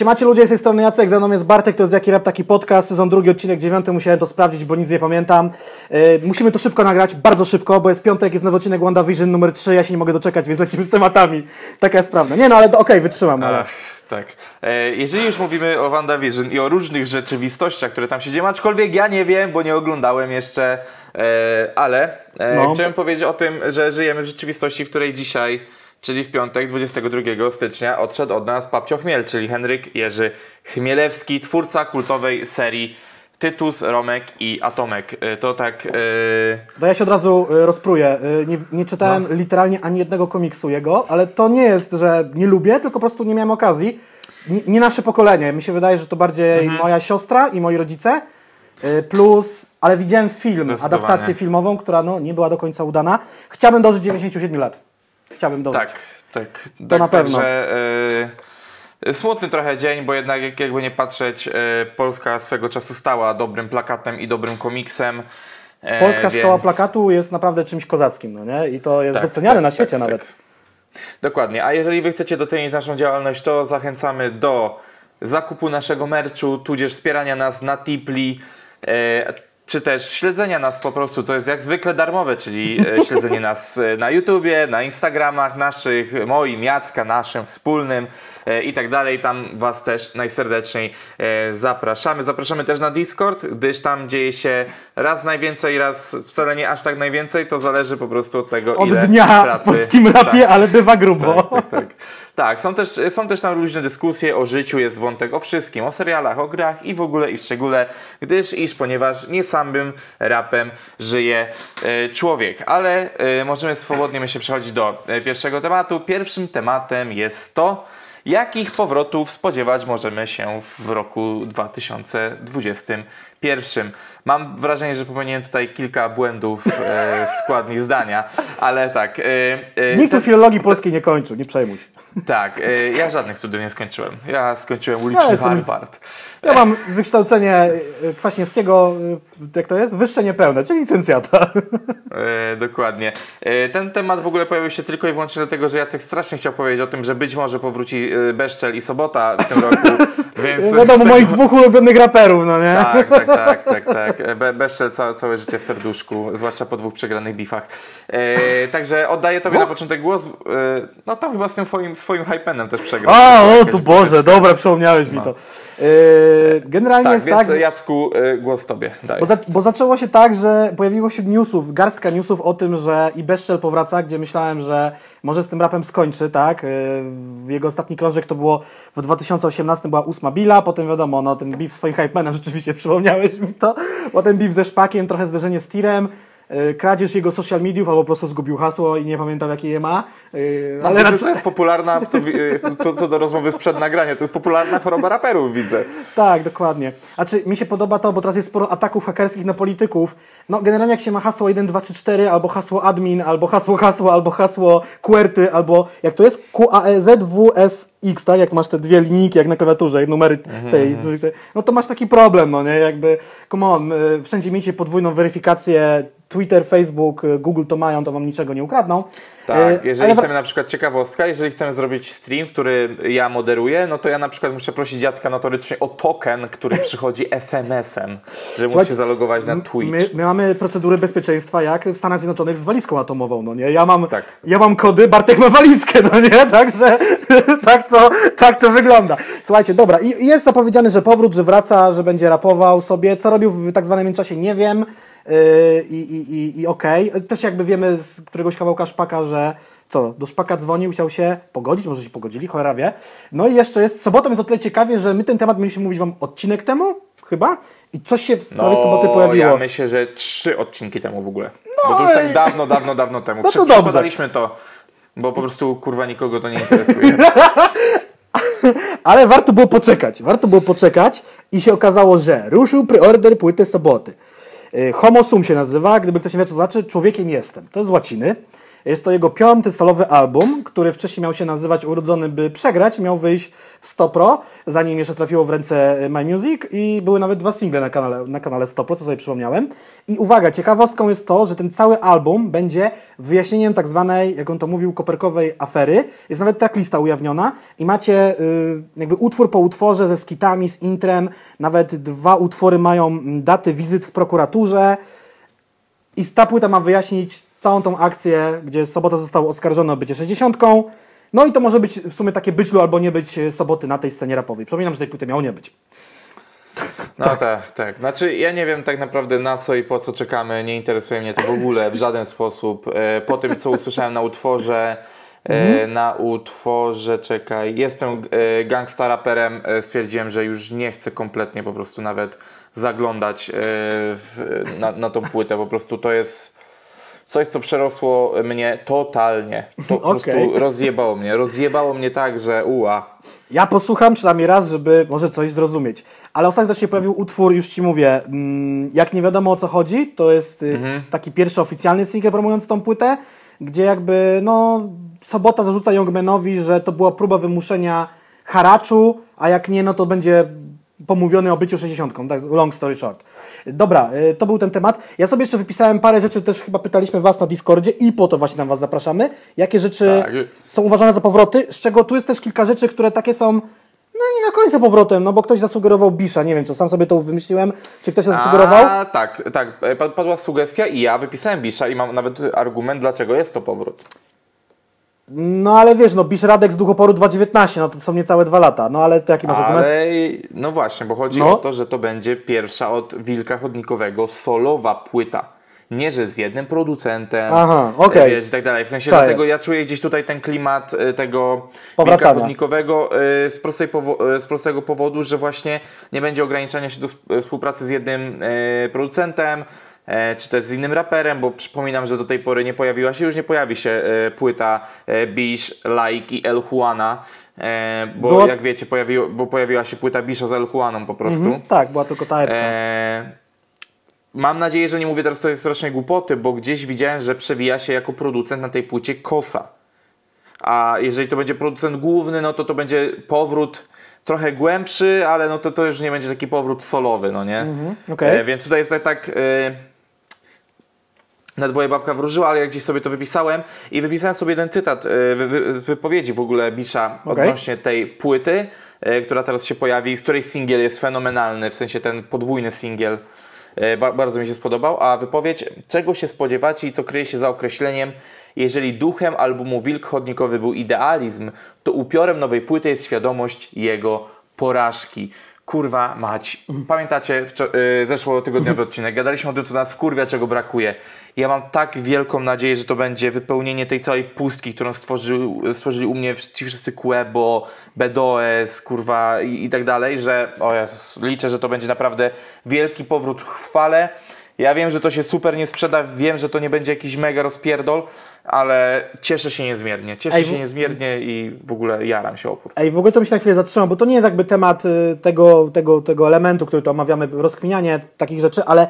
Siemacie ludzie, z tej strony Jacek, ze mną jest Bartek, to jest Jaki Rap, taki podcast, sezon drugi, odcinek dziewiąty, musiałem to sprawdzić, bo nic nie pamiętam. Yy, musimy to szybko nagrać, bardzo szybko, bo jest piątek, jest nowy odcinek WandaVision numer 3, ja się nie mogę doczekać, więc lecimy z tematami. Taka jest prawda. Nie no, ale okej, okay, wytrzymam, ale... Tak. E, jeżeli już mówimy o WandaVision i o różnych rzeczywistościach, które tam się dzieją, aczkolwiek ja nie wiem, bo nie oglądałem jeszcze, e, ale no. chciałem powiedzieć o tym, że żyjemy w rzeczywistości, w której dzisiaj czyli w piątek 22 stycznia odszedł od nas Papcio Chmiel, czyli Henryk Jerzy Chmielewski, twórca kultowej serii Tytus, Romek i Atomek. E, to tak. Yy... To ja się od razu e, rozpruję. Nie, nie czytałem no. literalnie ani jednego komiksu jego, ale to nie jest, że nie lubię, tylko po prostu nie miałem okazji. Nie, nie nasze pokolenie. Mi się wydaje, że to bardziej mhm. moja siostra i moi rodzice. Plus, ale widziałem film, adaptację filmową, która no, nie była do końca udana. Chciałbym dożyć 97 lat chciałbym dodać. Tak, tak. To tak, na pewno. Także, yy, smutny trochę dzień, bo jednak jak, jakby nie patrzeć, yy, Polska swego czasu stała dobrym plakatem i dobrym komiksem. Yy, Polska więc... szkoła plakatu jest naprawdę czymś kozackim, no nie? I to jest tak, doceniane tak, na świecie tak, nawet. Tak. Dokładnie. A jeżeli wy chcecie docenić naszą działalność, to zachęcamy do zakupu naszego merchu, tudzież wspierania nas na Tipli czy też śledzenia nas po prostu, co jest jak zwykle darmowe, czyli e, śledzenie nas e, na YouTubie, na Instagramach naszych, moim, Jacka, naszym, wspólnym e, i tak dalej. Tam Was też najserdeczniej zapraszamy. Zapraszamy też na Discord, gdyż tam dzieje się raz najwięcej, raz wcale nie aż tak najwięcej. To zależy po prostu od tego, od ile dnia pracy. w polskim rapie, tak. ale bywa grubo. Tak, tak, tak. Tak, są też, są też tam różne dyskusje o życiu, jest wątek o wszystkim, o serialach, o grach i w ogóle i w szczególe, gdyż iż ponieważ nie samym rapem żyje e, człowiek. Ale e, możemy swobodnie myślę przechodzić do e, pierwszego tematu. Pierwszym tematem jest to, jakich powrotów spodziewać możemy się w roku 2021. Mam wrażenie, że popełniłem tutaj kilka błędów e, w składni zdania, ale tak. E, e, Nikt ten... filologii polskiej nie kończył, nie przejmuj się. Tak, e, ja żadnych studiów nie skończyłem. Ja skończyłem uliczny ja Harvard. Ja mam wykształcenie e, Kwaśniewskiego, e, jak to jest? Wyższe niepełne, czyli licencjata. dokładnie. ten temat w ogóle pojawił się tylko i wyłącznie dlatego, że ja tak strasznie chciał powiedzieć o tym, że być może powróci Beszczel i Sobota w tym roku. Więc Wiadomo, moich dwóch ulubionych raperów, no nie? Tak, tak, tak, tak, tak tak. Be Beszczel całe, całe życie w serduszku, zwłaszcza po dwóch przegranych bifach. E, także oddaję Tobie no. na początek głos. E, no tam chyba z tym swoim, swoim hypenem też przegrał. A, o tu Boże, dobra, przypomniałeś no. mi to. E, generalnie tak, jest więc tak... Jacku, e, głos Tobie. Bo, za, bo, zaczęło się tak, że pojawiło się newsów, garstka newsów o tym, że i Beszczel powraca, gdzie myślałem, że może z tym rapem skończy, tak? E, jego ostatni krążek to było w 2018 była ósma Billa, potem wiadomo, no ten beef swoim hypenem, rzeczywiście przypomniałeś mi to. Potem beef ze Szpakiem, trochę zderzenie z tirem. E, kradzież jego social mediów, albo po prostu zgubił hasło i nie pamiętam jakie je ma. E, no, ale to, raczej... to jest popularna, to, e, co, co do rozmowy sprzed nagrania, to jest popularna choroba raperów, widzę. Tak, dokładnie. A czy mi się podoba to, bo teraz jest sporo ataków hakerskich na polityków. No generalnie jak się ma hasło 1, 2, 3, 4, albo hasło admin, albo hasło hasło, albo hasło QWERTY, albo jak to jest? QAEZWSX, tak? Jak masz te dwie linijki, jak na klawiaturze, numery mhm, tej, mhm. no to masz taki problem, no nie? Jakby, come on, wszędzie miejcie podwójną weryfikację Twitter, Facebook, y, Google to mają, to wam niczego nie ukradną. Tak, y, jeżeli Ale... chcemy na przykład ciekawostka, jeżeli chcemy zrobić stream, który ja moderuję, no to ja na przykład muszę prosić Jacka notorycznie o token, który przychodzi SMS-em, żeby móc się zalogować na Twitch. My, my, mamy procedury bezpieczeństwa jak w Stanach Zjednoczonych z walizką atomową, no nie? Ja mam, tak. ja mam kody, Bartek ma walizkę, no nie? Także tak to, tak to wygląda. Słuchajcie, dobra, i jest zapowiedziany, że powrót, że wraca, że będzie rapował sobie. Co robił w tak zwanym czasie, nie wiem. I, i, i, i okej. Okay. Też jakby wiemy z któregoś kawałka Szpaka, że co, do Szpaka dzwonił, chciał się pogodzić, może się pogodzili, cholera wie. No i jeszcze jest, sobotą jest o tyle ciekawie, że my ten temat mieliśmy mówić Wam odcinek temu, chyba, i coś się w sprawie no, soboty pojawiło. ja myślę, że trzy odcinki temu w ogóle. No, Bo to już tak dawno, dawno, dawno temu. No to dobrze. to, bo po prostu kurwa nikogo to nie interesuje. Ale warto było poczekać, warto było poczekać i się okazało, że ruszył preorder płyty soboty. Homo sum się nazywa, gdyby ktoś nie wie, co to znaczy, człowiekiem jestem. To jest z łaciny. Jest to jego piąty solowy album, który wcześniej miał się nazywać Urodzony by przegrać, miał wyjść w Stopro, zanim jeszcze trafiło w ręce My Music i były nawet dwa single na kanale, na kanale Stopro, co sobie przypomniałem. I uwaga, ciekawostką jest to, że ten cały album będzie wyjaśnieniem tak zwanej, jak on to mówił, koperkowej afery. Jest nawet tracklista ujawniona i macie y, jakby utwór po utworze ze skitami, z intrem, nawet dwa utwory mają mm, daty wizyt w prokuraturze i ta płyta ma wyjaśnić całą tą akcję, gdzie Sobota został oskarżony o bycie 60. No i to może być w sumie takie być albo nie być Soboty na tej scenie rapowej. Przypominam, że tej płyty miało nie być. No tak. tak, tak. Znaczy ja nie wiem tak naprawdę na co i po co czekamy, nie interesuje mnie to w ogóle w żaden sposób. E, po tym co usłyszałem na utworze, e, mhm. na utworze, czekaj, jestem e, gangsta raperem, stwierdziłem, że już nie chcę kompletnie po prostu nawet zaglądać w, na, na tą płytę, po prostu to jest coś, co przerosło mnie totalnie. To po okay. prostu rozjebało mnie. Rozjebało mnie tak, że uła. Ja posłucham przynajmniej raz, żeby może coś zrozumieć. Ale ostatnio się pojawił utwór, już Ci mówię, mm, jak nie wiadomo o co chodzi, to jest y, mhm. taki pierwszy oficjalny single promujący tą płytę, gdzie jakby, no, Sobota zarzuca Youngmanowi, że to była próba wymuszenia haraczu, a jak nie, no to będzie pomówiony o byciu 60, tak, long story short. Dobra, y, to był ten temat. Ja sobie jeszcze wypisałem parę rzeczy, też chyba pytaliśmy Was na Discordzie i po to właśnie nam Was zapraszamy. Jakie rzeczy tak. są uważane za powroty, z czego tu jest też kilka rzeczy, które takie są no nie na końcu powrotem, no bo ktoś zasugerował Bisza, nie wiem, czy sam sobie to wymyśliłem, czy ktoś to zasugerował? A, tak, tak, padła sugestia i ja wypisałem Bisza i mam nawet argument, dlaczego jest to powrót. No ale wiesz, no Bisz Radek z Duchoporu 2.19, no to są niecałe dwa lata, no ale to jaki masz argument? Ale, no właśnie, bo chodzi no. o to, że to będzie pierwsza od Wilka Chodnikowego solowa płyta. Nie, że z jednym producentem, Aha, okay. wiesz, i tak dalej. W sensie Czaję. dlatego ja czuję gdzieś tutaj ten klimat y, tego Wilka Chodnikowego y, z, prostej y, z prostego powodu, że właśnie nie będzie ograniczania się do współpracy z jednym producentem, czy też z innym raperem, bo przypominam, że do tej pory nie pojawiła się, już nie pojawi się e, płyta e, Bish, Like i El Juana. bo Było... jak wiecie, pojawiło, bo pojawiła się płyta Bisha z El Juaną po prostu. Mhm, tak, była tylko ta epka. Mam nadzieję, że nie mówię teraz tutaj strasznej głupoty, bo gdzieś widziałem, że przewija się jako producent na tej płycie Kosa. A jeżeli to będzie producent główny, no to to będzie powrót trochę głębszy, ale no to, to już nie będzie taki powrót solowy, no nie? Mhm, okay. e, więc tutaj jest tak, tak e, na dwoje babka wróżyła, ale ja gdzieś sobie to wypisałem i wypisałem sobie jeden cytat e, z wypowiedzi w ogóle Bisza okay. odnośnie tej płyty, e, która teraz się pojawi, z której singiel jest fenomenalny, w sensie ten podwójny singiel. E, bardzo mi się spodobał, a wypowiedź, czego się spodziewacie i co kryje się za określeniem jeżeli duchem albumu Wilk Chodnikowy był idealizm, to upiorem nowej płyty jest świadomość jego porażki kurwa mać. Pamiętacie yy, zeszłotygodniowy odcinek? Gadaliśmy o tym, co nas wkurwia, czego brakuje. Ja mam tak wielką nadzieję, że to będzie wypełnienie tej całej pustki, którą stworzył, stworzyli u mnie ci wszyscy Quebo, BDOS, kurwa i, i tak dalej, że o Jezus, liczę, że to będzie naprawdę wielki powrót chwale. Ja wiem, że to się super nie sprzeda, wiem, że to nie będzie jakiś mega rozpierdol, ale cieszę się niezmiernie. Cieszę Ej, się niezmiernie i w ogóle jaram się opór. Ej, w ogóle to mi się na chwilę zatrzymał, bo to nie jest jakby temat y, tego, tego, tego elementu, który to omawiamy, rozkminianie takich rzeczy, ale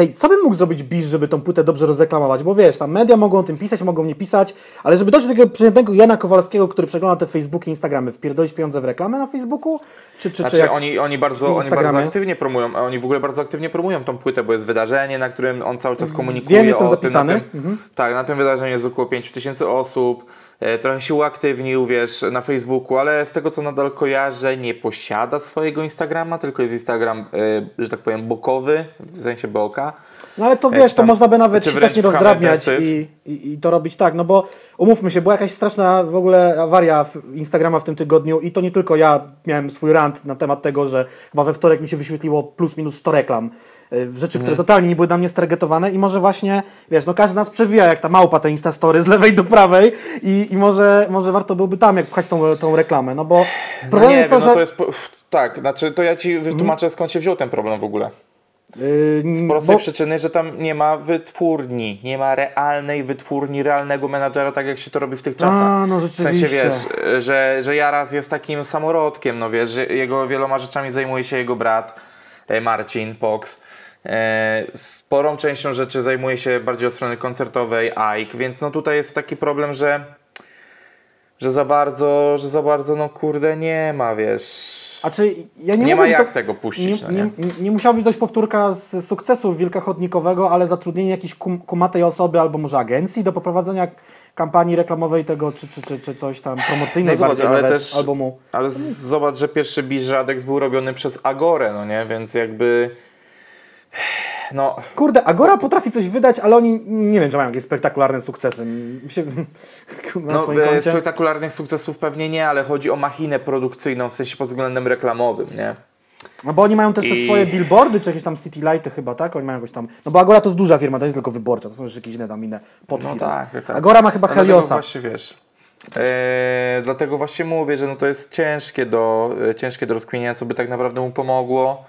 tej, co bym mógł zrobić Bisz, żeby tą płytę dobrze rozreklamować? Bo wiesz, tam media mogą o tym pisać, mogą nie pisać, ale żeby dojść do tego przeciętnego Jana Kowalskiego, który przegląda te Facebooki i Instagramy, wpierdolić pieniądze w reklamę na Facebooku? Czy, czy, znaczy, czy oni, oni, bardzo, oni bardzo aktywnie promują, oni w ogóle bardzo aktywnie promują tą płytę, bo jest wydarzenie, na którym on cały czas komunikuje Wiem, jestem zapisany. Tym, tym, mhm. Tak, na tym wydarzeniu jest około 5000 osób. E, trochę się uaktywnił, wiesz, na Facebooku, ale z tego co nadal kojarzę, nie posiada swojego Instagrama, tylko jest Instagram, e, że tak powiem, bokowy, w sensie boka. No ale to wiesz, to można by nawet się też nie rozdrabniać i, i, i, to robić tak, no bo umówmy się, była jakaś straszna w ogóle awaria Instagrama w tym tygodniu i to nie tylko ja miałem swój rant na temat tego, że chyba we wtorek mi się wyświetliło plus minus 100 reklam rzeczy, które mhm. totalnie nie były dla mnie stargetowane i może właśnie, wiesz, no każdy nas przewija jak ta małpa te Instastory z lewej do prawej i, i może, może warto byłoby tam jak pchać tą, tą reklamę, no bo no problem no jest to, wiem, że... No to jest, tak, znaczy to ja Ci wytłumaczę mhm. skąd się wziął ten problem w ogóle. Yy, z prostej bo... przyczyny, że tam nie ma wytwórni, nie ma realnej wytwórni, realnego menadżera, tak jak się to robi w tych czasach. A, no rzeczywiście. W sensie wiesz, że, że Jaras jest takim samorodkiem, no wiesz, że jego wieloma rzeczami zajmuje się jego brat e, Marcin Pox E, sporą częścią rzeczy zajmuje się bardziej od strony koncertowej Ike, więc no tutaj jest taki problem, że że za bardzo, że za bardzo, no kurde, nie ma, wiesz. A czy ja nie, nie ma jak tego puścić. Nie, no nie, nie, nie, nie musiała być dość powtórka z sukcesu Wilka Chodnikowego, ale zatrudnienie jakiejś kum, kumatej osoby albo może agencji do poprowadzenia kampanii reklamowej tego, czy, czy, czy, czy coś tam promocyjnej No zobacz, bardziej ale nawet, też- albumu. Ale zobacz, że pierwszy Bisz Radex był robiony przez Agorę, no nie? Więc jakby. No, Kurde, Agora potrafi coś wydać, ale oni nie wiem, czy mają jakieś spektakularne sukcesy. Się, no e, spektakularnych sukcesów pewnie nie, ale chodzi o machinę produkcyjną, w sensie pod względem reklamowym, nie? No bo oni mają też te I- swoje billboardy, czy jakieś tam city lighty chyba, tak? Oni mają jakoś tam. No bo Agora to jest duża firma, to nie jest tylko wyborcza, to są już jakieś inne tam inne podfirmy. No tak, tak. Agora ma chyba No Heliosa. właśnie wiesz. E, dlatego właśnie mówię, że no to jest ciężkie do, e, ciężkie do rozkminienia, co by tak naprawdę mu pomogło.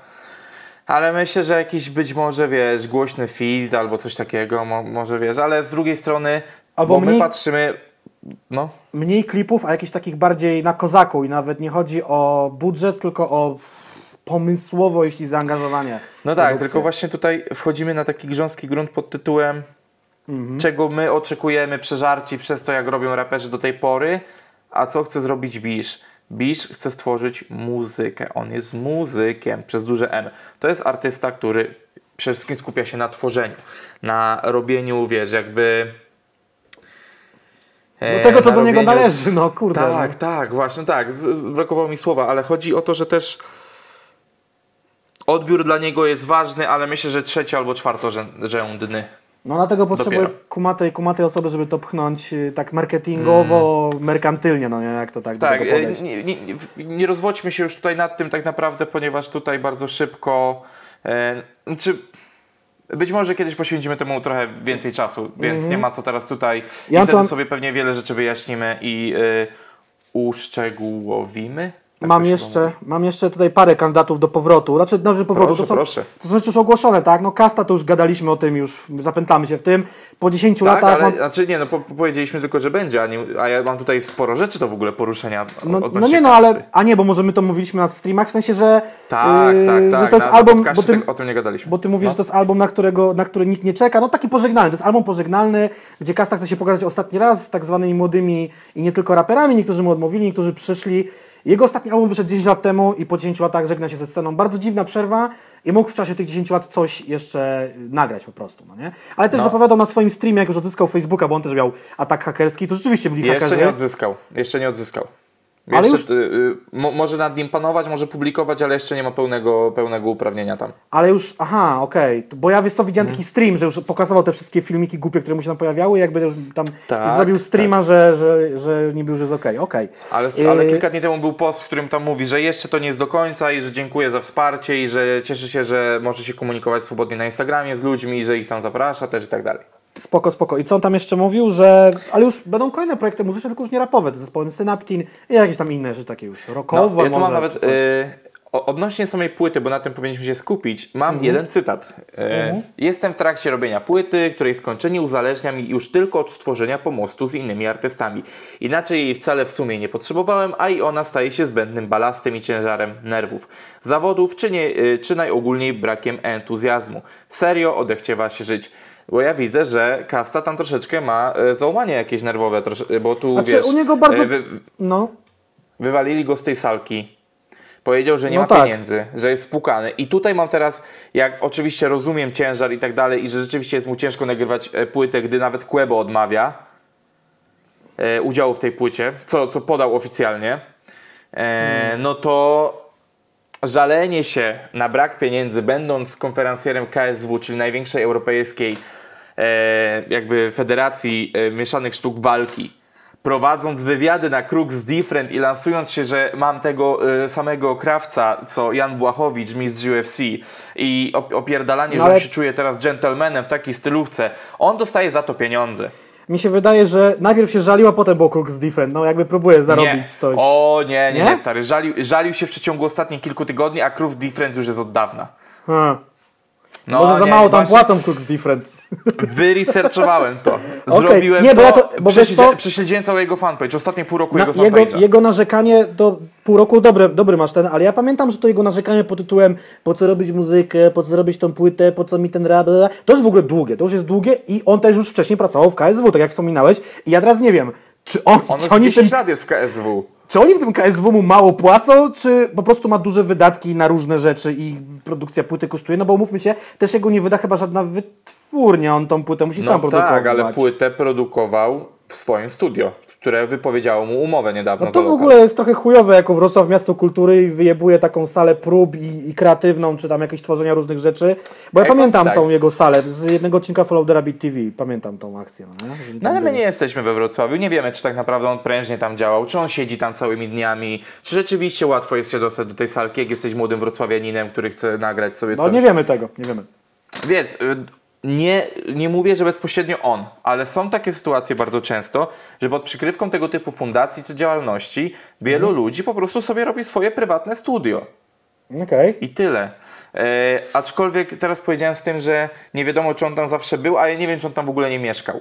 Ale myślę, że jakiś być może, wiesz, głośny feed albo coś takiego, mo, może wiesz, ale z drugiej strony, Albo bo my mniej- patrzymy, no, Mniej klipów, a jakichś takich bardziej na kozaku i nawet nie chodzi o budżet, tylko o pomysłowość i zaangażowanie. no tak, produkcji. tylko właśnie tutaj wchodzimy na taki grząski grunt pod tytułem czego my oczekujemy przeżarci przez to, jak robią raperzy do tej pory, a co chce zrobić Bisz. Bisz chce stworzyć muzykę. On jest muzykiem przez duże M. To jest artysta, który przede wszystkim skupia się na tworzeniu, na robieniu, wiesz, jakby... e, No tego, co do niego należy, no, kurde, Tak, no. tak, właśnie tak. Brakowało mi słowa, ale chodzi o to, że też odbiór dla niego jest ważny, ale myślę, że trzeci albo czwartorzędny. No dlatego potrzebuję kumatej, kumatej osoby, żeby to pchnąć y, tak marketingowo, merkantylnie, no nie, jak to tak, Tak, podejść. nie, nie, nie- rozwodźmy się już tutaj nad tym tak naprawdę, ponieważ tutaj bardzo szybko. E, czy być może kiedyś poświęcimy temu trochę więcej czasu, więc nie ma co teraz tutaj. Mhm. Ja I wtedy to- sobie pewnie wiele rzeczy wyjaśnimy i e, uszczegółowimy. Tak Mam jeszcze, mam jeszcze tutaj parę kandydatów do powrotu. Znaczy, dobrze powrotu. Proszę, to, są, proszę. to są rzeczy już ogłoszone, tak? No Kasta to już gadaliśmy o tym, już zapętlamy się w tym. Po 10 Tak, latach ale mam, znaczy nie, no po, powiedzieliśmy tylko, że będzie, a, nie, a ja mam tutaj sporo rzeczy do w ogóle poruszenia. No, no nie no, kasty. ale. A nie, bo może my to mówiliśmy na streamach, w sensie, że. Tak, yy, tak, tak. Że to jest na album. Bo ty, tak o tym nie gadaliśmy. bo ty mówisz, No. że to jest album, na, którego, na który nikt nie czeka. No taki pożegnalny. To jest album pożegnalny, gdzie Kasta chce się pokazać ostatni raz z tak zwanymi młodymi i nie tylko raperami. Niektórzy mu odmówili, niektórzy przyszli. Jego ostatni album wyszedł 10 lat temu i po 10 latach żegna się ze sceną. Bardzo dziwna przerwa i mógł w czasie tych 10 lat coś jeszcze nagrać po prostu, no nie? Ale też No. zapowiadał na swoim streamie, jak już odzyskał Facebooka, bo on też miał atak hakerski, to rzeczywiście byli Jeszcze hakerzy. nie odzyskał. Jeszcze nie odzyskał. Ale Jeszcze, y, y, mo, może nad nim panować, może publikować, ale jeszcze nie ma pełnego, pełnego uprawnienia tam. Ale już, aha, okej, To- bo ja wiesz co, widziałem Mhm. taki stream, że już pokazywał te wszystkie filmiki głupie, które mu się tam pojawiały, jakby już tam Tak, i zrobił streama, że, że, że niby już jest okej, okej. Ale, Yy, ale kilka dni temu był post, w którym tam mówi, że jeszcze to nie jest do końca i że dziękuję za wsparcie i że cieszy się, że może się komunikować swobodnie na Instagramie z ludźmi, że ich tam zaprasza też i tak dalej. Spoko, spoko. I co on tam jeszcze mówił, że, ale już będą kolejne projekty muzyczne, tylko już nie rapowe, to zespołem Synaptin i jakieś tam inne rzeczy takie już rockowe No, ja tu może, mam nawet y, odnośnie samej płyty, bo na tym powinniśmy się skupić, mam Mhm. jeden cytat. Y, Jestem w trakcie robienia płyty, której skończenie uzależnia mi już tylko od stworzenia pomostu z innymi artystami. Inaczej jej wcale w sumie nie potrzebowałem, a i ona staje się zbędnym balastem i ciężarem nerwów, zawodów, czy, nie, y, czy najogólniej brakiem entuzjazmu. Serio odechciewa się żyć. Bo ja widzę, że Kasta tam troszeczkę ma y, załamanie jakieś nerwowe, trosze- bo tu Znaczy, wiesz... u niego bardzo- y, wy- No, Wywalili go z tej salki. Powiedział, że nie No ma tak. pieniędzy, że jest spłukany. I tutaj mam teraz, jak oczywiście rozumiem ciężar i tak dalej, i że rzeczywiście jest mu ciężko nagrywać e, płytę, gdy nawet Quebo odmawia e, udziału w tej płycie, co, co podał oficjalnie, e, no to żalenie się na brak pieniędzy, będąc konferencjerem KSW, czyli największej europejskiej e, jakby federacji e, mieszanych sztuk walki, prowadząc wywiady na Crux Different i lansując się, że mam tego e, samego krawca, co Jan Błachowicz, mistrz UFC i op- opierdalanie, No że ale- on się czuje teraz gentlemanem w takiej stylówce, on dostaje za to pieniądze. Mi się wydaje, że najpierw się żalił, a potem był Crux Different, no jakby próbuje zarobić nie. coś. O nie, nie, Nie? nie, stary. Żalił, żalił się w przeciągu ostatnich kilku tygodni, a Crux Different już jest od dawna. Ha. No, Może za nie, mało tam właśnie- płacą Crux Different. Wyresearchowałem to. Zrobiłem Okay. Nie, bo to, ja to- bo prześledziłem, prześledziłem całe jego fanpage, ostatnie pół roku Na, jego jego, fanpage'a. jego narzekanie do pół roku, dobry, dobry masz ten, ale ja pamiętam, że to jego narzekanie pod tytułem po co robić muzykę, po co robić tą płytę, po co mi ten rap, bla, bla. to jest w ogóle długie, to już jest długie i on też już wcześniej pracował w KSW, tak jak wspominałeś i ja teraz nie wiem, czy, on, On czy, już oni w 10 tym, lat jest w KSW. Czy oni w tym KSW mu mało płacą, czy po prostu ma duże wydatki na różne rzeczy i produkcja płyty kosztuje, no bo umówmy się, też jego nie wyda chyba żadna wytwórnia, on tą płytę musi sam No produkować. tak, ale płytę produkował w swoim studio, które wypowiedziało mu umowę niedawno No to w ogóle jest trochę chujowe, jako Wrocław Miasto Kultury i wyjebuje taką salę prób i, i kreatywną, czy tam jakieś tworzenia różnych rzeczy. Bo ja Jak pamiętam tak. tą jego salę z jednego odcinka Follow the Rabbit TV. Pamiętam tą akcję. No, No ale my nie jesteśmy we Wrocławiu, nie wiemy, czy tak naprawdę on prężnie tam działał, czy on siedzi tam całymi dniami, czy rzeczywiście łatwo jest się dostać do tej salki, jak jesteś młodym wrocławianinem, który chce nagrać sobie No coś. nie wiemy tego, nie wiemy. Więc y, nie, nie mówię, że bezpośrednio on, ale są takie sytuacje bardzo często, że pod przykrywką tego typu fundacji czy działalności wielu Mhm. ludzi po prostu sobie robi swoje prywatne studio. Okej. I tyle. E, aczkolwiek teraz powiedziałem z tym, że nie wiadomo, czy on tam zawsze był, a ja nie wiem, czy on tam w ogóle nie mieszkał.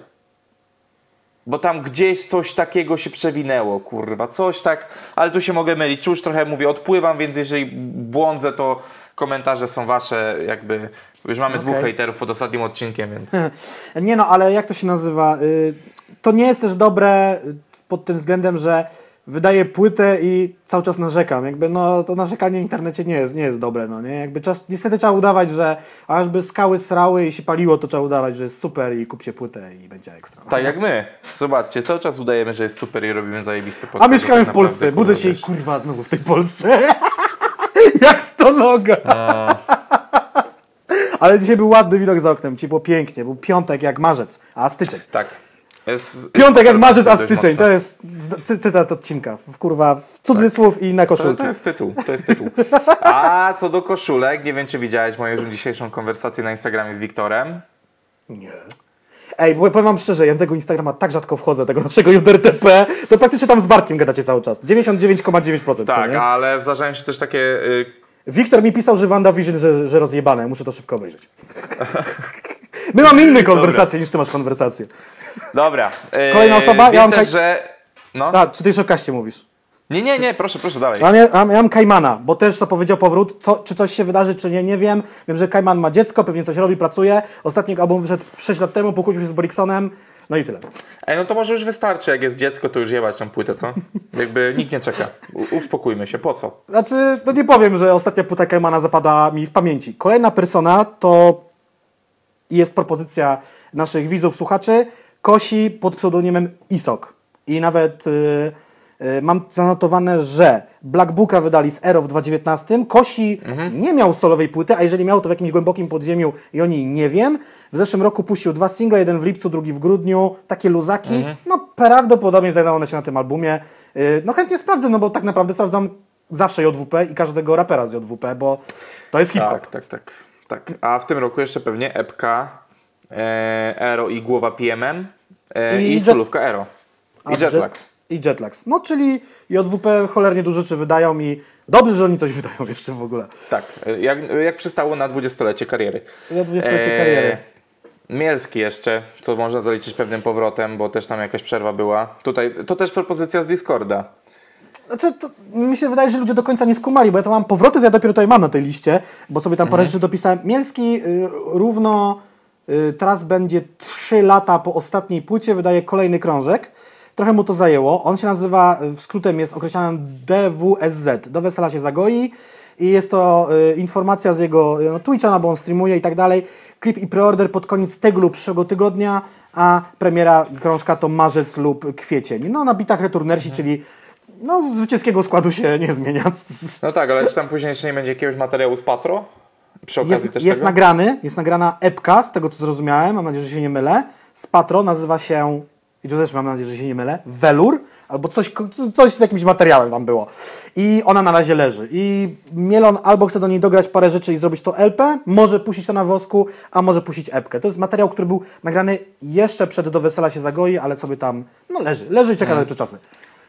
Bo tam gdzieś coś takiego się przewinęło, kurwa, coś tak, ale tu się mogę mylić. Już trochę mówię, odpływam, więc jeżeli błądzę, to komentarze są wasze, jakby już mamy dwóch Okej. hejterów pod ostatnim odcinkiem, więc Nie no, ale jak to się nazywa? Y, To nie jest też dobre y, pod tym względem, że wydaję płytę i cały czas narzekam. Jakby no to narzekanie w internecie nie jest, nie jest dobre, no nie? Jakby czas, niestety trzeba udawać, że a żeby skały srały i się paliło, to trzeba udawać, że jest super i kupcie płytę i będzie ekstra. tak jak my. Zobaczcie, cały czas udajemy, że jest super i robimy zajebisty A podcast. mieszkałem tak w Polsce, naprawdę, budzę się i kurwa znowu w tej Polsce. jak stonoga. Ale dzisiaj był ładny widok za oknem, dzisiaj było pięknie, był piątek jak marzec, a styczeń. Tak. Jest, Piątek jak marzec, a styczeń, to jest cy- cytat odcinka, w kurwa, w cudzysłów i na To, koszulki. to jest tytuł, to jest tytuł. A co do koszulek, nie wiem czy widziałeś moją dzisiejszą konwersację na Instagramie z Wiktorem. Nie. Ej, bo powiem wam szczerze, ja na tego Instagrama tak rzadko wchodzę, tego naszego JRTP, to praktycznie tam z Bartkiem gadacie cały czas. 99,9%. Tak, to ale zdarzają się też takie... Y, Wiktor mi pisał, że WandaVision, że, że rozjebane, muszę to szybko obejrzeć. My mamy inne konwersacje niż ty masz konwersację. dobra. Kolejna osoba? Wiem Ja mam też, że... No. A, czy ty już o kaście mówisz? Nie, nie, nie, proszę, proszę, dalej. Ja, ja, ja mam Kajmana, bo też zapowiedział powrót. Co, czy coś się wydarzy, czy nie, nie wiem. Wiem, że Kajman ma dziecko, pewnie coś robi, pracuje. Ostatni album wyszedł 6 lat temu, pokłócił się z Boriksonem. No i tyle. Ej, no to może już wystarczy, jak jest dziecko, to już jebać tą płytę, co? Jakby nikt nie czeka. U, uspokójmy się, po co? Znaczy, no nie powiem, że ostatnia płyta Kajmana zapada mi w pamięci. Kolejna persona to jest propozycja naszych widzów, słuchaczy. Kosi pod pseudonimem Isok. I nawet y, y, mam zanotowane, że Black Booka wydali z Ero w 2019. Kosi nie miał solowej płyty, a jeżeli miał, to w jakimś głębokim podziemiu i o niej nie wiem. W zeszłym roku puścił dwa single, jeden w lipcu, drugi w grudniu. Takie luzaki. No prawdopodobnie znajdą one się na tym albumie. Y, no chętnie sprawdzę, no bo tak naprawdę sprawdzam zawsze JWP i każdego rapera z JWP, bo to jest hip-hop. Tak, tak, tak, tak. A w tym roku jeszcze pewnie epka e, Ero i głowa PMM e, I i, solówka Ero. I A Jetlags. I Jetlags. No czyli JWP cholernie dużo rzeczy wydają i dobrze, że oni coś wydają jeszcze w ogóle. Tak, e, jak, jak przystało na dwudziestolecie kariery. Na 20-lecie E, kariery. Mielski jeszcze, co można zaliczyć pewnym powrotem, bo też tam jakaś przerwa była. Tutaj to też propozycja z Discorda. Znaczy, to, mi się wydaje, że ludzie do końca nie skumali, bo ja to mam powroty, to ja dopiero tutaj mam na tej liście, bo sobie tam parę rzeczy dopisałem. Mielski y, równo y, teraz będzie 3 lata po ostatniej płycie, wydaje kolejny krążek. Trochę mu to zajęło. On się nazywa, w skrótem jest określany DWSZ. Do wesela się zagoi. I jest to y, informacja z jego y, no, Twitcha, no bo on streamuje i tak dalej. Klip i preorder pod koniec tego lub przyszłego tygodnia, a premiera krążka to marzec lub kwiecień. No na bitach Returnersi, czyli no, zwycięskiego składu się nie zmienia. No tak, ale czy tam później jeszcze nie będzie jakiegoś materiału z Patro? Przy okazji Jest, też jest tego? nagrany, jest nagrana epka, z tego co zrozumiałem, mam nadzieję, że się nie mylę. Z Patro nazywa się, i tu też mam nadzieję, że się nie mylę, Velur, albo coś, coś z jakimś materiałem tam było. I ona na razie leży. I Mielon albo chce do niej dograć parę rzeczy i zrobić to LP, może puścić to na wosku, a może puścić epkę. To jest materiał, który był nagrany jeszcze przed Do Wesela się zagoi, ale sobie tam, no leży, leży i czeka na lepsze czasy.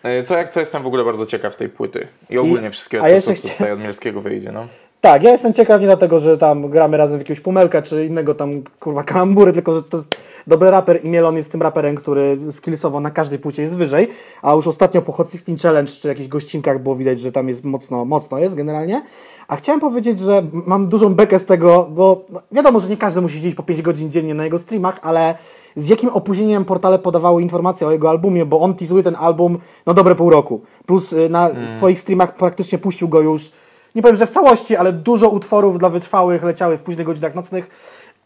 E, Co jak co, jestem w ogóle bardzo ciekaw tej płyty. I ogólnie wszystkiego, a co, jeszcze co tutaj od Mielskiego wyjdzie. No. Tak, ja jestem ciekaw nie dlatego, że tam gramy razem w jakiegoś pumelka czy innego tam kurwa kalambury, tylko że to jest dobry raper i Mielon jest tym raperem, który skillsowo na każdej płycie jest wyżej, a już ostatnio po Hot 16 Challenge czy jakichś gościnkach było widać, że tam jest mocno, mocno jest generalnie. A chciałem powiedzieć, że mam dużą bekę z tego, bo no, wiadomo, że nie każdy musi siedzieć po 5 godzin dziennie na jego streamach, ale z jakim opóźnieniem portale podawały informacje o jego albumie, bo on teasuje ten album no dobre pół roku. Plus y, na hmm. swoich streamach praktycznie puścił go już nie powiem, że w całości, ale dużo utworów dla wytrwałych leciały w późnych godzinach nocnych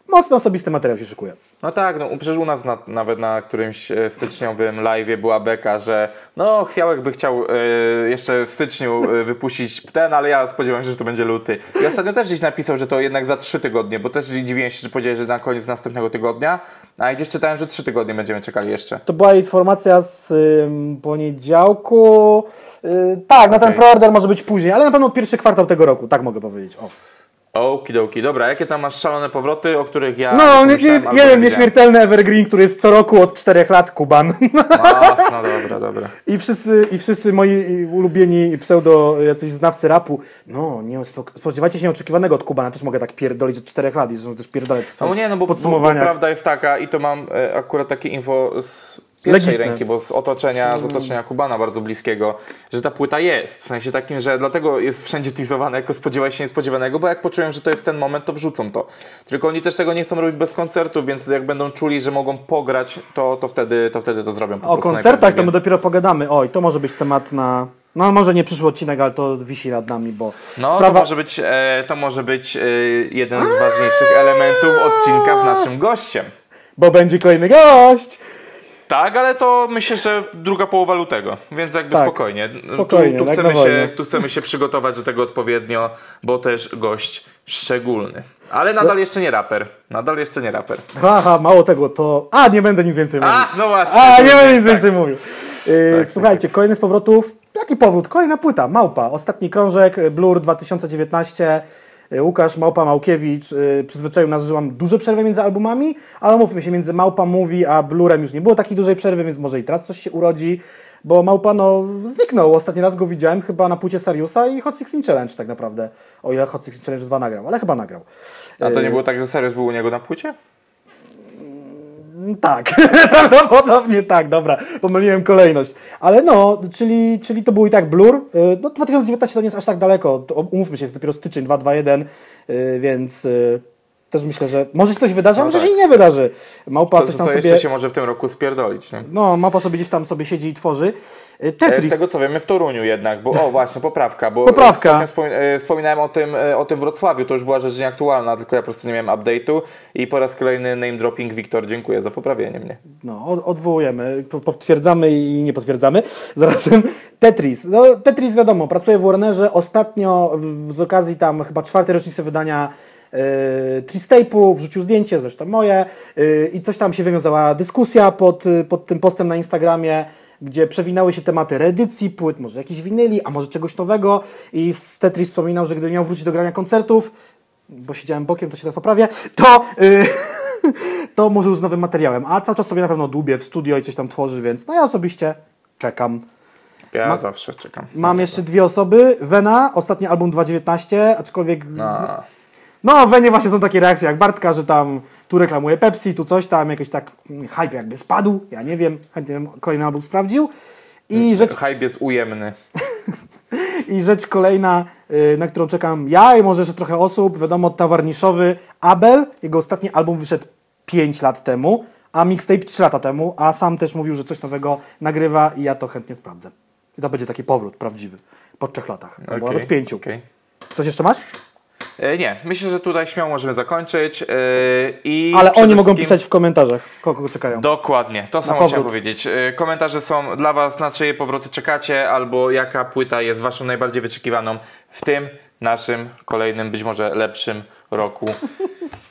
mocno osobisty materiał się szykuje. No tak, no przecież u nas na, nawet na którymś e, styczniowym live była beka, że no Chwiałek by chciał e, jeszcze w styczniu e, wypuścić ten, ale ja spodziewam się, że to będzie luty. I ostatnio też gdzieś napisał, że to jednak za trzy tygodnie, bo też dziwiłem się, że powiedzieli, że na koniec następnego tygodnia, a gdzieś czytałem, że trzy tygodnie będziemy czekali jeszcze. To była informacja z y, poniedziałku. Y, tak, okay. na ten preorder może być później, ale na pewno pierwszy kwartał tego roku, tak mogę powiedzieć. O. Okidoki, dobra, jakie tam masz szalone powroty, o których ja. No, nie, nie, jeden nieśmiertelny Evergreen, który jest co roku od 4 lat Kuban. A, no dobra, dobra. I wszyscy, I wszyscy moi ulubieni pseudo jacyś znawcy rapu, no, nie spodziewacie się oczekiwanego od Kubana, też mogę tak pierdolić od 4 lat i zresztą też pierdolę No nie, no bo, bo, bo prawda jest taka i to mam e, akurat takie info z pierwszej Legitne. ręki, bo z otoczenia, z mm. otoczenia Kubana bardzo bliskiego, że ta płyta jest. W sensie takim, że dlatego jest wszędzie teasowane jako spodziewaj się niespodziewanego, bo jak poczułem, że to jest ten moment, to wrzucą to. Tylko oni też tego nie chcą robić bez koncertu, więc jak będą czuli, że mogą pograć, to, to, wtedy, to wtedy to zrobią. o koncertach to my dopiero pogadamy. Oj, to może być temat na... No może nie przyszły odcinek, ale to wisi nad nami, bo No sprawa... to może być, e, to może być e, jeden z ważniejszych elementów odcinka z naszym gościem. Bo będzie kolejny gość! Tak, ale to myślę, że druga połowa lutego, więc jakby tak, spokojnie. spokojnie. Tu, tu, chcemy się, tu chcemy się przygotować do tego odpowiednio, bo też gość szczególny. Ale nadal jeszcze nie raper. Nadal jeszcze nie raper. Haha, mało tego, to... A, nie będę nic więcej mówił. A, no właśnie. A, nie będę nic tak. więcej mówił. Yy, tak, słuchajcie, tak. kolejny z powrotów. Jaki powrót? Kolejna płyta, Małpa. Ostatni krążek, Blur 2019. E, Łukasz Małpa Małkiewicz e, przyzwyczaił nas, że mam duże przerwy między albumami, ale mówmy się, między Małpa Mówi a Blurem już nie było takiej dużej przerwy, więc może i teraz coś się urodzi, bo Małpa no zniknął. Ostatni raz go widziałem chyba na płycie Sariusa i Hot 16 Challenge tak naprawdę, o ile Hot 16 Challenge 2 nagrał, ale chyba nagrał. A to nie e, było tak, że Sarius był u niego na płycie? Tak, prawdopodobnie tak, dobra, pomyliłem kolejność. Ale no, czyli, czyli to był i tak Blur. Y, no 2019 to nie jest aż tak daleko, umówmy się, jest dopiero styczeń 221, y, więc y, też myślę, że może się coś wydarzy, a no może tak. się i nie wydarzy. Małpa co, coś tam co sobie... jeszcze się może w tym roku spierdolić. Nie? No, małpa sobie gdzieś tam sobie siedzi i tworzy. E, Tetris. Z tego co wiemy w Toruniu jednak, bo o właśnie, poprawka, bo poprawka. E, wspominałem o tym, e, o tym Wrocławiu, to już była rzecz nieaktualna, tylko ja po prostu nie miałem update'u i po raz kolejny name dropping Wiktor, dziękuję za poprawienie mnie. No, odwołujemy, potwierdzamy i nie potwierdzamy. Zarazem Tetris. No, Tetris wiadomo, pracuje w Warnerze, ostatnio z okazji tam chyba czwartej rocznicy wydania yy, Tristape'u, wrzucił zdjęcie, zresztą moje yy, i coś tam się wywiązała dyskusja pod, pod tym postem na Instagramie, gdzie przewinały się tematy reedycji płyt, może jakiś winyli, a może czegoś nowego i Tetris wspominał, że gdy miał wrócić do grania koncertów, bo siedziałem bokiem, to się teraz poprawię, to, yy, to może już z nowym materiałem, a cały czas sobie na pewno dłubię w studio i coś tam tworzy, więc no ja osobiście czekam. Ja Ma zawsze czekam. Mam jeszcze dwie osoby. Wena, ostatni album 2019, aczkolwiek... No. No, w Wenie właśnie są takie reakcje jak Bartka, że tam tu reklamuje Pepsi, tu coś tam, jakoś tak hype jakby spadł, ja nie wiem, chętnie kolejny album sprawdził. I rzecz... Hype jest ujemny. I rzecz kolejna, y, na którą czekam ja i może jeszcze trochę osób, wiadomo, towarniszowy Abel, jego ostatni album wyszedł 5 lat temu, a mixtape 3 lata temu, a sam też mówił, że coś nowego nagrywa i ja to chętnie sprawdzę. I to będzie taki powrót prawdziwy po trzech latach, okay. albo nawet pięciu. Okay. Coś jeszcze masz? E, nie, myślę, że tutaj śmiało możemy zakończyć. Yy, i Ale oni mogą pisać w komentarzach, kogo czekają. Dokładnie, to samo chciałem powiedzieć. Yy, komentarze są dla Was, na czyje powroty czekacie, albo jaka płyta jest Waszą najbardziej wyczekiwaną w tym naszym kolejnym, być może lepszym roku.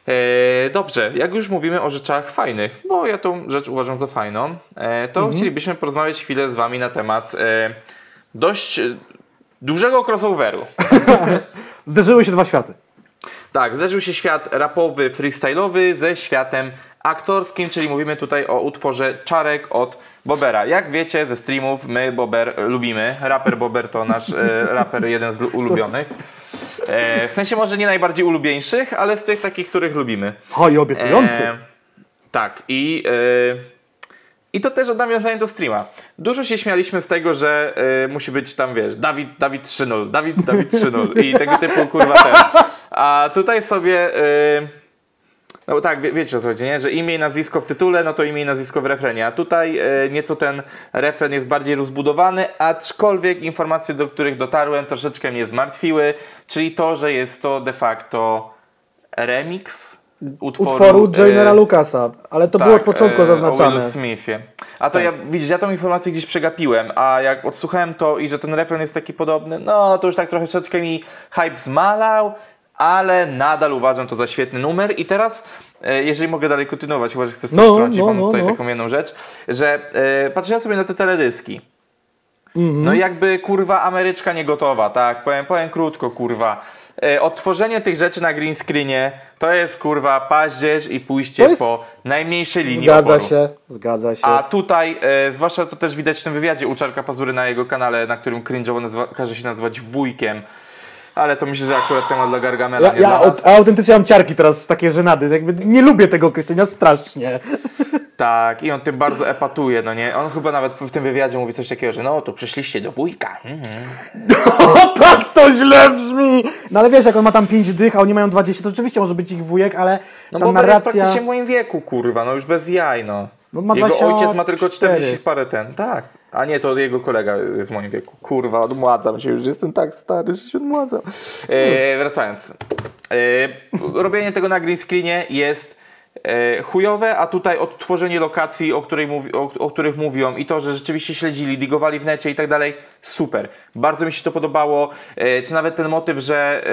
E, dobrze, jak już mówimy o rzeczach fajnych, bo ja tą rzecz uważam za fajną, e, to mhm. chcielibyśmy porozmawiać chwilę z Wami na temat e, dość dużego crossoveru. Zderzyły się dwa światy. Tak, zderzył się świat rapowy, freestyle'owy ze światem aktorskim, czyli mówimy tutaj o utworze Czarek od Bobera. Jak wiecie ze streamów, my Bober lubimy. Raper Bober to nasz e, raper jeden z ulubionych. E, w sensie może nie najbardziej ulubieńszych, ale z tych takich, których lubimy. Oj, obiecujący. E, tak, i, e, i to też od nawiązania do streama. Dużo się śmialiśmy z tego, że e, musi być tam, wiesz, Dawid, Dawid 3.0, Dawid, Dawid 3.0 i tego typu kurwa ten. A tutaj sobie... E, no tak, wie, wiecie o co chodzi, nie? że imię i nazwisko w tytule, no to imię i nazwisko w refrenie. A tutaj e, nieco ten refren jest bardziej rozbudowany, aczkolwiek informacje, do których dotarłem, troszeczkę mnie zmartwiły, czyli to, że jest to de facto remix utworu, utworu Janera e, Lucasa, ale to tak, było od początku e, zaznaczane. Smithie. A to tak. ja, widzisz, ja tą informację gdzieś przegapiłem, a jak odsłuchałem to i że ten refren jest taki podobny, no to już tak troszeczkę mi hype zmalał, ale nadal uważam to za świetny numer i teraz e, jeżeli mogę dalej kontynuować, chyba że chcesz coś no, wtrącić, no, mam no, tutaj no. taką jedną rzecz, że e, patrzyłem sobie na te teledyski. Mhm. No jakby kurwa Ameryczka nie gotowa, tak? Powiem, powiem krótko, kurwa. E, odtworzenie tych rzeczy na green screenie to jest kurwa paździerz i pójście jest... po najmniejszej linii Zgadza oporu. się, zgadza się. A tutaj, e, zwłaszcza to też widać w tym wywiadzie u Czarka Pazury na jego kanale, na którym cringe'owo każe się nazywać wujkiem ale to myślę, że akurat temat dla Gargamela. Ja, ja od, autentycznie mam ciarki teraz, takie żenady. Jakby nie lubię tego określenia strasznie. Tak, i on tym bardzo epatuje, no nie? On chyba nawet w tym wywiadzie mówi coś takiego, że no to przyszliście do wujka. Mhm. O, tak to źle brzmi! No ale wiesz, jak on ma tam 5 dych, a oni mają 20, to rzeczywiście może być ich wujek, ale no ta bo narracja... jest praktycznie w moim wieku, kurwa, no już bez jaj, no. no ma Jego ojciec ma tylko 40 parę ten, tak. A nie, to jego kolega jest w moim wieku. Kurwa, odmładzam się, już jestem tak stary, że się odmładzam. E, wracając. E, robienie tego na green screenie jest chujowe, a tutaj odtworzenie lokacji, o, której mówi, o, o, których mówią i to, że rzeczywiście śledzili, digowali w necie i tak dalej, super. Bardzo mi się to podobało. E, czy nawet ten motyw, że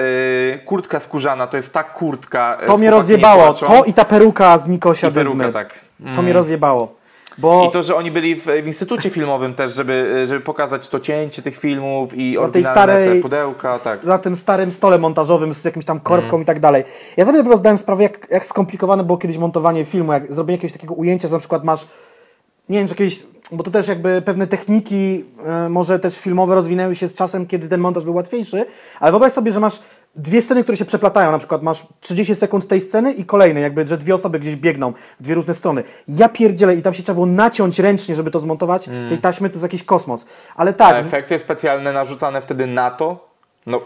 e, kurtka skórzana to jest ta kurtka. E, to mnie rozjebało. To i ta peruka z Nikosia I peruka, tak. Mm. To mnie mm. rozjebało. Bo... I to, że oni byli w, w, instytucie filmowym też, żeby, żeby pokazać to cięcie tych filmów i na tej starej, te pudełka. Tak. Na tym starym stole montażowym z jakimś tam korbką mm. i tak dalej. Ja sobie prostu zdałem sprawę, jak, jak skomplikowane było kiedyś montowanie filmu, jak zrobienie jakiegoś takiego ujęcia, że na przykład masz nie wiem, czy jakieś, bo to też jakby pewne techniki, y, może też filmowe rozwinęły się z czasem, kiedy ten montaż był łatwiejszy, ale wyobraź sobie, że masz dwie sceny, które się przeplatają, na przykład masz 30 sekund tej sceny i kolejnej, jakby, że dwie osoby gdzieś biegną w dwie różne strony. Ja pierdzielę i tam się trzeba było naciąć ręcznie, żeby to zmontować, mm. tej taśmy to jest jakiś kosmos. Ale tak... A efekty specjalne narzucane wtedy na to? No...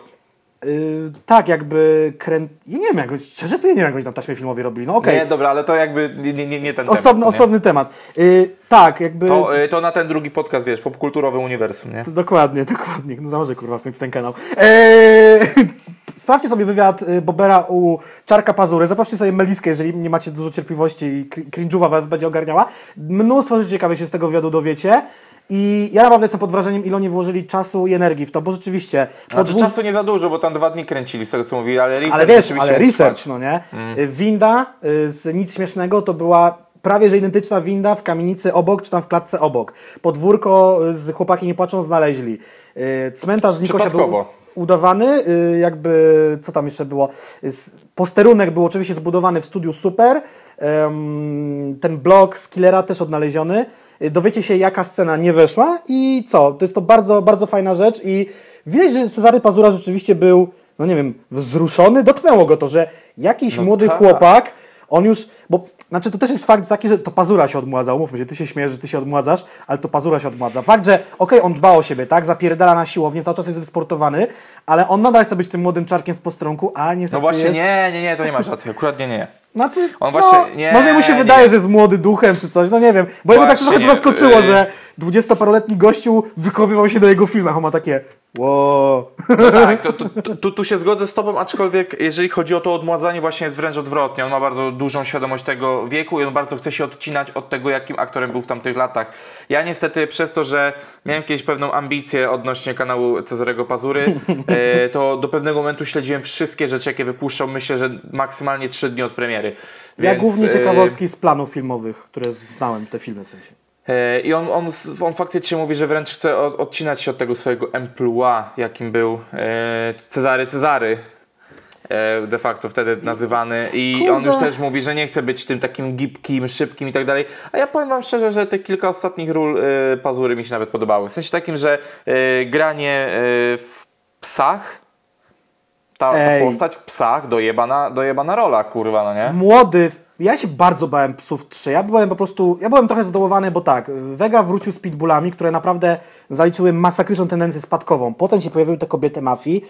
Yy, tak, jakby kręt... Ja nie wiem, jak, szczerze to ja nie wiem, jak oni tam taśmie filmowej robili. No, okay. Nie, dobra, ale to jakby nie, nie, nie ten osobny, temat. Osobny temat. Yy, tak, jakby... To, yy, to na ten drugi podcast, wiesz, popkulturowe uniwersum, nie? To dokładnie, dokładnie. No założę, kurwa, w końcu ten kanał. Eee, sprawdźcie sobie wywiad y, Bobera u Czarka Pazury, zobaczcie sobie Meliskę, jeżeli nie macie dużo cierpliwości i cringe'uwa was będzie ogarniała. Mnóstwo rzeczy ciekawych się z tego wywiadu dowiecie. I ja naprawdę jestem pod wrażeniem, ile oni włożyli czasu i energii w to, bo rzeczywiście... Znaczy dwóch... czasu nie za dużo, bo tam dwa dni kręcili z tego, co mówili, ale research Ale wiesz, ale research, no nie? Mm. Y, winda y, z Nic Śmiesznego to była prawie że identyczna winda w kamienicy obok, czy tam w klatce obok. Podwórko z Chłopaki nie płaczą znaleźli. Cmentarz z Nikosia był udawany, y, jakby, co tam jeszcze było, posterunek był oczywiście zbudowany w studiu Super, ten blok z Killera też odnaleziony, y, dowiecie się jaka scena nie weszła i co, to jest to bardzo, bardzo fajna rzecz i widać, że Cezary Pazura rzeczywiście był, no nie wiem, wzruszony, dotknęło go to, że jakiś no młody tak. chłopak, on już, bo znaczy to też jest fakt taki, że to Pazura się odmładza, umówmy się, ty się śmiejesz, że ty się odmładzasz, ale to Pazura się odmładza. Fakt, że okej, okay, on dba o siebie, tak, zapierdala na siłownię, cały czas jest wysportowany, ale on nadal chce być tym młodym czarkiem z postronku, a niestety No właśnie, jest... nie, nie, nie, to nie masz racji, akurat nie, nie. Znaczy, on no, właśnie, nie, może mu się nie. wydaje, że jest młody duchem czy coś, no nie wiem, bo jego tak trochę zaskoczyło, że dwudziestoparoletni gościu wychowywał się do jego filmach, on ma takie, Wow. No tak, to, to, to, tu się zgodzę z Tobą, aczkolwiek jeżeli chodzi o to odmładzanie, właśnie jest wręcz odwrotnie. On ma bardzo dużą świadomość tego wieku i on bardzo chce się odcinać od tego, jakim aktorem był w tamtych latach. Ja niestety przez to, że miałem kiedyś pewną ambicję odnośnie kanału Cezarego Pazury, e, to do pewnego momentu śledziłem wszystkie rzeczy, jakie wypuszczał. Myślę, że maksymalnie trzy dni od premiery. Ja Więc, głównie e, ciekawostki z planów filmowych, które znałem, te filmy w sensie. E, I on, on, on faktycznie mówi, że wręcz chce odcinać się od tego swojego emploi, jakim był e, Cezary Cezary de facto wtedy nazywany i Kurde. on już też mówi, że nie chce być tym takim gibkim, szybkim i tak dalej. A ja powiem wam szczerze, że te kilka ostatnich ról Pazury mi się nawet podobały. W sensie takim, że granie w psach ta, ta postać w psach dojebana, dojebana rola, kurwa, no nie? Młody, ja się bardzo bałem psów 3. Ja byłem po prostu, ja byłem trochę zdołowany, bo tak, Vega wrócił z pitbullami, które naprawdę zaliczyły masakryczną tendencję spadkową. Potem się pojawiły te kobiety mafii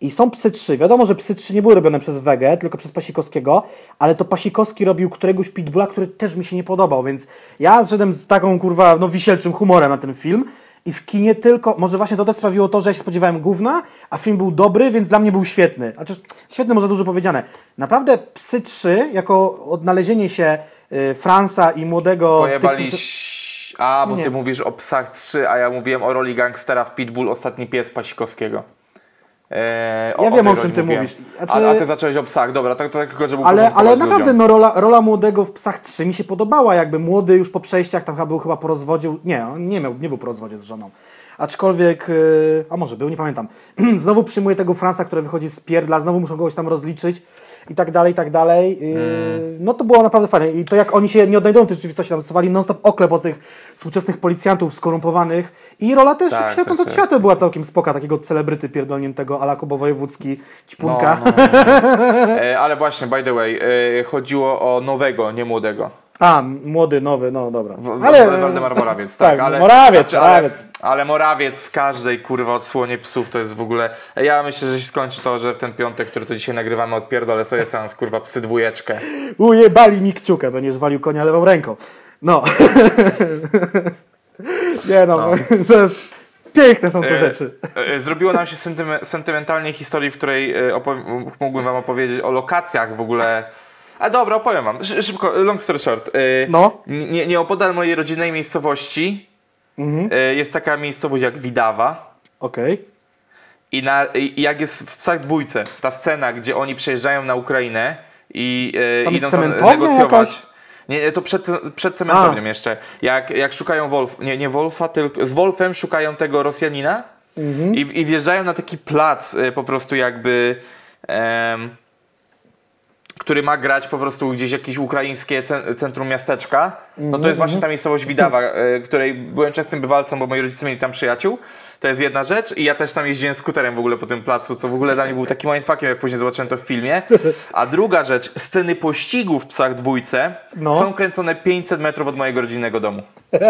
i są psy 3. Wiadomo, że psy 3 nie były robione przez Wegę, tylko przez Pasikowskiego, ale to Pasikowski robił któregoś pitbulla, który też mi się nie podobał, więc ja zszedłem z taką kurwa, no wisielczym humorem na ten film. I w kinie tylko, może właśnie to też sprawiło to, że ja się spodziewałem gówna, a film był dobry, więc dla mnie był świetny. Znaczy, świetny może dużo powiedziane. Naprawdę Psy 3, jako odnalezienie się y, Fransa i młodego... Pojebali... A, bo nie. ty mówisz o Psach 3, a ja mówiłem o roli gangstera w Pitbull, ostatni pies Pasikowskiego. Eee, ja wiem o czym ty mówisz. Znaczy... A, a, ty zacząłeś o psach, dobra, tak, tak tylko, żeby Ale, ale naprawdę no, rola, rola młodego w psach 3 mi się podobała, jakby młody już po przejściach, tam chyba był chyba po rozwodzie, nie, on nie, miał, nie był po rozwodzie z żoną. Aczkolwiek, yy, a może był, nie pamiętam. znowu przyjmuje tego Fransa, który wychodzi z pierdla, znowu muszą kogoś tam rozliczyć i tak dalej, i tak dalej. Mm. No to było naprawdę fajne. I to jak oni się nie odnajdują w tej rzeczywistości, tam stosowali non-stop oklep o tych współczesnych policjantów skorumpowanych i rola też tak, światłem tak, tak. była całkiem spoka, takiego celebryty pierdolniętego ala Kubo Wojewódzki, ćpunka. No, no, no. e, ale właśnie, by the way, e, chodziło o nowego, nie młodego. A, młody, nowy, no dobra. ale, Waldemar Morawiec, tak. tak ale, Morawiec, znaczy, Morawiec. Ale, ale, Morawiec w każdej kurwa odsłonie psów to jest w ogóle... Ja myślę, że się skończy to, że w ten piątek, który to dzisiaj nagrywamy, odpierdolę sobie seans kurwa psy dwójeczkę. Ujebali mi kciukę, będziesz walił konia lewą ręką. No. Nie no, no. to jest... Piękne są te e, rzeczy. E, zrobiło nam się sentymentalnie historii, w której e, mógłbym wam opowiedzieć o lokacjach w ogóle a dobra, opowiem wam. Szybko, long story short. Yy, no. Nie, nieopodal mojej rodzinnej miejscowości mhm. yy, jest taka miejscowość jak Widawa. Okej. Okay. I, na, I jak jest w Psach Dwójce, ta scena, gdzie oni przyjeżdżają na Ukrainę i yy, tam idą tam negocjować. Jakaś? Nie, to przed, przed cementownią jeszcze. Jak, jak szukają Wolf, nie, nie Wolfa, tylko z Wolfem szukają tego Rosjanina mhm. i, i wjeżdżają na taki plac y, po prostu jakby który ma grać po prostu gdzieś jakieś ukraińskie centrum miasteczka, no to jest właśnie mhm. ta miejscowość Widawa, e, której byłem częstym bywalcem, bo moi rodzice mieli tam przyjaciół. To jest jedna rzecz i ja też tam jeździłem skuterem w ogóle po tym placu, co w ogóle dla mnie był takim mindfuckiem, jak później zobaczyłem to w filmie. A druga rzecz, sceny pościgu w Psach Dwójce no. są kręcone 500 metrów od mojego rodzinnego domu.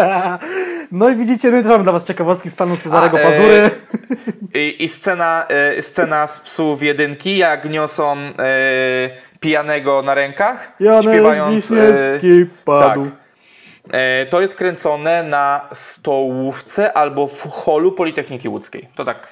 No i widzicie, my mamy dla was ciekawostki stanu Cezarego A, e, Pazury. I, i scena, e, scena z psów jedynki, jak niosą e, pijanego na rękach, Janek śpiewając... Wiśniewski padł. Tak. E, to jest kręcone na stołówce albo w holu Politechniki Łódzkiej. To tak.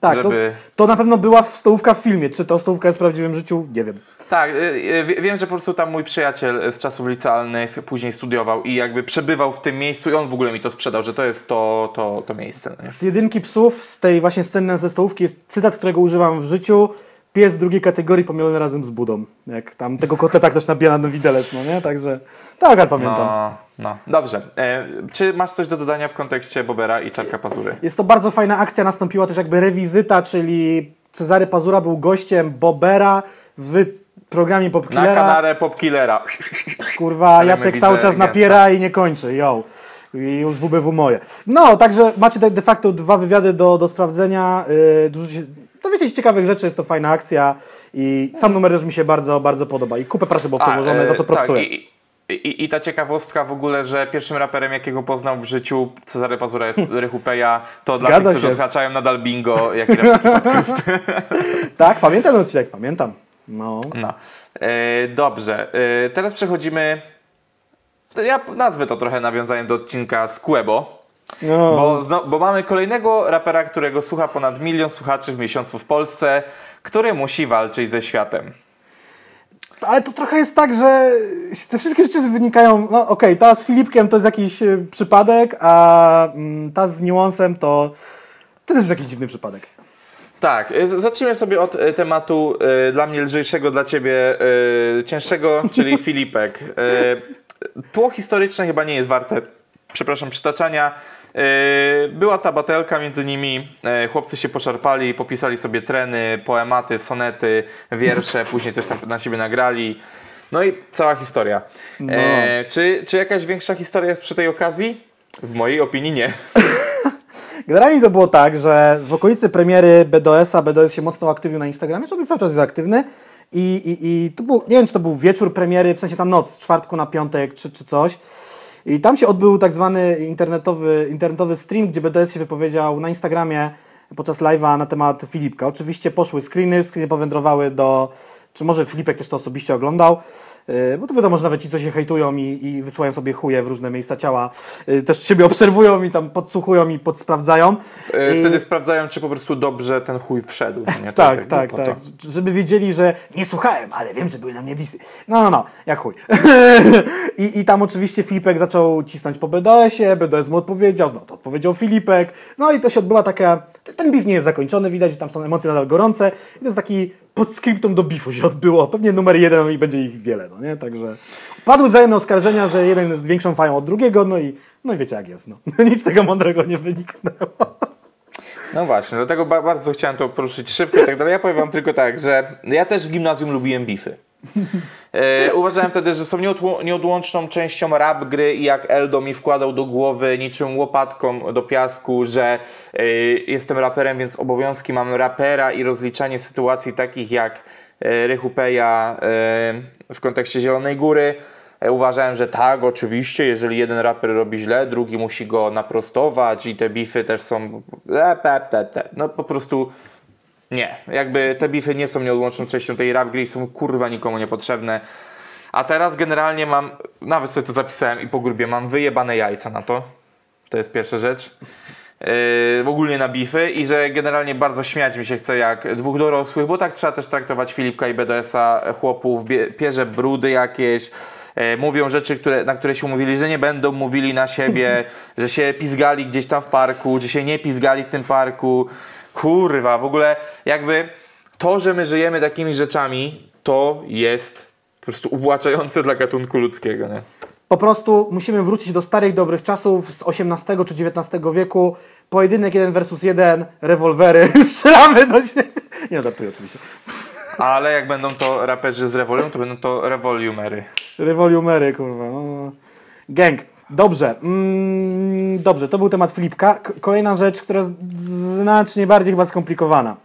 Tak, żeby... to, to na pewno była stołówka w filmie. Czy to stołówka jest w prawdziwym życiu? Nie wiem. Tak, e, e, wiem, że po prostu tam mój przyjaciel z czasów licealnych później studiował i jakby przebywał w tym miejscu i on w ogóle mi to sprzedał, że to jest to, to, to miejsce. Nie? Z jedynki psów, z tej właśnie sceny ze stołówki jest cytat, którego używam w życiu pies drugiej kategorii pomielony razem z budą. Jak tam tego kotleta ktoś nabija na widelec, no nie? Także tak, ja pamiętam. No, no. Dobrze. E, czy masz coś do dodania w kontekście Bobera i Czarka Pazury? Jest to bardzo fajna akcja, nastąpiła też jakby rewizyta, czyli Cezary Pazura był gościem Bobera w programie Popkillera. Na kanale Popkillera. Kurwa, Jacek cały czas napiera i nie kończy, yo. I już WBW moje. No, także macie de facto dwa wywiady do, do sprawdzenia. Yy, dowiecie się ciekawych rzeczy, jest to fajna akcja i sam numer też mi się bardzo, bardzo podoba i kupę pracy było w to włożone, za co propsuję. Tak, i, i, I, ta ciekawostka w ogóle, że pierwszym raperem, jakiego poznał w życiu Cezary Pazura jest Rychupeja, to Zgadza dla tych, którzy odhaczają nadal bingo, jaki podcast. tak, pamiętam odcinek, pamiętam. No. no. E, dobrze, e, teraz przechodzimy, ja nazwę to trochę nawiązaniem do odcinka z Quebo. No. Bo, bo mamy kolejnego rapera, którego słucha ponad milion słuchaczy w miesiącu w Polsce, który musi walczyć ze światem. Ale to trochę jest tak, że te wszystkie rzeczy wynikają. No okej, okay, ta z Filipkiem to jest jakiś e, przypadek, a mm, ta z niuansem to, to też jest jakiś dziwny przypadek. Tak, e, zacznijmy sobie od e, tematu y, dla mnie lżejszego, dla ciebie y, cięższego, czyli Filipek. Y, tło historyczne chyba nie jest warte, przepraszam, przytaczania. Yy, była ta batelka między nimi, yy, chłopcy się poszarpali, popisali sobie treny, poematy, sonety, wiersze, później coś tam na siebie nagrali. No i cała historia. No. Yy, czy, czy jakaś większa historia jest przy tej okazji? W mojej opinii nie. Generalnie to było tak, że w okolicy premiery BDS-a BDS się mocno aktywnił na Instagramie, czy on cały czas jest aktywny. I, i, i to był, nie wiem, czy to był wieczór premiery, w sensie tam noc, z czwartku na piątek, czy, czy coś. I tam się odbył tak zwany internetowy, internetowy stream, gdzie BDS się wypowiedział na Instagramie podczas live'a na temat Filipka. Oczywiście poszły screeny, screeny powędrowały do, czy może Filipek też to osobiście oglądał. Y, bo to wiadomo, że nawet ci, co się hejtują i, i wysyłają sobie chuje w różne miejsca ciała, y, też siebie obserwują i tam podsłuchują i podsprawdzają. Y, wtedy I... sprawdzają, czy po prostu dobrze ten chuj wszedł. Nie? tak, tak, tak. Żeby wiedzieli, że nie słuchałem, ale wiem, że były na mnie disy. No, no, no, jak chuj. I, I tam oczywiście Filipek zaczął cisnąć po BDS-ie, BDS mu odpowiedział, no to odpowiedział Filipek. No i to się odbyła taka, ten biw nie jest zakończony, widać, że tam są emocje nadal gorące. I to jest taki postscriptum do bifu się odbyło. Pewnie numer jeden i będzie ich wiele, no nie? Także padły wzajemne oskarżenia, że jeden jest większą fają od drugiego, no i, no i wiecie jak jest, no. Nic z tego mądrego nie wyniknęło. No właśnie, dlatego bardzo chciałem to poruszyć szybko i tak dalej. Ja powiem wam tylko tak, że ja też w gimnazjum lubiłem bify. E, uważałem wtedy, że są nieodłączną częścią rap gry i jak Eldo mi wkładał do głowy niczym łopatką do piasku, że e, jestem raperem, więc obowiązki mam rapera i rozliczanie sytuacji takich jak Rychupeja w kontekście Zielonej Góry. Uważałem, że tak, oczywiście, jeżeli jeden raper robi źle, drugi musi go naprostować i te bify też są... No po prostu nie, jakby te bify nie są nieodłączną częścią tej rap gry są kurwa nikomu niepotrzebne. A teraz generalnie mam, nawet sobie to zapisałem i po grubie, mam wyjebane jajca na to. To jest pierwsza rzecz. Yy, w ogóle na bify i że generalnie bardzo śmiać mi się chce jak dwóch dorosłych, bo tak trzeba też traktować Filipka i BDS-a, chłopów, pierze brudy jakieś, yy, mówią rzeczy, które, na które się umówili, że nie będą mówili na siebie, że się pizgali gdzieś tam w parku, że się nie pizgali w tym parku. Kurwa, w ogóle jakby to, że my żyjemy takimi rzeczami, to jest po prostu uwłaczające dla gatunku ludzkiego, nie? Po prostu musimy wrócić do starych, dobrych czasów z XVIII czy XIX wieku. Pojedynek jeden versus jeden, rewolwery, strzelamy do siebie. Nie żartuję oczywiście. Ale jak będą to raperzy z rewolium, to będą to rewolumery. Rewolumery, kurwa. No. Gang. Dobrze, mm, dobrze, to był temat Filipka. Kolejna rzecz, która jest znacznie bardziej chyba skomplikowana.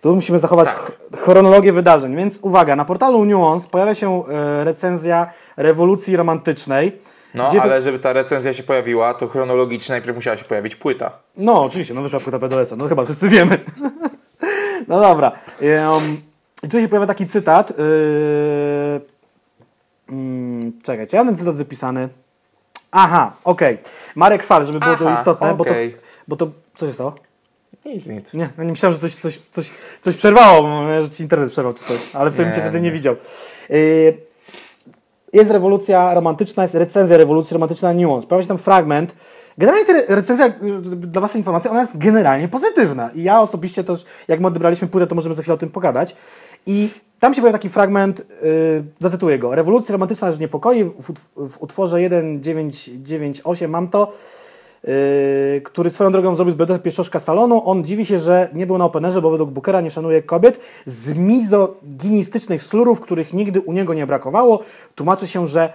Tu musimy zachować tak. chronologię wydarzeń, więc uwaga, na portalu Nuance pojawia się e, recenzja rewolucji romantycznej. No, ale to... żeby ta recenzja się pojawiła, to chronologicznie najpierw musiała się pojawić płyta. No, oczywiście, no wyszła płyta BDS-a, no chyba wszyscy wiemy. no dobra. Um, I tu się pojawia taki cytat. Yy... Hmm, czekajcie, ja mam ten cytat wypisany. Aha, okej. Okay. Marek Fal, żeby było Aha, to istotne, okay. bo, to, bo to... Co się stało? Nic. Nie, no nie myślałem, że coś, coś, coś, coś przerwało, że ci internet przerwał czy coś, ale w sumie cię wtedy nie, widział. Yy, jest rewolucja romantyczna, jest recenzja rewolucji romantyczna Nuance. Pojawia się tam fragment. Generalnie ta recenzja, dla Was informacja, ona jest generalnie pozytywna. I ja osobiście też, jak my odebraliśmy płytę, to możemy za chwilę o tym pogadać. I tam się pojawia taki fragment, yy, zacytuję go. Rewolucja romantyczna że niepokoi w, w utworze 1998 mam to, który swoją drogą zrobił z BD Pieszoszka salonu. On dziwi się, że nie był na openerze, bo według Bookera nie szanuje kobiet z mizoginistycznych slurów, których nigdy u niego nie brakowało. Tłumaczy się, że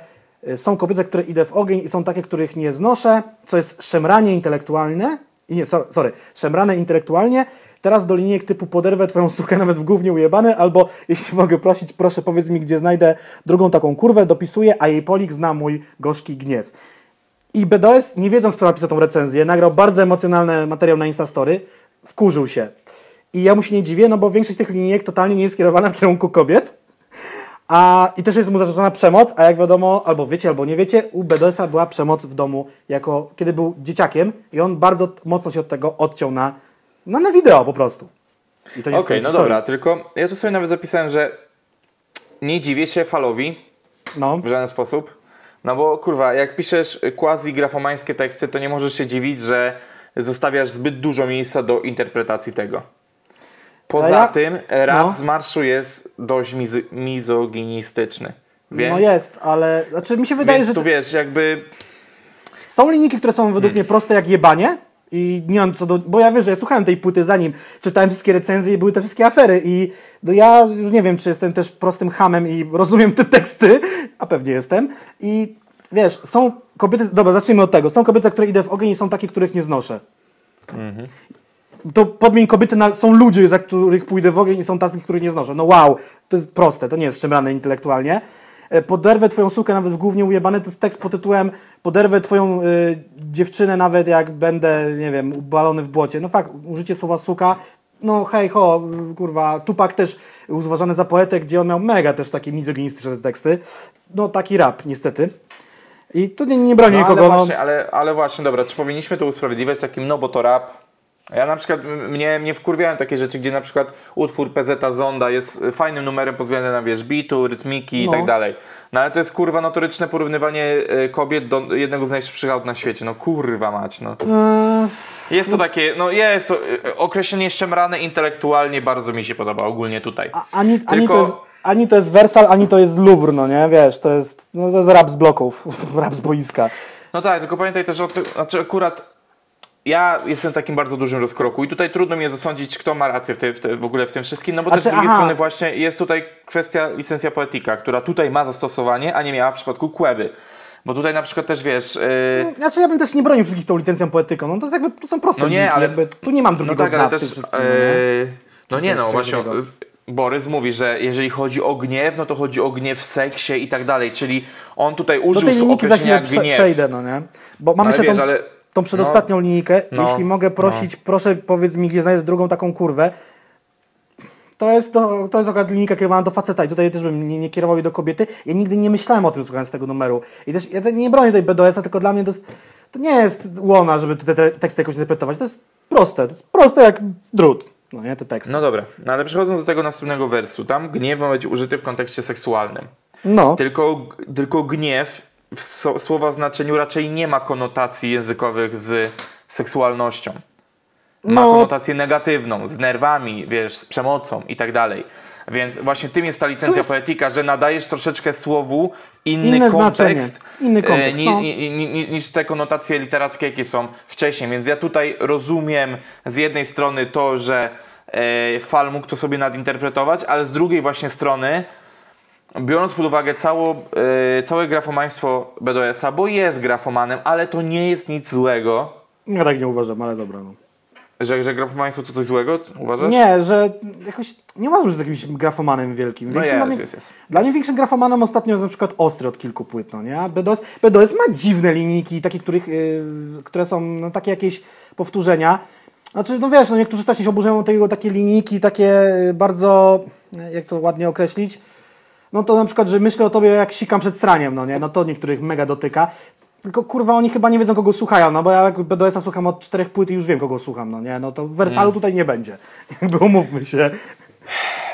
y, są kobiety, które idę w ogień i są takie, których nie znoszę, co jest szemranie intelektualne. I nie, sorry, szemrane intelektualnie. Teraz do linijek typu poderwę twoją sukę nawet w głównie ujebane, albo jeśli mogę prosić, proszę powiedz mi, gdzie znajdę drugą taką kurwę, dopisuję, a jej polik zna mój gorzki gniew. I BDS, nie wiedząc, kto napisał tą recenzję, nagrał bardzo emocjonalny materiał na Instastory, wkurzył się. I ja mu się nie dziwię, no bo większość tych linijek totalnie nie jest skierowana w kierunku kobiet. A, I też jest mu zarzucona przemoc, a jak wiadomo, albo wiecie, albo nie wiecie, u BDS-a była przemoc w domu, jako, kiedy był dzieciakiem i on bardzo mocno się od tego odciął na no na wideo po prostu. Okej, okay, no dobra, tylko ja tu sobie nawet zapisałem, że nie dziwię się falowi no. w żaden sposób. No bo kurwa, jak piszesz quasi-grafomańskie teksty, to nie możesz się dziwić, że zostawiasz zbyt dużo miejsca do interpretacji tego. Poza ja... tym rap no. z marszu jest dość miz- mizoginistyczny. Więc... No jest, ale znaczy mi się wydaje, Więc że... tu wiesz, jakby... Są linijki, które są według hmm. mnie proste jak jebanie, i nie mam co do... Bo ja wiem, że ja słuchałem tej płyty zanim czytałem wszystkie recenzje i były te wszystkie afery i no ja już nie wiem, czy jestem też prostym hamem i rozumiem te teksty, a pewnie jestem. I wiesz, są kobiety... Dobra, zacznijmy od tego. Są kobiety, które idę w ogień i są takie, których nie znoszę. Mhm. To podmień kobiety na, są ludzie, za których pójdę w ogień i są tacy, których nie znoszę. No wow, to jest proste, to nie jest szemrane intelektualnie. E, poderwę twoją sukę nawet w głównie ujebany, to jest tekst pod tytułem Poderwę twoją y, dziewczynę nawet jak będę, nie wiem, ubalony w błocie. No fakt, użycie słowa suka no hej ho, kurwa, Tupak też uważany za poetę, gdzie on miał mega też takie mizoginistyczne teksty. No taki rap, niestety. I tu nie, nie broni no, nikogo. Ale no. właśnie, ale, ale właśnie, dobra, czy powinniśmy to usprawiedliwiać takim, no bo to rap, ja na przykład, mnie, mnie wkurwiają takie rzeczy, gdzie na przykład utwór PZ Zonda jest fajnym numerem pod względem na wiesz, bitu, rytmiki no. i tak dalej. No ale to jest kurwa notoryczne porównywanie e, kobiet do jednego z najszybszych aut na świecie. No kurwa mać, no. Eee, jest to takie, no jest to e, określenie szemrane intelektualnie bardzo mi się podoba ogólnie tutaj. A, ani, Tylko... ani, to jest, ani to jest Versal, ani to jest Louvre, no nie, wiesz, to jest, no to jest rap z bloków, rap z boiska. No tak, tylko pamiętaj też, że znaczy akurat ja jestem w takim bardzo dużym rozkroku i tutaj trudno mi jest zasądzić, kto ma rację w, te, w, w ogóle w tym wszystkim, no bo też z drugiej aha. strony właśnie jest tutaj kwestia licencja poetyka, która tutaj ma zastosowanie, a nie miała w przypadku Kłeby. Bo tutaj na przykład też wiesz. Yy... Znaczy ja bym też nie bronił wszystkich tą licencją poetyką. No to jest jakby to są proste. No nie, linki, ale jakby, tu nie mam drugiego no tak, ale też, yy... No nie, no właśnie. Borys mówi, że jeżeli chodzi o gniew, no to chodzi o gniew w seksie i tak dalej, czyli on tutaj użył Do tej linijki za chwilę gniew. przejdę, no nie? Bo mamy no, wiesz, tą... ale tą przedostatnią no, linijkę. No, Jeśli mogę prosić, no. proszę powiedz mi, gdzie znajdę drugą taką kurwę. To jest, to, to jest akurat linijka kierowana do faceta i tutaj też bym nie, nie kierował jej do kobiety. Ja nigdy nie myślałem o tym słuchając tego numeru. I też ja nie bronię tej BDS-a, tylko dla mnie to, jest, to nie jest łona, żeby te, te teksty jakoś interpretować. To jest proste, to jest proste jak drut. No nie, te teksty. No dobra, no ale przechodząc do tego następnego wersu, tam gniew ma być użyty w kontekście seksualnym. No. Tylko, tylko gniew w słowa znaczeniu raczej nie ma konotacji językowych z seksualnością. Ma no. konotację negatywną, z nerwami, wiesz, z przemocą i tak dalej. Więc właśnie tym jest ta licencja jest... poetyka, że nadajesz troszeczkę słowu inny Inne kontekst, inny e, kontekst no. ni, ni, ni, niż te konotacje literackie, jakie są wcześniej. Więc ja tutaj rozumiem z jednej strony to, że e, Fal mógł to sobie nadinterpretować, ale z drugiej właśnie strony biorąc pod uwagę cało, yy, całe grafomaństwo BDS-a, bo jest grafomanem, ale to nie jest nic złego. Ja tak nie uważam, ale dobra. No. Że, że grafomaństwo to coś złego, uważasz? Nie, że jakoś nie uważam, że jest jakimś grafomanem wielkim. No jest, dla mnie, jest, jest. Dla mnie większym grafomanem ostatnio jest na przykład Ostry od kilku płyt, no nie? A BDOS, BDOS ma dziwne linijki, takie, których, yy, które są no, takie jakieś powtórzenia. Znaczy, no wiesz, no niektórzy strasznie się oburzają tego takie linijki, takie bardzo, jak to ładnie określić, no to na przykład, że myślę o tobie jak sikam przed sraniem, no nie? No to niektórych mega dotyka. Tylko kurwa, oni chyba nie wiedzą, kogo słuchają, no bo ja jak BDS-a słucham od czterech płyt i już wiem, kogo słucham, no nie? No to w Wersalu mm. tutaj nie będzie. Jakby umówmy się.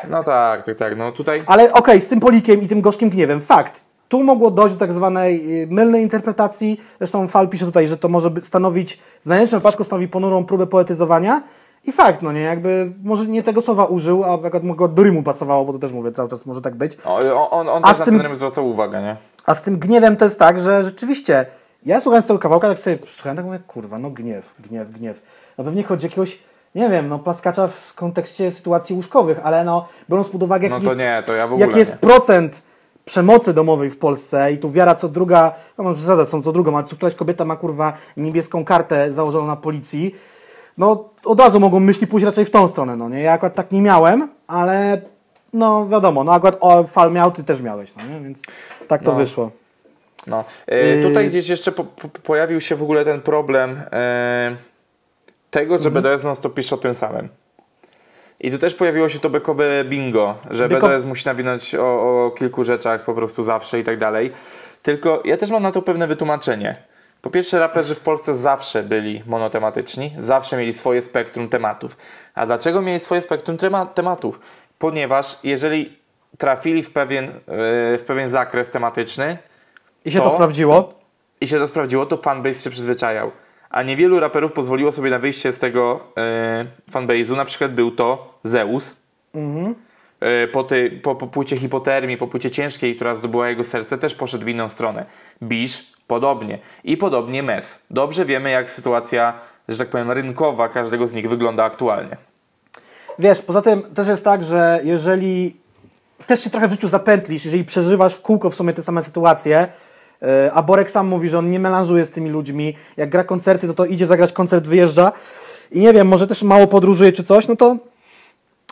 No tak, tak, tak, no tutaj... Ale okej, okay, z tym polikiem i tym gorzkim gniewem, fakt. Tu mogło dojść do tak zwanej y, mylnej interpretacji. Zresztą Fal pisze tutaj, że to może stanowić, w najlepszym wypadku stanowi ponurą próbę poetyzowania, i fakt, no nie, jakby może nie tego słowa użył, a akurat mogło do rymu pasowało, bo to też mówię, cały czas może tak być. O, on on a też tym, na ten zwracał uwagę, nie? A z tym gniewem to jest tak, że rzeczywiście, ja słuchając tego kawałka, tak sobie słuchałem, tak mówię, kurwa, no gniew, gniew, gniew. No pewnie chodzi o jakiegoś, nie wiem, no plaskacza w kontekście sytuacji łóżkowych, ale no, biorąc pod uwagę, jaki, no jest, nie, jaki jest procent przemocy domowej w Polsce i tu wiara co druga, no zasada są co drugą, ale co któraś kobieta ma kurwa niebieską kartę założoną na policji, no od razu mogą myśli pójść raczej w tą stronę, no nie? Ja akurat tak nie miałem, ale no wiadomo, no akurat o, fal miał, ty też miałeś, no nie? Więc tak to no. wyszło. No. E, tutaj gdzieś jeszcze po, po, pojawił się w ogóle ten problem e, tego, że mhm. BDS non stop pisze o tym samym. I tu też pojawiło się to bekowe bingo, że Beko... BDS musi nawinąć o, o kilku rzeczach po prostu zawsze i tak dalej. Tylko ja też mam na to pewne wytłumaczenie. Po pierwsze, raperzy w Polsce zawsze byli monotematyczni, zawsze mieli swoje spektrum tematów. A dlaczego mieli swoje spektrum tematów? Ponieważ jeżeli trafili w pewien, yy, w pewien zakres tematyczny. I się to, to sprawdziło? I się to sprawdziło, to fanbase się przyzwyczajał. A niewielu raperów pozwoliło sobie na wyjście z tego yy, fanbase'u. Na przykład był to Zeus. Mhm. Yy, po, ty, po, po płycie hipotermii, po płycie ciężkiej, która zdobyła jego serce, też poszedł w inną stronę. Bisz Podobnie. I podobnie MES. Dobrze wiemy, jak sytuacja, że tak powiem, rynkowa każdego z nich wygląda aktualnie. Wiesz, poza tym też jest tak, że jeżeli też się trochę w życiu zapętlisz, jeżeli przeżywasz w kółko w sumie te same sytuacje, e, a Borek sam mówi, że on nie melanżuje z tymi ludźmi, jak gra koncerty, to to idzie zagrać koncert, wyjeżdża, i nie wiem, może też mało podróżuje czy coś, no to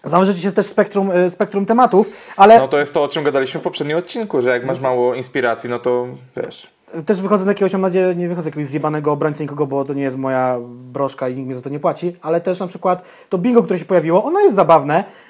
Założycie się też spektrum, e, spektrum tematów, ale... No to jest to, o czym gadaliśmy w poprzednim odcinku, że jak masz mało inspiracji, no to wiesz... Też wychodzę z jakiegoś, mam nadzieję, nie wychodzę z jakiegoś zjebanego obrońcy nikogo, bo to nie jest moja broszka i nikt mi za to nie płaci, ale też na przykład to bingo, które się pojawiło, ono jest zabawne, Y,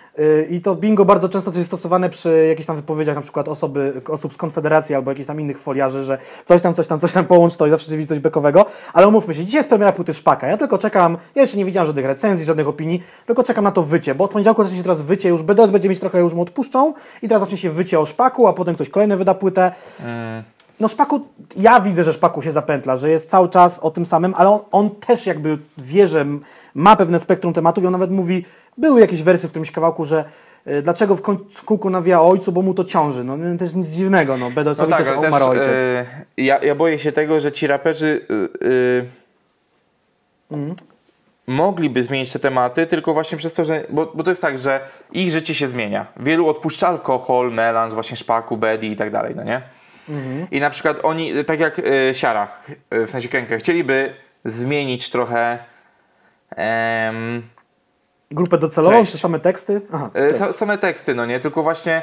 I to bingo bardzo często jest stosowane przy jakichś tam wypowiedziach, na przykład osoby, osób z Konfederacji albo jakichś tam innych foliarzy, że coś tam, coś tam, coś tam połącz to i zawsze widzi coś bekowego. Ale umówmy się, dzisiaj jest premiera płyty Szpaka. Ja tylko czekam, ja jeszcze nie widziałem żadnych recenzji, żadnych opinii, tylko czekam na to wycie, bo od poniedziałku zacznie się teraz wycie, już BDS będzie mieć trochę, już mu odpuszczą i teraz zacznie się wycie o Szpaku, a potem ktoś kolejny wyda płytę. Mm. No Szpaku, ja widzę, że Szpaku się zapętla, że jest cały czas o tym samym, ale on, on też jakby wie, że ma pewne spektrum tematów i on nawet mówi, były jakieś wersy w którymś kawałku, że y, dlaczego w kółku nawija ojcu, bo mu to ciąży. No, no też nic dziwnego, no BDS-owi no tak, też umarł ojciec. Yy, ja, ja boję się tego, że ci raperzy yy, mm. mogliby zmienić te tematy, tylko właśnie przez to, że, bo, bo to jest tak, że ich życie się zmienia. Wielu odpuszcza alkohol, melanż, właśnie szpaku, bedi i tak dalej, no nie? Mhm. I na przykład oni, tak jak y, Siara, y, w sensie Kenkę, chcieliby zmienić trochę Grupę docelową, czy same teksty? Aha, e, same teksty, no nie, tylko właśnie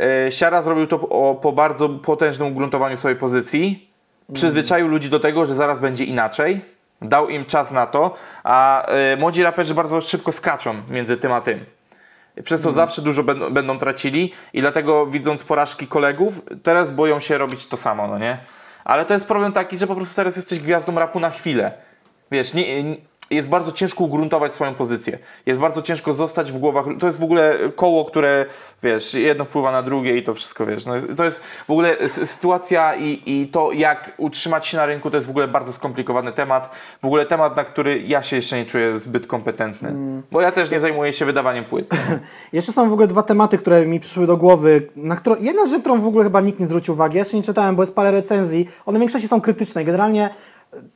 e, Siara zrobił to o, po bardzo potężnym ugruntowaniu swojej pozycji. Przyzwyczaił ludzi do tego, że zaraz będzie inaczej. Dał im czas na to, a e, młodzi raperzy bardzo szybko skaczą między tym a tym. Przez to mm. zawsze dużo będą, będą tracili i dlatego widząc porażki kolegów, teraz boją się robić to samo, no nie? Ale to jest problem taki, że po prostu teraz jesteś gwiazdą rapu na chwilę. Wiesz, nie jest bardzo ciężko ugruntować swoją pozycję. Jest bardzo ciężko zostać w głowach. To jest w ogóle koło, które, wiesz, jedno wpływa na drugie i to wszystko, wiesz. No, to jest w ogóle sytuacja i, i to, jak utrzymać się na rynku, to jest w ogóle bardzo skomplikowany temat. W ogóle temat, na który ja się jeszcze nie czuję zbyt kompetentny. Mm. Bo ja też nie zajmuję się wydawaniem płyt. jeszcze są w ogóle dwa tematy, które mi przyszły do głowy. Na którą, jedna rzecz, którą w ogóle chyba nikt nie zwrócił uwagi. Jeszcze nie czytałem, bo jest parę recenzji. One w większości są krytyczne. Generalnie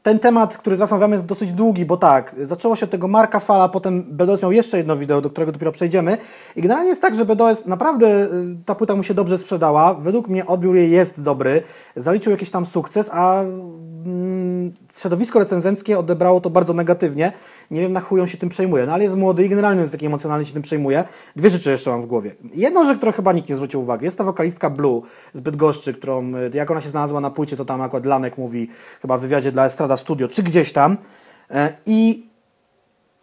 ten temat, który zastanawiamy, jest dosyć długi, bo tak, zaczęło się od tego Marka Fala, potem BDOS miał jeszcze jedno wideo, do którego dopiero przejdziemy. I generalnie jest tak, że BDOS naprawdę, y, ta płyta mu się dobrze sprzedała. Według mnie odbiór jej jest dobry, zaliczył jakiś tam sukces, a mm, środowisko recenzenckie odebrało to bardzo negatywnie. Nie wiem, na chuj się tym przejmuje, no ale jest młody i generalnie jest taki emocjonalny, się tym przejmuje. Dwie rzeczy jeszcze mam w głowie. Jedną rzecz, którą chyba nikt nie zwrócił uwagi, jest ta wokalistka Blue z Bydgoszczy, którą, y, jak ona się znalazła na płycie, to tam akurat Lanek mówi chyba w wywiadzie dla Estrada Studio, czy gdzieś tam. E, I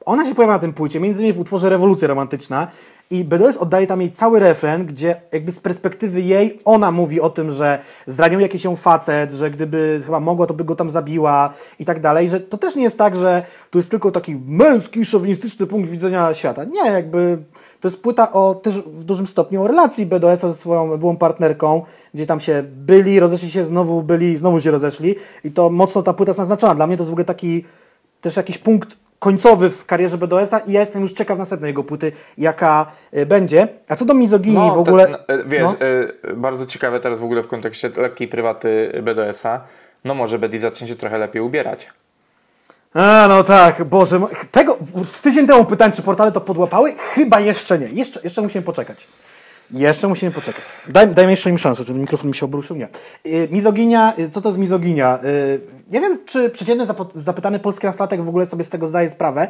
ona się pojawia na tym płycie, między innymi w utworze Rewolucja Romantyczna i BDS oddaje tam jej cały refren, gdzie jakby z perspektywy jej ona mówi o tym, że zranił jakiś ją facet, że gdyby chyba mogła, to by go tam zabiła i tak dalej, że to też nie jest tak, że tu jest tylko taki męski, szowinistyczny punkt widzenia świata. Nie, jakby to jest płyta o też w dużym stopniu o relacji BDS-a ze swoją byłą partnerką, gdzie tam się byli, rozeszli się, znowu byli, znowu się rozeszli i to mocno ta płyta jest naznaczona. Dla mnie to jest w ogóle taki też jakiś punkt końcowy w karierze BDS-a i ja jestem już ciekaw następnej jego płyty, jaka y, będzie. A co do mizoginii no, w ogóle... To, no, wiesz, no. y, bardzo ciekawe teraz w ogóle w kontekście lekkiej prywaty BDS-a, no może Betty zacznie się trochę lepiej ubierać. A, no tak, Boże, tego, tydzień temu pytałem, czy portale to podłapały? Chyba jeszcze nie, jeszcze, jeszcze musimy poczekać. Jeszcze musimy poczekać. Daj, dajmy jeszcze im szansę, ten mikrofon mi się obruszył? Nie. Yy, mizoginia, yy, co to jest mizoginia? Yy, nie wiem, czy przeciętny zapytany polski nastolatek w ogóle sobie z tego zdaje sprawę.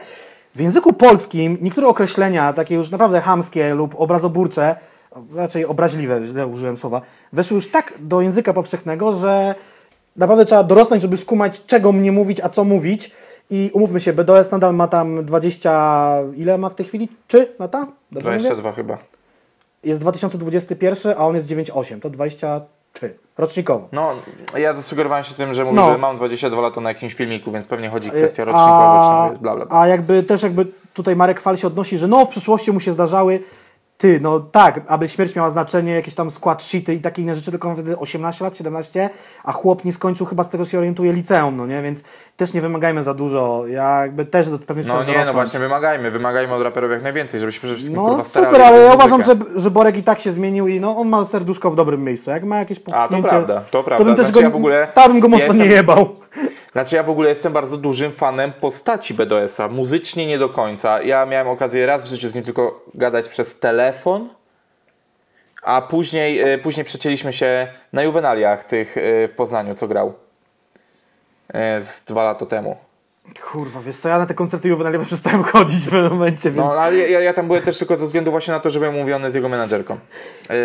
W języku polskim niektóre określenia, takie już naprawdę hamskie lub obrazoburcze, raczej obraźliwe, źle użyłem słowa, weszły już tak do języka powszechnego, że naprawdę trzeba dorosnąć, żeby skumać, czego mnie mówić, a co mówić. I umówmy się, BDS nadal ma tam 20, ile ma w tej chwili? Czy lata? Dobrze 22 mówię? chyba jest 2021, a on jest 9,8, to 23 rocznikowo. No, ja zasugerowałem się tym, że mówię, no. że mam 22 lata na jakimś filmiku, więc pewnie chodzi kwestia rocznikowa, bla, bla, bla. A jakby też jakby tutaj Marek Fal się odnosi, że no w przyszłości mu się zdarzały ty, no tak, aby śmierć miała znaczenie, jakieś tam skład shity i takie inne rzeczy, tylko wtedy 18 lat, 17, a chłop nie skończył chyba z tego się orientuje liceum, no nie, więc też nie wymagajmy za dużo, ja jakby też do pewnie No nie, no właśnie wymagajmy, wymagajmy od raperów jak najwięcej, żeby się przede wszystkim No super, ale ja uważam, że, że Borek i tak się zmienił i no on ma serduszko w dobrym miejscu, jak ma jakieś potknięcie, A, to prawda, to prawda. To bym też znaczy, go, ja w ogóle, tam bym go mocno jestem... nie jebał. Znaczy ja w ogóle jestem bardzo dużym fanem postaci BDS-a, muzycznie nie do końca. Ja miałem okazję raz w życiu z nim tylko gadać przez telefon, a później, e, później przecięliśmy się na juwenaliach tych e, w Poznaniu, co grał e, z dwa lata temu. Kurwa, wiesz co, ja na te koncerty Juvenalive przestałem chodzić w pewnym momencie, więc... No, ale ja, ja tam byłem też tylko ze względu właśnie na to, że byłem umówiony z jego menadżerką. Yy,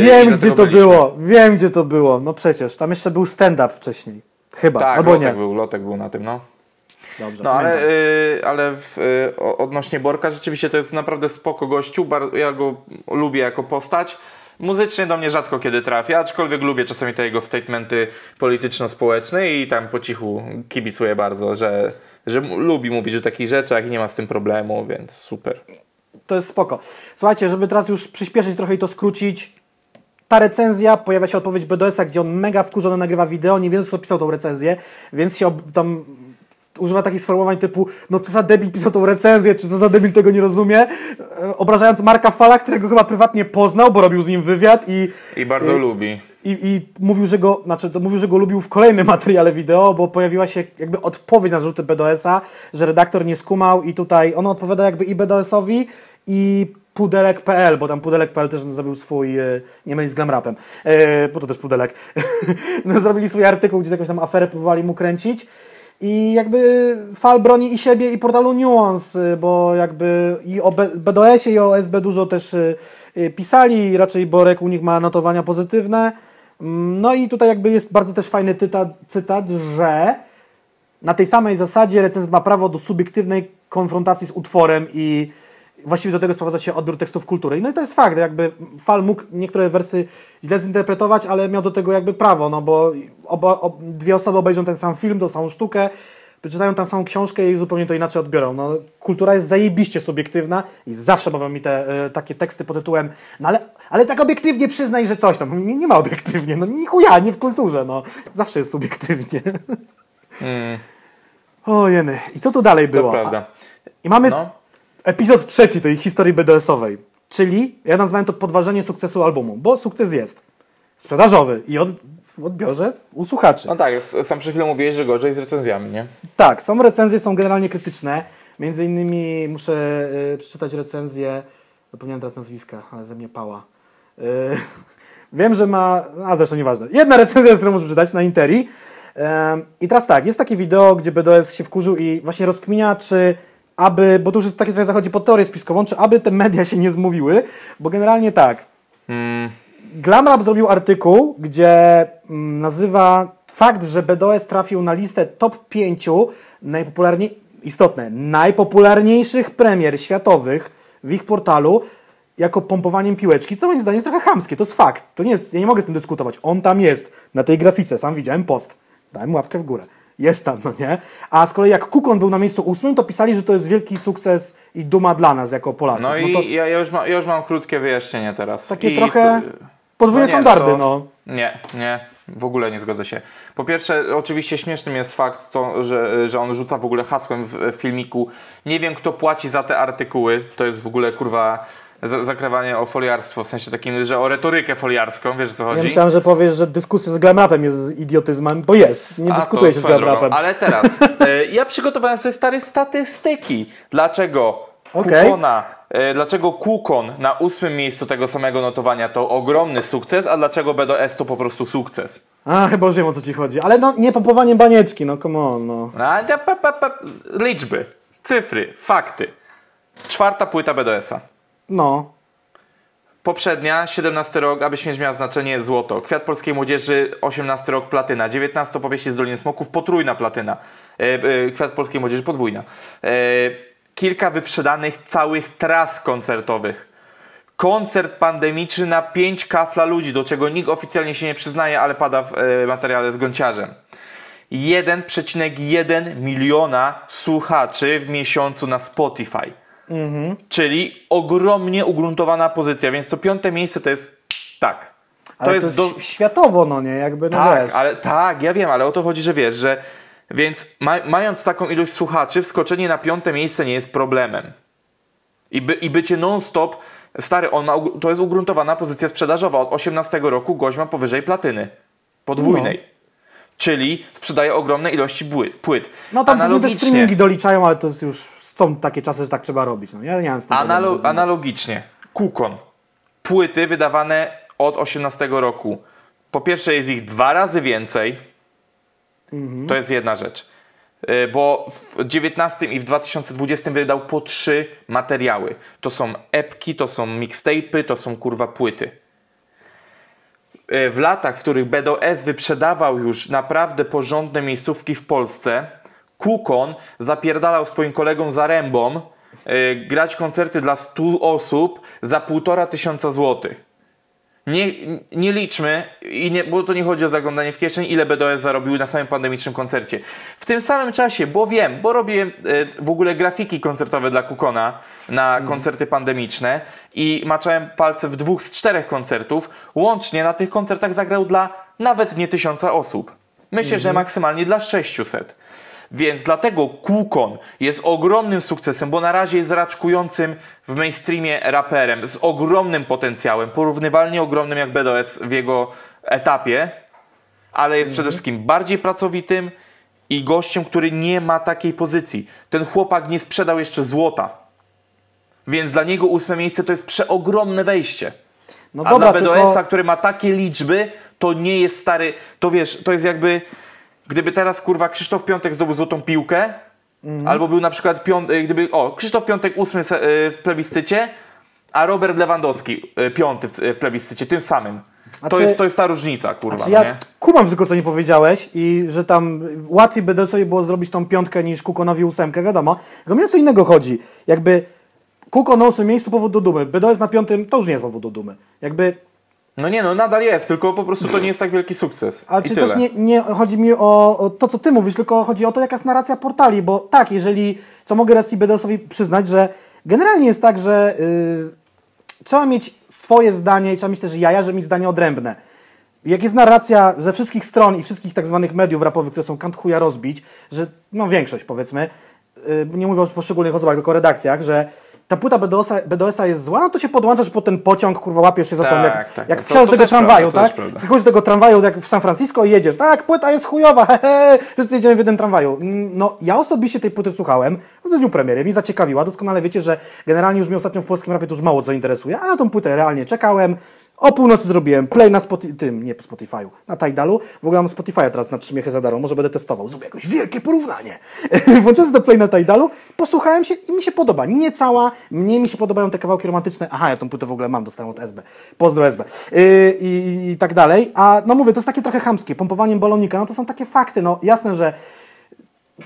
wiem, gdzie to byliśmy. było, wiem, gdzie to było. No przecież, tam jeszcze był stand-up wcześniej. Chyba, tak, albo Lotek nie. Był, Lotek był na tym, no. Dobrze, no ale, yy, ale w, yy, odnośnie Borka, rzeczywiście to jest naprawdę spoko gościu, ja go lubię jako postać. Muzycznie do mnie rzadko kiedy trafia, aczkolwiek lubię czasami te jego statementy polityczno-społeczne i tam po cichu kibicuję bardzo, że, że lubi mówić o takich rzeczach i nie ma z tym problemu, więc super. To jest spoko. Słuchajcie, żeby teraz już przyspieszyć trochę i to skrócić, ta recenzja, pojawia się odpowiedź BDS-a, gdzie on mega wkurzony nagrywa wideo, nie wiem, kto pisał tą recenzję, więc się tam używa takich sformułowań typu, no co za debil pisał tą recenzję, czy co za debil tego nie rozumie, e, obrażając Marka Fala, którego chyba prywatnie poznał, bo robił z nim wywiad i... I bardzo i, lubi. I, I, mówił, że go, znaczy to mówił, że go lubił w kolejnym materiale wideo, bo pojawiła się jakby odpowiedź na zarzuty BDS-a, że redaktor nie skumał i tutaj on odpowiada jakby i BDS-owi i pudelek.pl, bo tam pudelek.pl też zrobił swój, e, nie myli z glamrapem, e, bo to też pudelek, no, zrobili swój artykuł, gdzie jakąś tam aferę próbowali mu kręcić. I jakby Fal broni i siebie i portalu Nuance, y, bo jakby i o BDS-ie i o SB dużo też y, pisali, raczej Borek u nich ma notowania pozytywne. Mm, no i tutaj jakby jest bardzo też fajny cytat, cytat że na tej samej zasadzie recenzent ma prawo do subiektywnej konfrontacji z utworem i właściwie do tego sprowadza się odbiór tekstów kultury. No i to jest fakt, jakby Fal mógł niektóre wersy źle zinterpretować, ale miał do tego jakby prawo, no bo oba, ob, dwie osoby obejrzą ten sam film, tą samą sztukę, przeczytają tam samą książkę i zupełnie to inaczej odbiorą. No, kultura jest zajebiście subiektywna i zawsze bawią mi te e, takie teksty pod tytułem no ale, ale tak obiektywnie przyznaj, że coś tam. Nie, nie ma obiektywnie, no ni chuja, nie w kulturze, no. Zawsze jest subiektywnie. Mm. O jeny. I co tu dalej było? To prawda. I mamy no epizod trzeci tej historii BDS-owej. Czyli ja nazwałem to podważenie sukcesu albumu, bo sukces jest sprzedażowy i od, w odbiorze u słuchaczy. No tak, sam przed chwilą mówiłeś, że gorzej z recenzjami, nie? Tak, są recenzje, są generalnie krytyczne. Między innymi muszę y, przeczytać recenzję, zapomniałem teraz nazwiska, ale ze mnie pała. Y, wiem, że ma, a zresztą nieważne. Jedna recenzja, którą muszę przeczytać na Interi. Y, I teraz tak, jest takie wideo, gdzie BDS się wkurzył i właśnie rozkminia, czy aby, bo tu już takie trochę zachodzi pod teorię spiskową, czy aby te media się nie zmówiły, bo generalnie tak. Hmm. Glamrap zrobił artykuł, gdzie mm, nazywa fakt, że BDOS trafił na listę top 5 najpopularniej, istotne, najpopularniejszych premier światowych w ich portalu jako pompowaniem piłeczki, co moim zdaniem jest trochę chamskie, to jest fakt. To nie jest, ja nie mogę z tym dyskutować. On tam jest, na tej grafice, sam widziałem post. Dałem łapkę w górę jest tam, no nie? A z kolei jak Kukon był na miejscu ósmym, to pisali, że to jest wielki sukces i duma dla nas jako Polaków. No, no i ja, ja, już ma, ja już mam krótkie wyjaśnienie teraz. Takie I trochę podwójne no nie, standardy, to, no. Nie, nie, w ogóle nie zgodzę się. Po pierwsze, oczywiście śmiesznym jest fakt, to, że, że on rzuca w ogóle hasłem w filmiku. Nie wiem, kto płaci za te artykuły. To jest w ogóle kurwa zakrywanie o foliarstwo, w sensie takim, że o retorykę foliarską, wiesz o co chodzi? Ja myślałem, że powiesz, że dyskusja z glamrapem jest idiotyzmem, bo jest, nie dyskutuje się z glamrapem. Ale teraz, e, ja przygotowałem sobie stare statystyki. Dlaczego okay. Kukona, e, dlaczego Kukon na ósmym miejscu tego samego notowania to ogromny sukces, a dlaczego BDS to po prostu sukces? A, chyba wiem o co ci chodzi, ale no nie pompowanie banieczki, no come on, no. A, pa, pa, pa, liczby, cyfry, fakty. Czwarta płyta BDS-a. No. Poprzednia, 17 rok, aby śmierć miała znaczenie, złoto. Kwiat polskiej młodzieży, 18 rok, platyna. 19 powieści z Doliny Smoków, potrójna platyna. E, e, Kwiat polskiej młodzieży, podwójna. E, kilka wyprzedanych całych tras koncertowych. Koncert pandemiczny na 5 kafla ludzi, do czego nikt oficjalnie się nie przyznaje, ale pada w e, materiale z Gąciarzem. 1,1 miliona słuchaczy w miesiącu na Spotify. Mhm. Czyli ogromnie ugruntowana pozycja, więc to piąte miejsce to jest tak. To ale jest, to jest do... światowo, no nie? Jakby, no tak, wiesz. ale tak, ja wiem, ale o to chodzi, że wiesz, że więc ma, mając taką ilość słuchaczy, wskoczenie na piąte miejsce nie jest problemem. I, by, i bycie non-stop, stary, on ma, to jest ugruntowana pozycja sprzedażowa. Od 18 roku gość ma powyżej platyny. Podwójnej. No. Czyli sprzedaje ogromne ilości płyt. No tam Analogicznie, te streamingi doliczają, ale to jest już są takie czasy, że tak trzeba robić. No, ja nie mam z tym problemu, analogicznie, Kukon. Płyty wydawane od 18 roku. Po pierwsze jest ich dwa razy więcej. Mhm. To jest jedna rzecz. Y, bo w 19 i w 2020 wydał po trzy materiały. To są epki, to są mixtape'y, to są kurwa płyty. Y, w latach, w których BDS wyprzedawał już naprawdę porządne miejscówki w Polsce, Kukon zapierdalał swoim kolegom Zarębom yy, grać koncerty dla 100 osób za półtora tysiąca złotych. Nie, nie liczmy, i nie, bo to nie chodzi o zaglądanie w kieszeń, ile BDS zarobił na samym pandemicznym koncercie. W tym samym czasie, bo wiem, bo robiłem e, w ogóle grafiki koncertowe dla Kukona na mm. koncerty pandemiczne i maczałem palce w dwóch z czterech koncertów. Łącznie na tych koncertach zagrał dla nawet nie tysiąca osób. Myślę, że mhm. maksymalnie dla 600. Więc dlatego Kukon jest ogromnym sukcesem, bo na razie jest raczkującym w mainstreamie raperem z ogromnym potencjałem, porównywalnie ogromnym jak BDS w jego etapie, ale jest przede wszystkim bardziej pracowitym i gościem, który nie ma takiej pozycji. Ten chłopak nie sprzedał jeszcze złota. Więc dla niego ósme miejsce to jest przeogromne wejście. No A dobra, dla BDS-a, tylko... który ma takie liczby, to nie jest stary. To wiesz, to jest jakby gdyby teraz kurwa Krzysztof Piątek zdobył złotą piłkę, mhm. albo był na przykład piąt, e, gdyby, o, Krzysztof Piątek ósmy e, w plebiscycie, a Robert Lewandowski e, piąty w plebiscycie, tym samym. To, jest, to jest ta różnica, kurwa. Znaczy ja nie? kumam wszystko, co nie powiedziałeś i że tam łatwiej by sobie było zrobić tą piątkę niż Kukonowi ósemkę, wiadomo. Tylko mi o co innego chodzi. Jakby Kukon na ósmym miejscu powód do dumy, BDS na piątym to już nie jest powód do dumy. Jakby no nie, no nadal jest, tylko po prostu to nie jest tak wielki sukces. Ale czy też nie, nie chodzi mi o, o, to, co ty mówisz, tylko chodzi o to, jaka jest narracja portali, bo tak, jeżeli, co mogę raz i BDS-owi przyznać, że generalnie jest tak, że yy, trzeba mieć swoje zdanie i trzeba mieć też jaja, żeby mieć zdanie odrębne. Jak jest narracja ze wszystkich stron i wszystkich tak zwanych mediów rapowych, które są kant rozbić, że, no większość powiedzmy, yy, nie mówię o poszczególnych osobach, tylko o redakcjach, że ta płyta BDOS-a, BDOS-a jest zła, no to się podłączasz po ten pociąg, kurwa, łapiesz się za tą, jak, tak, tak. jak wsiadasz do tego tramwaju, prawda, tak? Schodzisz z tego tramwaju jak w San Francisco i jedziesz, tak, płyta jest chujowa, hehe, wszyscy jedziemy w jednym tramwaju. No, ja osobiście tej płyty słuchałem w dniu premiery, mi zaciekawiła, doskonale wiecie, że generalnie już mnie ostatnio w polskim rapie to już mało co interesuje, a na tą płytę realnie czekałem, o północy zrobiłem play na Spotify, tym, nie po Spotify'u, na Tidalu. W ogóle mam Spotify'a teraz na trzymiechy za darmo, może będę testował. Zrobię jakieś wielkie porównanie. Włączyłem do play na Tidalu, posłuchałem się i mi się podoba. Nie cała, mniej mi się podobają te kawałki romantyczne. Aha, ja tą płytę w ogóle mam, dostałem od SB. Pozdro SB. Yy, i, I tak dalej. A no mówię, to jest takie trochę chamskie. Pompowaniem balonika, no to są takie fakty. No jasne, że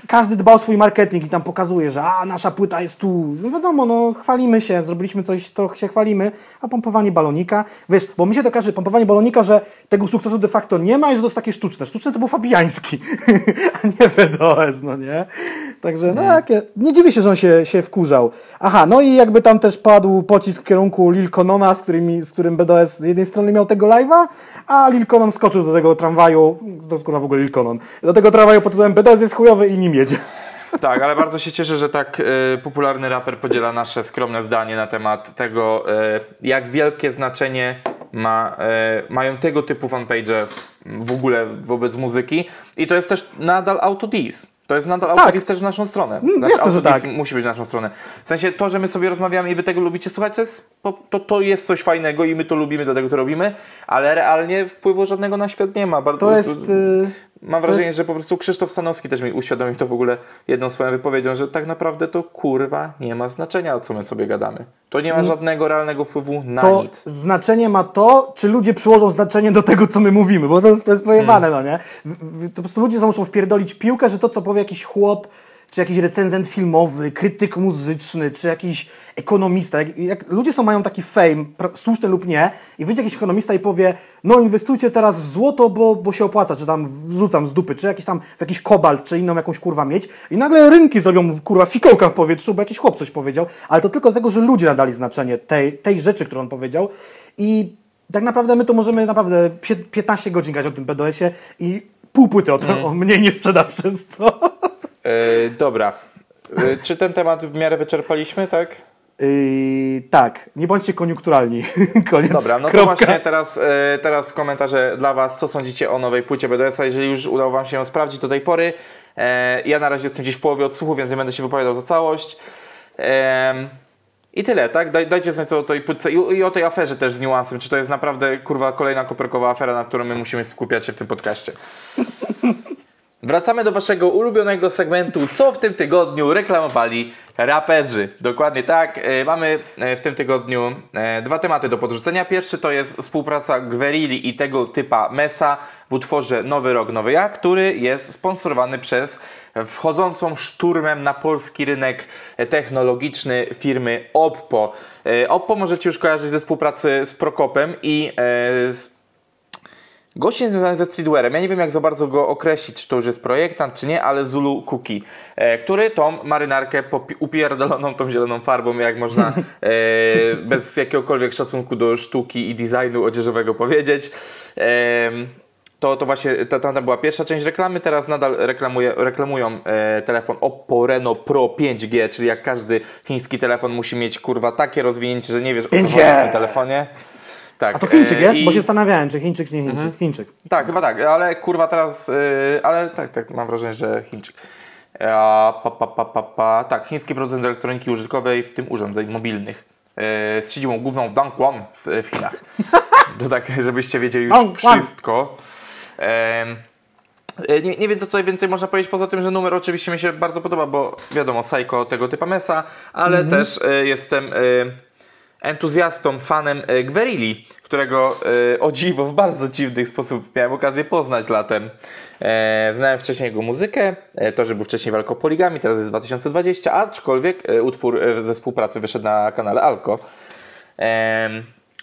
każdy dba o swój marketing i tam pokazuje, że a, nasza płyta jest tu. No wiadomo, no chwalimy się, zrobiliśmy coś, to się chwalimy, a pompowanie balonika, wiesz, bo mi się dokaże pompowanie balonika, że tego sukcesu de facto nie ma i że to jest takie sztuczne. Sztuczne to był Fabiański, a nie WDOS, no nie? Także no jakie, nie dziwię się, że on się, się wkurzał. Aha, no i jakby tam też padł pocisk w kierunku Lil z, którymi, z którym BDS z jednej strony miał tego live'a, a Lil Konon skoczył do tego tramwaju, to jest w ogóle Lil Konon, do tego tramwaju pod tytułem BDS jest chujowy i nim jedzie. Tak, ale bardzo się cieszę, że tak y, popularny raper podziela nasze skromne zdanie na temat tego, y, jak wielkie znaczenie ma, y, mają tego typu fanpage w ogóle wobec muzyki. I to jest też nadal autodis. To jest nadal tak. też w naszą stronę. Mm, znaczy, jasne, że tak. musi być w naszą stronę. W sensie to, że my sobie rozmawiamy i wy tego lubicie słuchać, to jest, to, to jest coś fajnego i my to lubimy, dlatego to robimy, ale realnie wpływu żadnego na świat nie ma. Bardzo, to jest... Mam wrażenie, jest... że po prostu Krzysztof Stanowski też mi uświadomił to w ogóle jedną swoją wypowiedzią, że tak naprawdę to kurwa nie ma znaczenia, o co my sobie gadamy. To nie ma żadnego realnego wpływu na to nic. Znaczenie ma to, czy ludzie przyłożą znaczenie do tego, co my mówimy, bo to jest, to jest pojebane, hmm. no nie? W, w, to po prostu ludzie muszą wpierdolić piłkę, że to, co powie jakiś chłop, czy jakiś recenzent filmowy, krytyk muzyczny, czy jakiś ekonomista, jak, jak ludzie są, mają taki fame, słuszny lub nie, i wyjdzie jakiś ekonomista i powie, no inwestujcie teraz w złoto, bo, bo się opłaca, czy tam wrzucam z dupy, czy jakiś tam w jakiś kobalt, czy inną jakąś kurwa mieć, i nagle rynki zrobią kurwa fikołka w powietrzu, bo jakiś chłop coś powiedział, ale to tylko dlatego, że ludzie nadali znaczenie tej, tej rzeczy, którą on powiedział i tak naprawdę my to możemy naprawdę 15 godzin grać o tym BDS-ie i pół płyty o to, mm. on mniej nie sprzeda przez to. E, dobra. E, czy ten temat w miarę wyczerpaliśmy, tak? Yy, tak, nie bądźcie koniunkturalni. Koniec. Dobra, no to właśnie teraz, teraz komentarze dla Was. Co sądzicie o nowej płycie BDS-a? Jeżeli już udało Wam się ją sprawdzić do tej pory. Ja na razie jestem gdzieś w połowie odsłuchu, więc nie będę się wypowiadał za całość. I tyle, tak? Daj, dajcie znać o tej płytce i, i, o tej aferze też z niuansem. Czy to jest naprawdę kurwa kolejna koperkowa afera, na którą my musimy skupiać się w tym podcaście. Wracamy do waszego ulubionego segmentu, co w tym tygodniu reklamowali raperzy. Dokładnie tak. E, mamy e, w tym tygodniu e, dwa tematy do podrzucenia. Pierwszy to jest współpraca Gwerilli i tego typa Mesa w utworze Nowy Rok, Nowy Ja, który jest sponsorowany przez wchodzącą szturmem na polski rynek technologiczny firmy Oppo. Oppo możecie już kojarzyć ze współpracy z Prokopem i z Gość jest związany ze streetwearem. Ja nie wiem, jak za bardzo go określić, czy to już jest projektant, czy nie, ale Zulu Cookie, e, który tą marynarkę upierdoloną tą zieloną farbą, jak można e, bez jakiegokolwiek szacunku do sztuki i designu odzieżowego powiedzieć. E, to, to właśnie ta, ta była pierwsza część reklamy, teraz nadal reklamuje, reklamują e, telefon Oppo Reno Pro 5G, czyli jak każdy chiński telefon musi mieć kurwa takie rozwinięcie, że nie wiesz 5G. o co chodzi w tym telefonie. Tak. A to Chińczyk e, jest? I... Bo się zastanawiałem, czy Chińczyk, czy nie Chińczyk. Mhm. Chińczyk. Tak, chyba tak, ale kurwa teraz, yy, ale tak, tak, mam wrażenie, że Chińczyk. A, pa, pa, pa, pa, pa. Tak, chiński producent elektroniki użytkowej, w tym urządzeń mobilnych. Yy, z siedzibą główną w Dongguan w, w Chinach. to tak, żebyście wiedzieli już wszystko. Nie, nie wiem, co tutaj więcej można powiedzieć, poza tym, że numer oczywiście mi się bardzo podoba, bo wiadomo, Psycho tego typa Mesa, ale -hmm. też jestem... entuzjastą, fanem e, Gwerilli, którego e, o dziwo w bardzo dziwny sposób miałem okazję poznać latem. E, znałem wcześniej jego muzykę, to, że był wcześniej w Alkopoligami, teraz jest 2020, aczkolwiek utwór ze współpracy wyszedł na kanale Alko.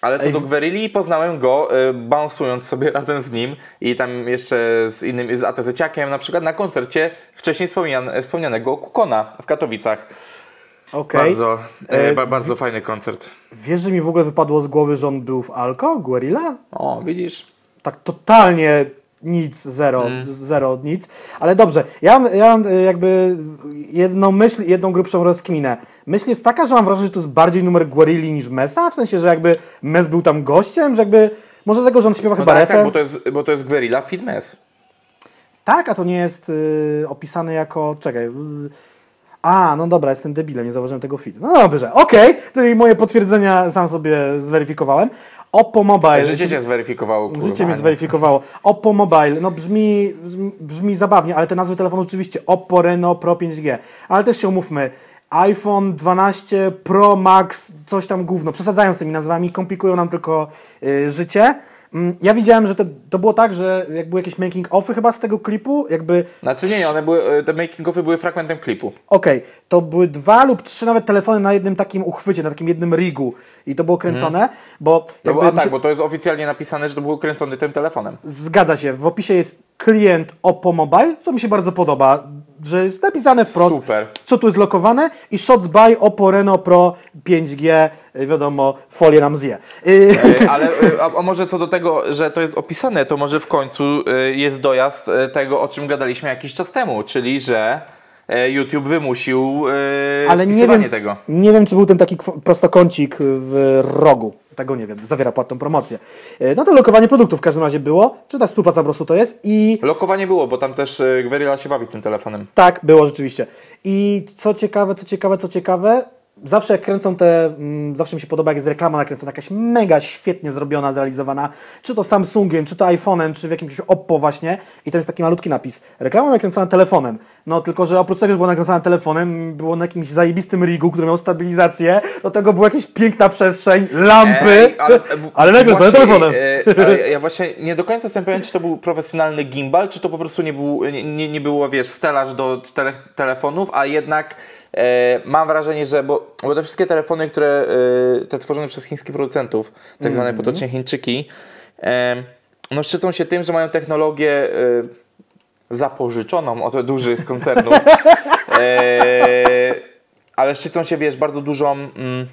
Ale co Ej. do Gwerilli, poznałem go y, sobie razem z nim i tam jeszcze z innym, z Atezeciakiem na przykład na koncercie wcześniej wspomnianego Kukona w Katowicach. Okay. Bardzo, e, e bardzo w, fajny koncert. Wiesz, że mi w ogóle wypadło z głowy, że on był w Alko, Guerilla? O, widzisz. Tak totalnie nic, zero, mm. zero, nic. Ale dobrze, ja mam, ja mam e, jakby jedną myśl, jedną grubszą rozkminę. Myśl jest taka, że mam wrażenie, że to jest bardziej numer Guerilli niż Mesa, w sensie, że jakby Mes był tam gościem, że jakby, może dlatego, że on śpiewa no chyba tak, tak, bo to jest, bo to jest Guerilla fit Mes. Tak, a to nie jest y, opisane jako, czekaj, y, a, no dobra, jestem debilem, nie zauważyłem tego fit. No dobrze, okej, okay. tutaj moje potwierdzenia sam sobie zweryfikowałem. Oppo Mobile. Życie cię zweryfikowało. Kurwa, życie mnie zweryfikowało. Oppo Mobile, no brzmi, brzmi zabawnie, ale te nazwy telefonu oczywiście Oppo Reno Pro 5G. Ale też się umówmy, iPhone 12 Pro Max, coś tam gówno. Przesadzają z tymi nazwami, komplikują nam tylko yy, życie. Mm, ja widziałem, że to, to było tak, że jak były jakieś making-offy chyba z tego klipu, jakby... Znaczy nie, one były, e, te making-offy były fragmentem klipu. Okej, okay. to były dwa lub trzy nawet telefony na jednym takim uchwycie, na takim jednym rigu i to było kręcone, hmm. bo... No, a tak, bo to jest oficjalnie napisane, że to było kręcone tym telefonem. Zgadza się, w opisie jest klient Oppo Mobile, co mi się bardzo podoba że jest napisane wprost, Super. co tu jest lokowane i shots by Oppo Reno Pro 5G, y, wiadomo, folię nam zje. Y, ale y, a, a może co do tego, że to jest opisane, to może w końcu jest dojazd tego, o czym gadaliśmy jakiś czas temu, czyli że YouTube wymusił Ale nie wiem, tego. Nie wiem, czy był ten taki prostokącik w rogu tego nie wiem, zawiera płatną promocję. E, no to lokowanie produktów w każdym razie było, czy ta współpraca po prostu to jest i... Lokowanie było, bo tam też e, Gwerila się bawi tym telefonem. Tak, było rzeczywiście. I co ciekawe, co ciekawe, co ciekawe, zawsze jak kręcą te, mm, zawsze mi się podoba, jak jest reklama nakręcona, jakaś mega świetnie zrobiona, zrealizowana, czy to Samsungiem, czy to iPhone'em, czy w jakimś Oppo właśnie i tam jest taki malutki napis. Reklama nakręcona telefonem. No tylko, że oprócz tego, że była nakręcona telefonem, było na jakimś zajebistym rigu, który miał stabilizację, do tego była jakaś piękna przestrzeń, lampy, Ej, ale, ale nakręcona telefonem. E, ja właśnie nie do końca jestem pewien, czy to był profesjonalny gimbal, czy to po prostu nie, był, nie, nie było, wiesz, stelaż do tele, telefonów, a jednak E, mam wrażenie, że bo, bo te wszystkie telefony, które e, te tworzone przez chińskich producentów, tak zwane mm -hmm. potocznie Chińczyki, e, no szczycą się tym, że mają technologię zapożyczoną od dużych koncernów, ale szczycą się, wiesz, bardzo dużą mm,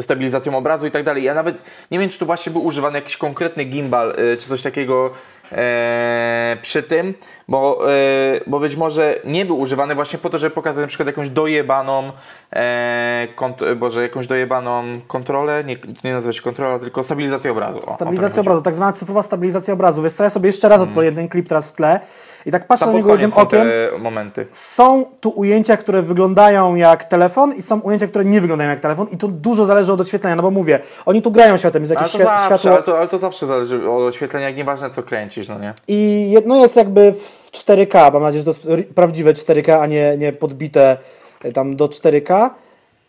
stabilizacją obrazu i tak dalej. Ja nawet nie wiem, czy tu właśnie był używany jakiś konkretny gimbal, czy coś takiego e, przy tym, bo, e, bo być może nie był używany właśnie po to, żeby pokazać na przykład jakąś dojebaną e, kont Boże, jakąś dojebaną kontrolę, nie, nie nazywa się kontrola, tylko stabilizację obrazu. O, stabilizacja obrazu, tak zwana cyfrowa stabilizacja obrazu. Wiesz co, ja sobie jeszcze raz hmm. odpalę jeden klip teraz w tle i tak patrzę na niego jednym okiem. momenty. Są tu ujęcia, które wyglądają jak telefon i są ujęcia, które nie wyglądają jak telefon i tu dużo zależy od oświetlenia, no bo mówię, oni tu grają światem, jest jakieś ale to zawsze, światło... Ale to, ale to zawsze zależy od oświetlenia, jak nieważne co kręci. nakręcić, no nie? I no jest jakby w 4K, mam nadzieję, że to jest prawdziwe 4K, a nie, nie podbite e, tam do 4K.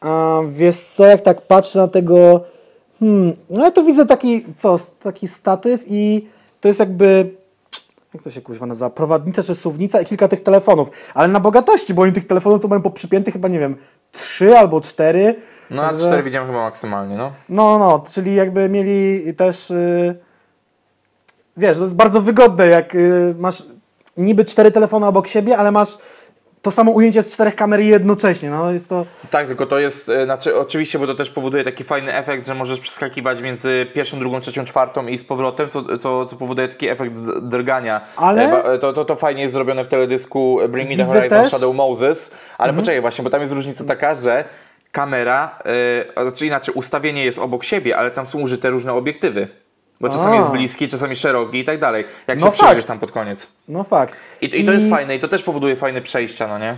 A wiesz co, jak tak patrzę na tego, hmm, no ja tu widzę taki, co, taki statyw i to jest jakby, jak to się kuźwa nazywa, prowadnica czy suwnica i kilka tych telefonów, ale na bogatości, bo oni tych telefonów to mają poprzypiętych chyba, nie wiem, trzy albo cztery. No a cztery widziałem chyba maksymalnie, no. No, no, czyli jakby mieli też... Yy wiesz, to jest bardzo wygodne, jak y, masz niby cztery telefony obok siebie, ale masz to samo ujęcie z czterech kamer jednocześnie. No, jest to... Tak, tylko to jest, y, znaczy oczywiście, bo to też powoduje taki fajny efekt, że możesz przeskakiwać między pierwszą, drugą, trzecią, czwartą i z powrotem, co, co, co powoduje taki efekt drgania. Ale... E, to, to, to fajnie jest zrobione w teledysku Bring Me The Horizon też... Shadow Moses, ale mhm. poczekaj właśnie, bo tam jest różnica taka, że kamera, yy, znaczy inaczej, ustawienie jest obok siebie, ale tam są użyte różne obiektywy. Bo czasami A. jest bliski, czasami szeroki i tak dalej. Jak no się przyjrzysz tam pod koniec. No fakt. I, I, to jest fajne i to też powoduje fajne przejścia, no nie?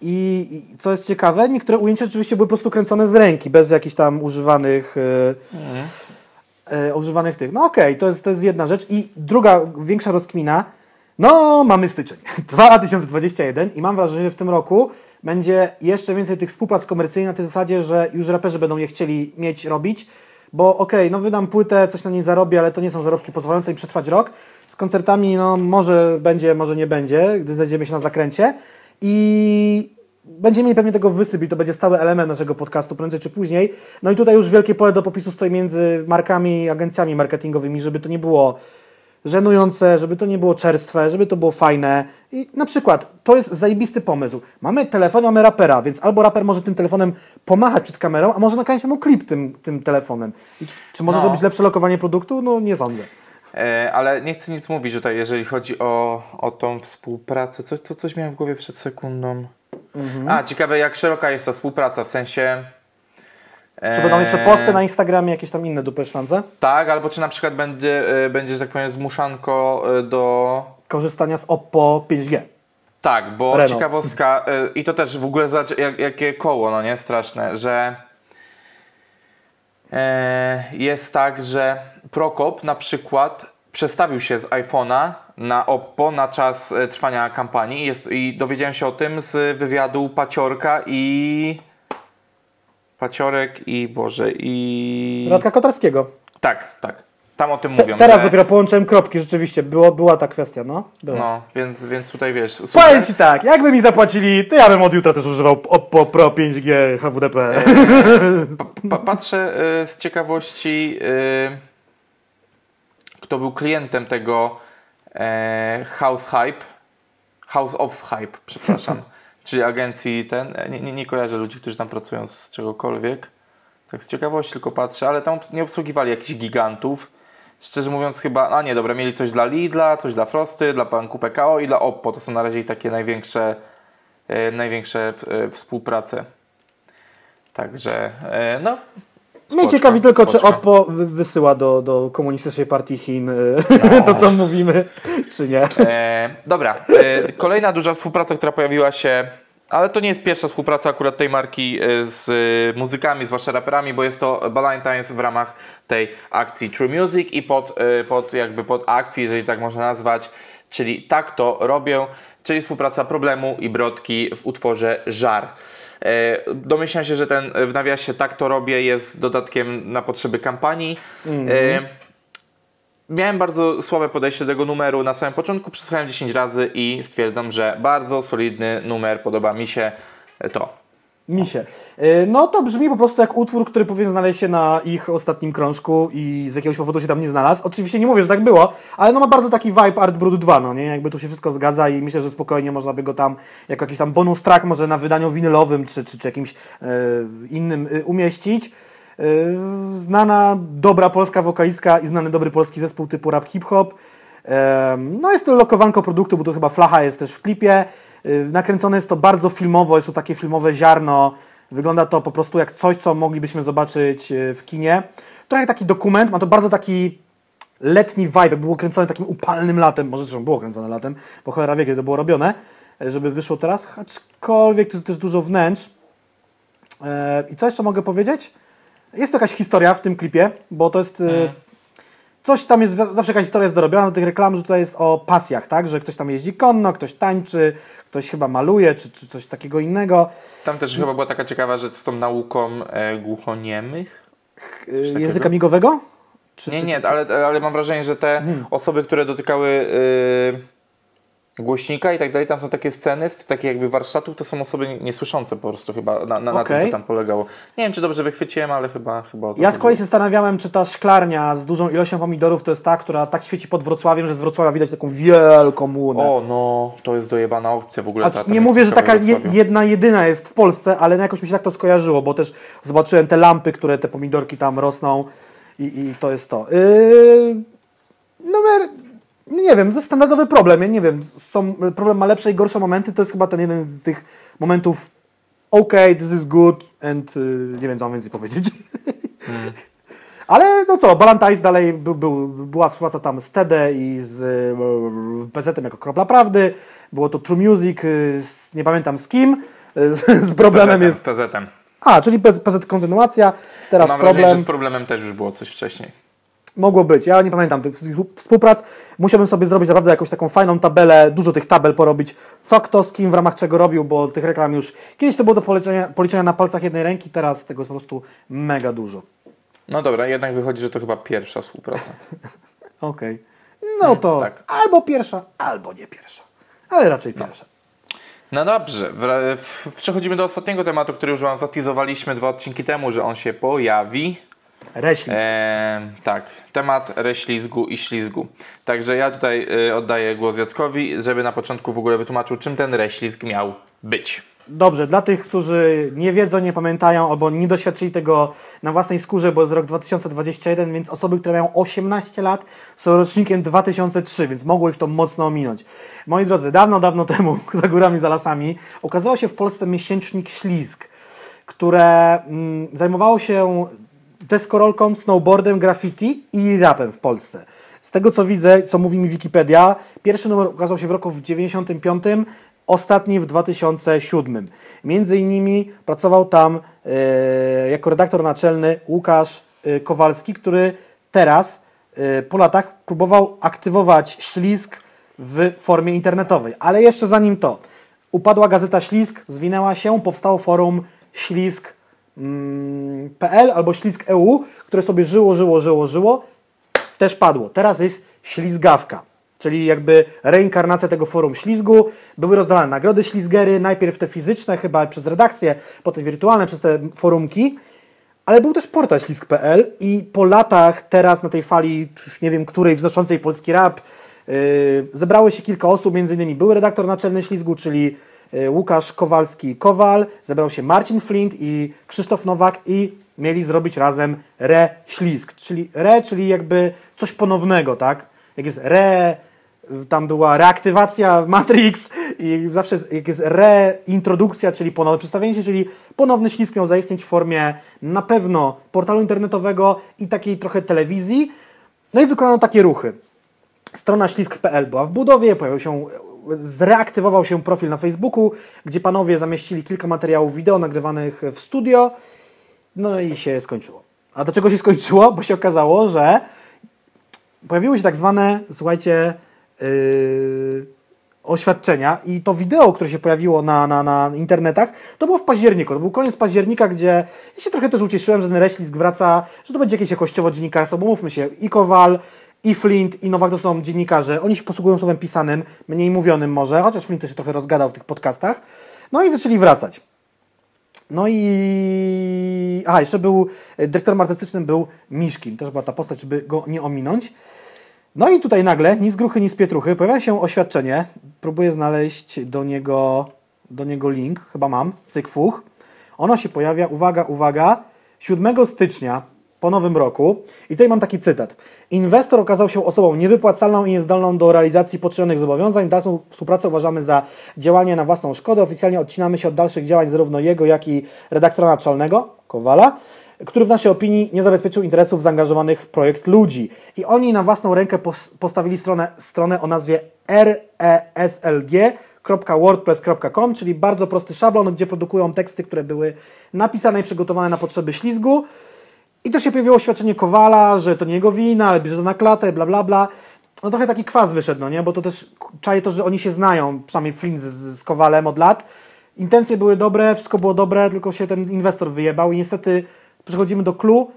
I, I, co jest ciekawe, niektóre ujęcia oczywiście były po prostu kręcone z ręki, bez jakichś tam używanych, e, e, używanych tych. No okej, okay, to, jest, to jest jedna rzecz. I druga, większa rozkmina, no mamy styczeń 2021 i mam wrażenie, że w tym roku będzie jeszcze więcej tych współprac komercyjnych na tej zasadzie, że już raperzy będą je chcieli mieć, robić bo okej, okay, no wydam płytę, coś na niej zarobię, ale to nie są zarobki pozwalające mi przetrwać rok. Z koncertami, no może będzie, może nie będzie, gdy znajdziemy się na zakręcie i będziemy mieli pewnie tego wysyp i to będzie stały element naszego podcastu prędzej czy później. No i tutaj już wielkie pole do popisu stoi między markami agencjami marketingowymi, żeby to nie było żenujące, żeby to nie było czerstwe, żeby to było fajne. I na przykład, to jest zajebisty pomysł. Mamy telefon, mamy rapera, więc albo raper może tym telefonem pomachać przed kamerą, a może nakręcić mu klip tym, tym telefonem. I czy może no. zrobić lepsze lokowanie produktu? No nie sądzę. E, ale nie chcę nic mówić tutaj, jeżeli chodzi o, o tą współpracę. Coś, to coś miałem w głowie przed sekundą. Mhm. A, ciekawe jak szeroka jest ta współpraca, w sensie czy będą jeszcze posty na Instagramie, jakieś tam inne dupy szlance? Tak, albo czy na przykład będzie, e, będzie że tak powiem, zmuszanko e, do... Korzystania z Oppo 5G. Tak, bo Renault. ciekawostka, e, i to też w ogóle zobacz, jak, jakie koło, no nie, straszne, że jest tak, że Prokop na przykład przestawił się z iPhone'a na Oppo na czas trwania kampanii jest, i dowiedziałem się o tym z wywiadu Paciorka i Paciorek i Boże i... Radka Kotarskiego. Tak, tak. Tam o tym Te, mówią. Teraz że... dopiero połączyłem kropki, rzeczywiście. Było, była ta kwestia, no. Była. No, więc, więc tutaj wiesz. Super. Powiem Ci tak, jakby mi zapłacili, to ja bym od jutra też używał Oppo Pro 5G HWDP. E, pa, pa, patrzę e, z ciekawości, e, kto był klientem tego e, House Hype. House of Hype, przepraszam. czyli agencji ten, nie, nie, nie kojarzę ludzi, którzy tam pracują z czegokolwiek. Tak z ciekawości tylko patrzę, ale tam nie obsługiwali jakichś gigantów. Szczerze mówiąc chyba, a nie, dobra, mieli coś dla Lidla, coś dla Frosty, dla banku PKO i dla Oppo. To są na razie takie największe, e, największe e, współprace. Także, e, no, Mnie ciekawi tylko, czy Oppo wysyła do, do komunistycznej partii Chin no. to, co mówimy, czy nie. E, dobra, e, kolejna duża współpraca, która pojawiła się ale to nie jest pierwsza współpraca akurat tej marki e, z e, muzykami, zwłaszcza raperami, bo jest to Valentine's w ramach tej akcji True Music i pod, e, pod jakby pod akcji, jeżeli tak można nazwać, czyli tak to robię, czyli współpraca Problemu i Brodki w utworze Żar. Domyślam się, że ten w nawiasie tak to robię jest dodatkiem na potrzeby kampanii. Mm -hmm. Miałem bardzo słabe podejście do tego numeru na samym początku, przesłuchałem 10 razy i stwierdzam, że bardzo solidny numer, podoba mi się to. Mi się. E, no to brzmi po prostu jak utwór, który powinien znaleźć się na ich ostatnim krążku i z jakiegoś powodu się tam nie znalazł. Oczywiście nie mówię, że tak było, ale no ma bardzo taki vibe Art Brut 2, no nie? Jakby tu się wszystko zgadza i myślę, że spokojnie można by go tam jako jakiś tam bonus track może na wydaniu winylowym czy, czy, czy jakimś e, innym e, umieścić. Yy, znana, dobra polska wokalistka i znany dobry polski zespół typu rap hip-hop. No jest to lokowanko produktu, bo to chyba flacha jest też w klipie. Yy, nakręcone jest to bardzo filmowo, jest to takie filmowe ziarno. Wygląda to po prostu jak coś, co moglibyśmy zobaczyć yy, w kinie. Trochę taki dokument, ma to bardzo taki letni vibe, jakby było kręcone takim upalnym latem, może zresztą było kręcone latem, bo cholera wie, kiedy to było robione, żeby wyszło teraz, aczkolwiek to jest też dużo wnętrz. I co jeszcze mogę powiedzieć? Jest to jakaś historia w tym klipie, bo to jest. Mm. Coś tam jest, zawsze jakaś historia jest dorobiona do tych reklam, że to jest o pasjach, tak? Że ktoś tam jeździ konno, ktoś tańczy, ktoś chyba maluje, czy, czy coś takiego innego. Tam też I... chyba była taka ciekawa rzecz z tą nauką e, głuchoniemych. Języka migowego? Czy, nie, czy, nie, ale, ale mam wrażenie, że te hmm. osoby, które dotykały... Yy głośnika i tak dalej, tam są takie sceny z takich jakby warsztatów, to są osoby niesłyszące po prostu chyba, na, na, okay. na tym to tam polegało. Nie wiem, czy dobrze wychwyciłem, ale chyba... chyba ja z kolei się zastanawiałem, czy ta szklarnia z dużą ilością pomidorów to jest ta, która tak świeci pod Wrocławiem, że z Wrocławia widać taką wielką łunę. O, no, to jest dojebana opcja w ogóle. A ta, nie mówię, że taka je, jedna, jedyna jest w Polsce, ale jakoś mi się tak to skojarzyło, bo też zobaczyłem te lampy, które te pomidorki tam rosną i, i to jest to. Yy, numer no nie wiem, to jest standardowy problem. Ja nie wiem, są, problem ma lepsze i gorsze momenty. To jest chyba ten jeden z tych momentów OK, this is good and y, nie wiem, co mam więcej powiedzieć. Mm. Ale no co, Balantais dalej był, był, była współpraca tam z TD i z y, PZ-em jako Kropla Prawdy. Było to True Music, y, z, nie pamiętam z kim. Z, z problemem jest... Z PZ-em. A, czyli PZ kontynuacja, teraz Mam problem... Wrażenie, że z problemem też już było coś wcześniej. Mogło być. Ja nie pamiętam tych współprac. Musiałbym sobie zrobić naprawdę jakąś taką fajną tabelę, dużo tych tabel porobić, co kto z kim w ramach czego robił, bo tych reklam już kiedyś to było do policzenia, policzenia na palcach jednej ręki, teraz tego jest po prostu mega dużo. No dobra, jednak wychodzi, że to chyba pierwsza współpraca. Okej. Okay. No to tak. albo pierwsza, albo nie pierwsza. Ale raczej no. pierwsza. No. No dobrze, przechodzimy do ostatniego tematu, który już Wam zatizowaliśmy dwa odcinki temu, że on się pojawi. Reślizg. E, tak, temat reślizgu i ślizgu. Także ja tutaj y, oddaję głos Jackowi, żeby na początku w ogóle wytłumaczył, czym ten reślizg miał być. Dobrze, dla tych, którzy nie wiedzą, nie pamiętają albo nie doświadczyli tego na własnej skórze, bo jest rok 2021, więc osoby, które mają 18 lat są rocznikiem 2003, więc mogło ich to mocno ominąć. Moi drodzy, dawno, dawno temu, za górami, za lasami, ukazał się w Polsce miesięcznik Ślizg, które mm, zajmowało się deskorolką, snowboardem, graffiti i rapem w Polsce. Z tego co widzę, co mówi mi Wikipedia, pierwszy numer ukazał się w roku w 95, ostatni w 2007. Między innymi pracował tam e, jako redaktor naczelny Łukasz e, Kowalski, który teraz e, po latach próbował aktywować ślizg w formie internetowej. Ale jeszcze zanim to, upadła gazeta Ślizg, zwinęła się, powstało forum Mm, PL albo ślizg EU, które sobie żyło, żyło, żyło, żyło, też padło. Teraz jest ślizgawka, czyli jakby reinkarnacja tego forum ślizgu. Były rozdawane nagrody ślizgery, najpierw te fizyczne, chyba przez redakcję, potem wirtualne, przez te forumki. Ale był też portal ślizg.pl i po latach teraz na tej fali, już nie wiem której, wznoszącej polski rap, yy, zebrało się kilka osób, między innymi był redaktor naczelny ślizgu, czyli Łukasz Kowalski-Kowal, zebrał się Marcin Flint i Krzysztof Nowak i mieli zrobić razem re-ślizg, czyli re, czyli jakby coś ponownego, tak? Jak jest re, tam była reaktywacja Matrix i zawsze jest, jak jest reintrodukcja, czyli ponowne przedstawienie się, czyli ponowny ślizg miał zaistnieć w formie na pewno portalu internetowego i takiej trochę telewizji. No i wykonano takie ruchy. Strona ślizg.pl była w budowie, pojawił się zreaktywował się profil na Facebooku, gdzie panowie zamieścili kilka materiałów wideo nagrywanych w studio. No i się skończyło. A dlaczego się skończyło? Bo się okazało, że pojawiły się tak zwane, słuchajcie, yy, oświadczenia i to wideo, które się pojawiło na, na, na internetach, to było w październiku. To był koniec października, gdzie ja się trochę też ucieszyłem, że ten Reślizg wraca, że to będzie jakieś jakościowo dziennikarstwo, bo mówmy się, i Kowal, i Flint, i Nowak to są dziennikarze. Oni się posługują słowem pisanym, mniej mówionym może, chociaż Flint też się trochę rozgadał w tych podcastach. No i zaczęli wracać. No i... Aha, jeszcze był, dyrektorem artystycznym był Miszkin, też była ta postać, żeby go nie ominąć. No i tutaj nagle, ni z gruchy, ni z pietruchy, pojawia się oświadczenie. Próbuję znaleźć do niego, do niego link, chyba mam, cykfuch. Ono się pojawia, uwaga, uwaga, 7 stycznia po nowym roku. I tutaj mam taki cytat. Inwestor okazał się osobą niewypłacalną i niezdolną do realizacji poczynionych zobowiązań. Dalszą współpracę uważamy za działanie na własną szkodę. Oficjalnie odcinamy się od dalszych działań zarówno jego, jak i redaktora naczelnego, Kowala, który w naszej opinii nie zabezpieczył interesów zaangażowanych w projekt ludzi. I oni na własną rękę postawili stronę, stronę o nazwie reslg.wordpress.com, czyli bardzo prosty szablon, gdzie produkują teksty, które były napisane i przygotowane na potrzeby ślizgu. I to się pojawiło oświadczenie Kowala, że to nie jego wina, ale bierze to na klatę, bla bla bla. No trochę taki kwas wyszedł, no nie? Bo to też czaje to, że oni się znają, przynajmniej Flynn z, z Kowalem od lat. Intencje były dobre, wszystko było dobre, tylko się ten inwestor wyjebał i niestety przechodzimy do clue.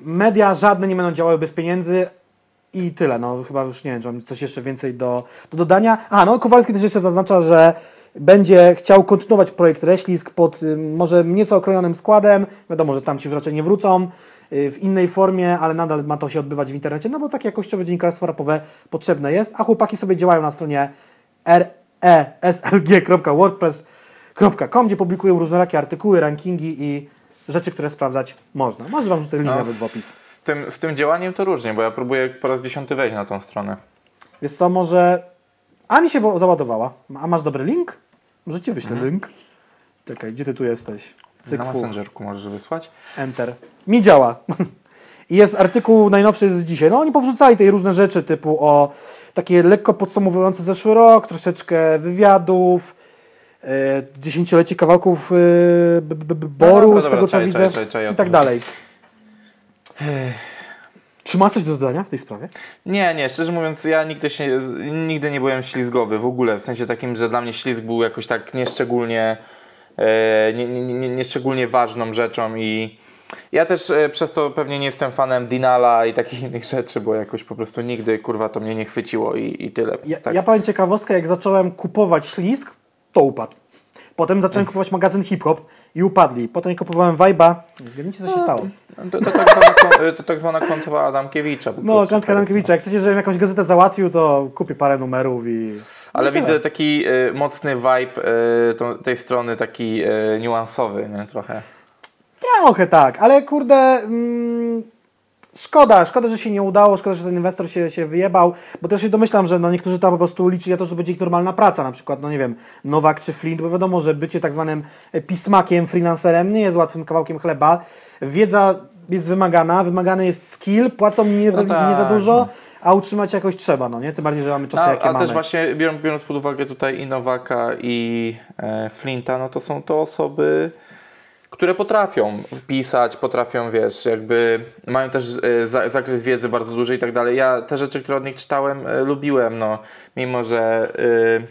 Media żadne nie będą działały bez pieniędzy i tyle. No chyba już nie wiem, czy mam coś jeszcze więcej do, do dodania. A, no Kowalski też jeszcze zaznacza, że będzie chciał kontynuować projekt Reślisk pod y, może nieco okrojonym składem. Wiadomo, że tam ci już raczej nie wrócą y, w innej formie, ale nadal ma to się odbywać w internecie, no bo takie jakościowe dziennikarstwo rapowe potrzebne jest, a chłopaki sobie działają na stronie reslg.wordpress.com, gdzie publikują różnorakie artykuły, rankingi i rzeczy, które sprawdzać można. Może Wam rzucę link no, nawet w opis. Z tym, z tym działaniem to różnie, bo ja próbuję po raz dziesiąty wejść na tą stronę. Więc co, może... A mi się załadowała. A masz dobry link? Może Ci wyślę mhm. link. Czekaj, gdzie Ty tu jesteś? Cyk, na Messengerku możesz wysłać. Enter. Mi działa. I jest artykuł najnowszy z dzisiaj. No oni powrzucali tej różne rzeczy typu o takie lekko podsumowujące zeszły rok, troszeczkę wywiadów, e, dziesięciolecie kawałków e, Boru, no, z tego co widzę i tak dalej. Czy masz coś do dodania w tej sprawie? Nie, nie, szczerze mówiąc, ja nigdy, się, nigdy nie byłem ślizgowy w ogóle, w sensie takim, że dla mnie ślizg był jakoś tak nieszczególnie, e, nie, nie, nie, nieszczególnie ważną rzeczą i ja też e, przez to pewnie nie jestem fanem Dinala i takich innych rzeczy, bo jakoś po prostu nigdy, kurwa, to mnie nie chwyciło i, i tyle. Ja, tak. ja powiem ciekawostkę, jak zacząłem kupować ślizg, to upadł. Potem zacząłem kupować magazyn hip-hop i upadli. Potem kupowałem Vibe'a. Zgadnijcie, co się stało. To, to, tak zwana, to tak zwana klątwa Adamkiewicza. No, klątwa Adamkiewicza. Jak chcecie, żebym jakąś gazetę załatwił, to kupię parę numerów i... Ale widzę taki y, mocny vibe y, to, tej strony, taki y, niuansowy, nie? Trochę. Trochę tak, ale kurde... Mm, Szkoda, szkoda, że się nie udało, szkoda, że ten inwestor się, się wyjebał, bo też się domyślam, że no niektórzy tam po prostu liczyli na to, że będzie ich normalna praca, na przykład, no nie wiem, Nowak czy Flint, bo wiadomo, że bycie tak zwanym pismakiem, freelancerem nie jest łatwym kawałkiem chleba. Wiedza jest wymagana, wymagany jest skill, płacą nie, no tak. nie za dużo, a utrzymać jakoś trzeba, no nie? Tym bardziej, że mamy czasy, a, jakie a mamy. A też właśnie, biorąc, biorąc pod uwagę tutaj i Nowaka i e, Flinta, no to są to osoby które potrafią wpisać, potrafią, wiesz, jakby mają też e, zakres wiedzy bardzo duży i tak dalej. Ja te rzeczy, które od nich czytałem, e, lubiłem, no, mimo że e,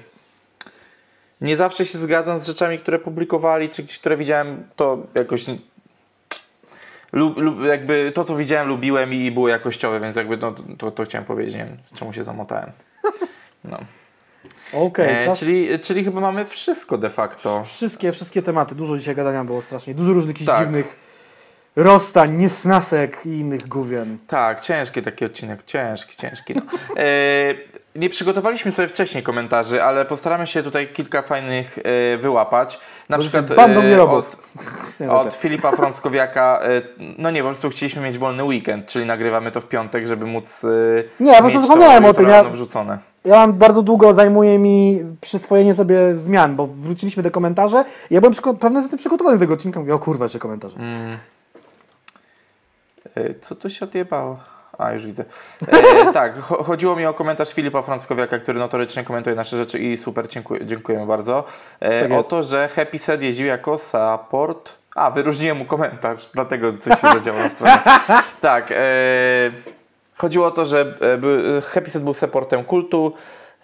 nie zawsze się zgadzam z rzeczami, które publikowali, czy gdzieś, które widziałem, to jakoś lub, lub jakby to, co widziałem, lubiłem i było jakościowe, więc jakby no, to, to chciałem powiedzieć, nie wiem, czemu się zamotałem. No. Okay, e, czyli, czyli chyba mamy wszystko de facto. Wszystkie, wszystkie tematy. Dużo dzisiaj gadania było strasznie. Dużo różnych tak. dziwnych rozstań, niesnasek i innych gówien. Tak, ciężki taki odcinek. Ciężki, ciężki. No. E, nie przygotowaliśmy sobie wcześniej komentarzy, ale postaramy się tutaj kilka fajnych e, wyłapać. Na Bo przykład bandą e, od, od Filipa Frąckowiaka. E, no nie, po prostu chcieliśmy mieć wolny weekend, czyli nagrywamy to w piątek, żeby móc e, Nie, ja po prostu zapomniałem o tym. Ja, wrzucone. ja mam bardzo długo zajmuje mi przyswojenie sobie zmian, bo wróciliśmy te komentarze. Ja byłem pewny, że jestem przygotowany do tego odcinka. Mówię, o kurwa, jeszcze komentarze. Mm. Co to się odjebało? A, już widzę. E, tak, chodziło mi o komentarz Filipa Franckowiaka, który notorycznie komentuje nasze rzeczy i super, dziękuję, dziękujemy bardzo. E, tak o to, że Happy Set jeździł jako support. A, wyróżniłem mu komentarz, dlatego coś się zadziało na stronie. Tak, e, chodziło o to, że e, Happy Set był supportem kultu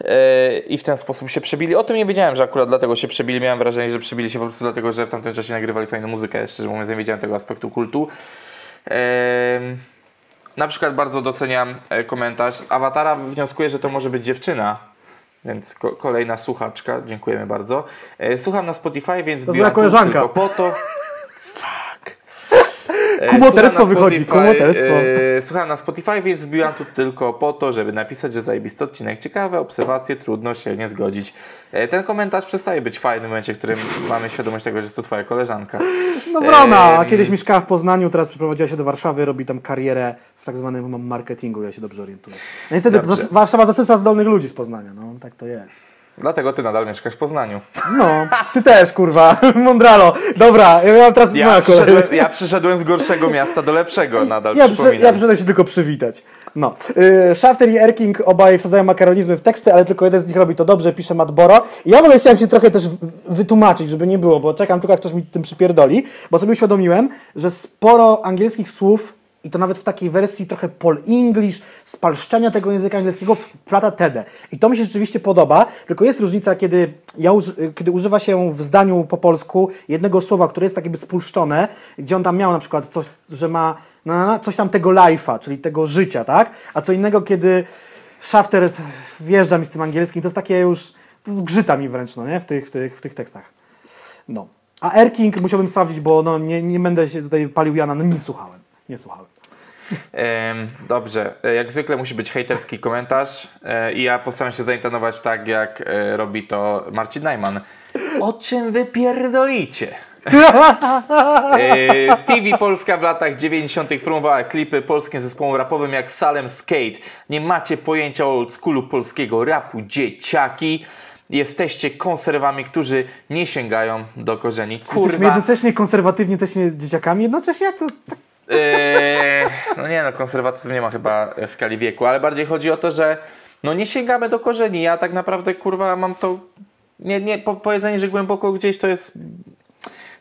e, i w ten sposób się przebili. O tym nie wiedziałem, że akurat dlatego się przebili. Miałem wrażenie, że przebili się po prostu dlatego, że w tamtym czasie nagrywali fajną muzykę. Szczerze mówiąc, nie wiedziałem tego aspektu kultu. Na przykład bardzo doceniam e, komentarz. Z awatara wnioskuję, że to może być dziewczyna. Więc ko kolejna słuchaczka, dziękujemy bardzo. E, słucham na Spotify, więc to moja koleżanka. tylko po to. E, kumoterstwo wychodzi, kumoterstwo. E, słucham na Spotify, więc wbiłam tu tylko po to, żeby napisać, że zajebisty odcinek. Ciekawe obserwacje, trudno się nie zgodzić. E, ten komentarz przestaje być fajny w momencie, w którym mamy świadomość tego, że to twoja koleżanka. No wrona, kiedyś mieszkała w Poznaniu, teraz przeprowadziła się do Warszawy, robi tam karierę w tak zwanym marketingu, ja się dobrze orientuję. No niestety Warszawa zasysa zdolnych ludzi z Poznania, no tak to jest. Dlatego ty nadal mieszkasz w Poznaniu. No, ty też, kurwa. Mądralo. Dobra, ja miałem teraz ja przyszedłem, ja przyszedłem z gorszego miasta do lepszego nadal, ja, przy, ja przyszedłem się tylko przywitać. No. Yy, Shafter i Erking obaj wsadzają makaronizmy w teksty, ale tylko jeden z nich robi to dobrze, pisze Matt Boro. I ja w ogóle chciałem się trochę też wytłumaczyć, żeby nie było, bo czekam tylko, jak ktoś mi tym przypierdoli, bo sobie uświadomiłem, że sporo angielskich słów i to nawet w takiej wersji trochę Pol English, spalszczenia tego języka angielskiego wplata TD. I to mi się rzeczywiście podoba, tylko jest różnica, kiedy, ja kiedy używa się w zdaniu po polsku jednego słowa, które jest tak jakby spulszczone, gdzie on tam miał na przykład coś, że ma coś tam tego life'a, czyli tego życia, tak? A co innego, kiedy Shafter wjeżdża mi z tym angielskim, to jest takie już, to zgrzyta mi wręcz, no nie? W tych, w tych, w tych tekstach. No. A Erking musiałbym sprawdzić, bo no, nie, nie będę się tutaj palił Jana, no nie słuchałem. Nie słuchałem. Dobrze, e, jak zwykle musi być hejterski komentarz e, i ja postaram się zaintonować tak, jak e, robi to Marcin Najman. O czym wy pierdolicie? TV Polska w latach 90. promowała klipy polskim zespołom rapowym jak Salem Skate. Nie macie pojęcia o oldschoolu polskiego rapu, dzieciaki. Jesteście konserwami, którzy nie sięgają do korzeni. Kurwa. Jesteśmy jednocześnie konserwatywni, jesteśmy dzieciakami, jednocześnie to tak no nie no, konserwatyzm nie ma chyba skali wieku, ale bardziej chodzi o to, że no nie sięgamy do korzeni. Ja tak naprawdę kurwa mam to. Nie, nie, po, powiedzenie, że głęboko gdzieś to jest